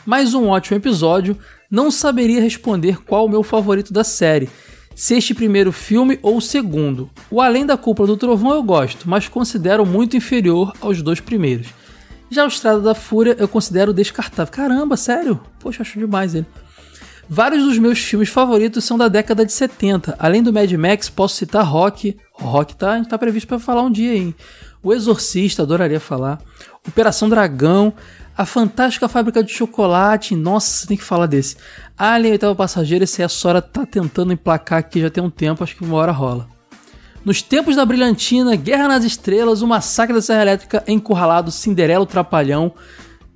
Mais um ótimo episódio. Não saberia responder qual o meu favorito da série. Se este primeiro filme ou o segundo. O Além da Cúpula do Trovão eu gosto, mas considero muito inferior aos dois primeiros. Já o Estrada da Fúria eu considero descartável. Caramba, sério? Poxa, acho demais ele. Vários dos meus filmes favoritos são da década de 70. Além do Mad Max, posso citar Rock. Rock tá, tá previsto para falar um dia aí. O Exorcista, adoraria falar. Operação Dragão. A Fantástica Fábrica de Chocolate. Nossa, tem que falar desse. Alien, Oitavo Passageiro. Esse aí a Sora tá tentando emplacar aqui já tem um tempo. Acho que uma hora rola. Nos tempos da Brilhantina, Guerra nas Estrelas, O Massacre da Serra Elétrica, Encurralado, Cinderela, o Trapalhão.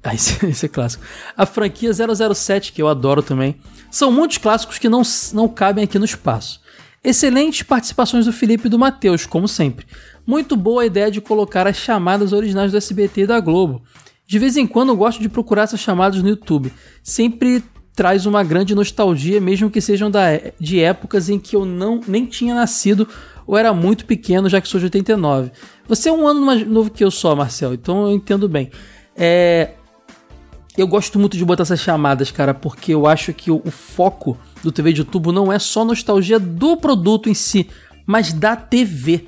Ah, esse, esse <laughs> é clássico. A franquia 007, que eu adoro também. São muitos clássicos que não, não cabem aqui no espaço. Excelentes participações do Felipe e do Matheus, como sempre. Muito boa a ideia de colocar as chamadas originais do SBT e da Globo. De vez em quando eu gosto de procurar essas chamadas no YouTube. Sempre traz uma grande nostalgia, mesmo que sejam da, é, de épocas em que eu não nem tinha nascido ou era muito pequeno, já que sou de 89. Você é um ano mais novo que eu só, Marcel, então eu entendo bem. É, eu gosto muito de botar essas chamadas, cara, porque eu acho que o, o foco do TV de tubo não é só nostalgia do produto em si, mas da TV.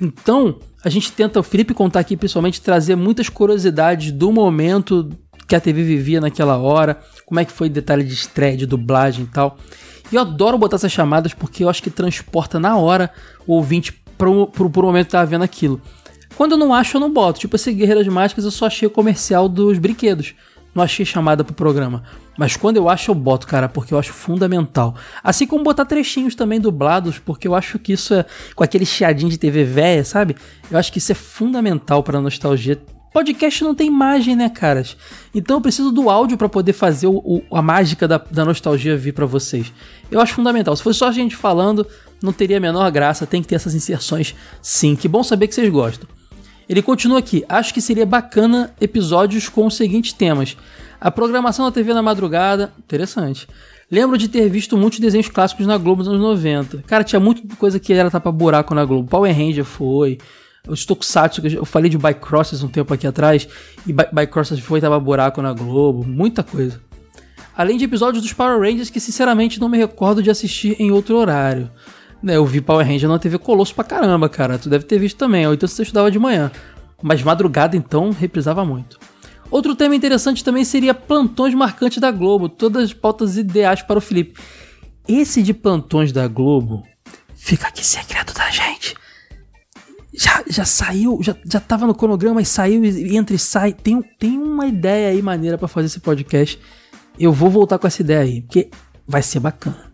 Então, a gente tenta, o Felipe contar aqui principalmente, trazer muitas curiosidades do momento que a TV vivia naquela hora, como é que foi detalhe de estreia, de dublagem e tal. E eu adoro botar essas chamadas porque eu acho que transporta na hora o ouvinte pro, pro, pro momento que tá vendo aquilo. Quando eu não acho, eu não boto. Tipo, esse Guerreiras Mágicas eu só achei o comercial dos brinquedos. Não achei chamada pro programa. Mas quando eu acho, eu boto, cara, porque eu acho fundamental. Assim como botar trechinhos também dublados, porque eu acho que isso é. Com aquele chiadinho de TV velha, sabe? Eu acho que isso é fundamental pra nostalgia. Podcast não tem imagem, né, caras? Então eu preciso do áudio para poder fazer o, o, a mágica da, da nostalgia vir para vocês. Eu acho fundamental. Se fosse só a gente falando, não teria a menor graça. Tem que ter essas inserções, sim. Que bom saber que vocês gostam. Ele continua aqui. Acho que seria bacana episódios com os seguintes temas: a programação da TV na madrugada, interessante. Lembro de ter visto muitos desenhos clássicos na Globo nos anos 90. Cara, tinha muita coisa que era tapa buraco na Globo. Power Ranger foi. Os Tokusatsu, eu falei de Bycrossers um tempo aqui atrás, e By- Bycrossers foi tava buraco na Globo, muita coisa. Além de episódios dos Power Rangers que sinceramente não me recordo de assistir em outro horário. Né, eu vi Power Ranger na TV Colosso pra caramba, cara. Tu deve ter visto também, ou então você estudava de manhã. Mas madrugada então reprisava muito. Outro tema interessante também seria plantões marcantes da Globo, todas as pautas ideais para o Felipe. Esse de plantões da Globo fica aqui segredo da gente. Já, já saiu, já, já tava no cronograma e saiu e entra e sai. Tem, tem uma ideia aí maneira para fazer esse podcast. Eu vou voltar com essa ideia aí, porque vai ser bacana.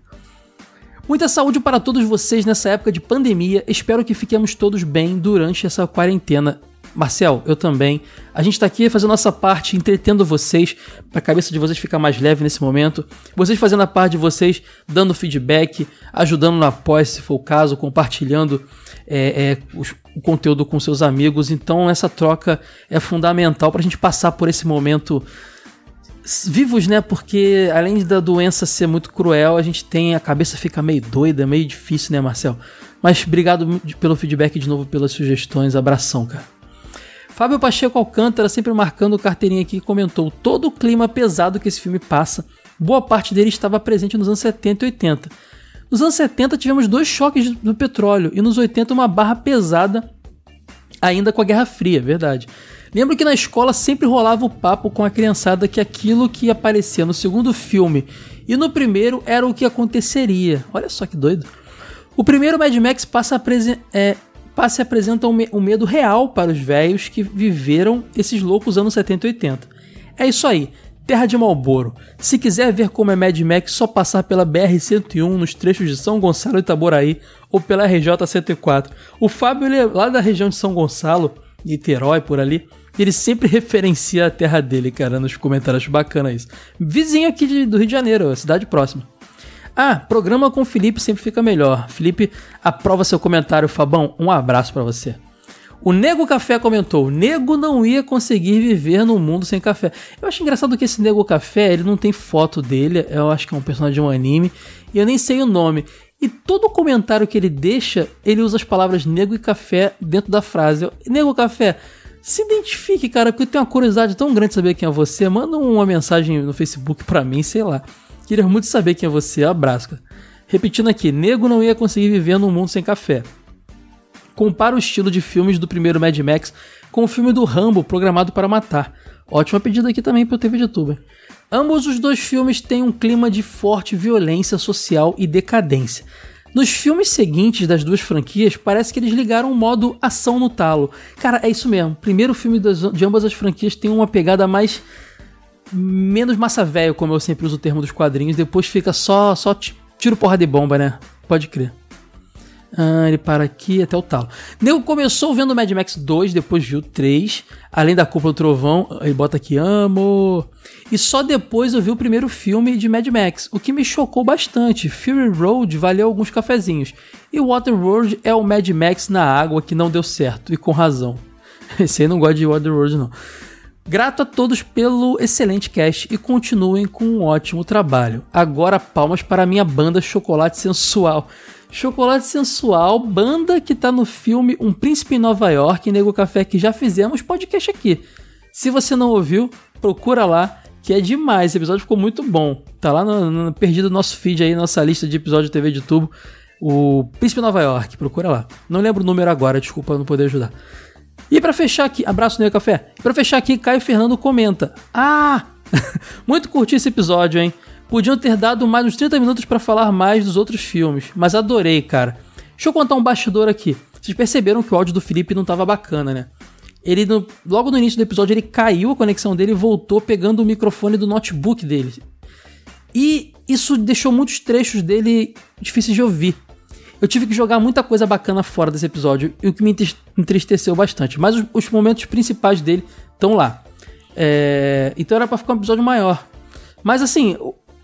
Muita saúde para todos vocês nessa época de pandemia. Espero que fiquemos todos bem durante essa quarentena. Marcel, eu também. A gente tá aqui fazendo nossa parte, entretendo vocês, pra cabeça de vocês ficar mais leve nesse momento. Vocês fazendo a parte de vocês, dando feedback, ajudando no apoio, se for o caso, compartilhando é, é, os- o conteúdo com seus amigos. Então, essa troca é fundamental pra gente passar por esse momento vivos, né? Porque além da doença ser muito cruel, a gente tem a cabeça fica meio doida, meio difícil, né, Marcel? Mas obrigado pelo feedback de novo, pelas sugestões. Abração, cara. Fábio Pacheco Alcântara, sempre marcando carteirinha aqui, comentou todo o clima pesado que esse filme passa. Boa parte dele estava presente nos anos 70 e 80. Nos anos 70 tivemos dois choques do petróleo e nos 80 uma barra pesada ainda com a Guerra Fria, verdade. Lembro que na escola sempre rolava o papo com a criançada que aquilo que aparecia no segundo filme e no primeiro era o que aconteceria. Olha só que doido. O primeiro Mad Max passa a, é, passa apresenta um, me- um medo real para os velhos que viveram esses loucos anos 70 e 80. É isso aí. Terra de Malboro. Se quiser ver como é Mad Max, só passar pela BR-101 nos trechos de São Gonçalo e Itaboraí ou pela RJ-104. O Fábio, é lá da região de São Gonçalo, Niterói, por ali. Ele sempre referencia a terra dele, cara, nos comentários. Acho bacana isso. Vizinho aqui de- do Rio de Janeiro, cidade próxima. Ah, programa com o Felipe sempre fica melhor. Felipe, aprova seu comentário, Fabão. Um abraço pra você. O Nego Café comentou: Nego não ia conseguir viver no mundo sem café. Eu acho engraçado que esse Nego Café, ele não tem foto dele. Eu acho que é um personagem de um anime. E eu nem sei o nome. E todo comentário que ele deixa, ele usa as palavras nego e café dentro da frase. Nego Café, se identifique, cara, porque eu tenho uma curiosidade tão grande de saber quem é você. Manda uma mensagem no Facebook pra mim, sei lá. Queria muito saber quem é você. Abraço, cara. Repetindo aqui, nego não ia conseguir viver num mundo sem café. Compara o estilo de filmes do primeiro Mad Max com o filme do Rambo, Programado para Matar. Ótima pedida aqui também pro TV de YouTube. Ambos os dois filmes têm um clima de forte violência social e decadência. Nos filmes seguintes das duas franquias, parece que eles ligaram o modo ação no talo. Cara, é isso mesmo. Primeiro filme de ambas as franquias tem uma pegada mais menos massa velho, como eu sempre uso o termo dos quadrinhos, depois fica só só ti- tiro porra de bomba, né? Pode crer. Ah, ele para aqui até o talo. Nego começou vendo Mad Max 2, depois viu 3, além da Cúpula do Trovão, ele bota aqui amo. E só depois eu vi o primeiro filme de Mad Max, o que me chocou bastante. Fury Road valeu alguns cafezinhos. E Waterworld é o Mad Max na água que não deu certo, e com razão. <laughs> Esse aí não gosta de Waterworld não. Grato a todos pelo excelente cast e continuem com um ótimo trabalho. Agora palmas para a minha banda Chocolate Sensual. Chocolate Sensual, banda que tá no filme Um Príncipe em Nova York e Nego Café que já fizemos podcast aqui. Se você não ouviu, procura lá, que é demais. Esse episódio ficou muito bom. Tá lá no, no perdido no nosso feed aí, nossa lista de episódios de TV de tubo. O Príncipe Nova York, procura lá. Não lembro o número agora, desculpa não poder ajudar. E pra fechar aqui, abraço Nego Café. Pra fechar aqui, Caio Fernando comenta: Ah, <laughs> muito curti esse episódio, hein? Podiam ter dado mais uns 30 minutos pra falar mais dos outros filmes, mas adorei, cara. Deixa eu contar um bastidor aqui. Vocês perceberam que o áudio do Felipe não tava bacana, né? Ele, no- logo no início do episódio, ele caiu a conexão dele e voltou pegando o microfone do notebook dele. E isso deixou muitos trechos dele difíceis de ouvir. Eu tive que jogar muita coisa bacana fora desse episódio, e o que me entriste- entristeceu bastante. Mas os, os momentos principais dele estão lá. É, então era pra ficar um episódio maior. Mas assim,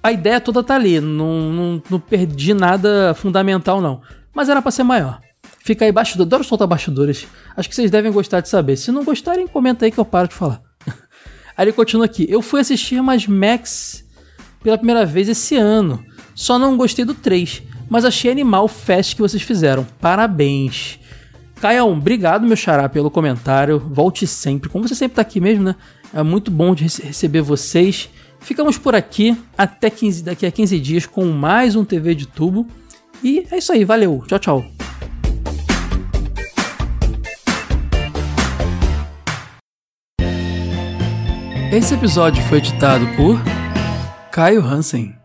a ideia toda tá ali. Não, não, não perdi nada fundamental, não. Mas era pra ser maior. Fica aí bastidor. Adoro soltar bastidores. Acho que vocês devem gostar de saber. Se não gostarem, comenta aí que eu paro de falar. aí <laughs> ele continua aqui. Eu fui assistir mais Max pela primeira vez esse ano. Só não gostei do 3, mas achei animal o fest que vocês fizeram. Parabéns. Caião, obrigado, meu xará, pelo comentário. Volte sempre. Como você sempre tá aqui mesmo, né? É muito bom de rece- receber vocês. Ficamos por aqui até 15, daqui a 15 dias com mais um TV de tubo. E é isso aí, valeu. Tchau, tchau. Esse episódio foi editado por Caio Hansen.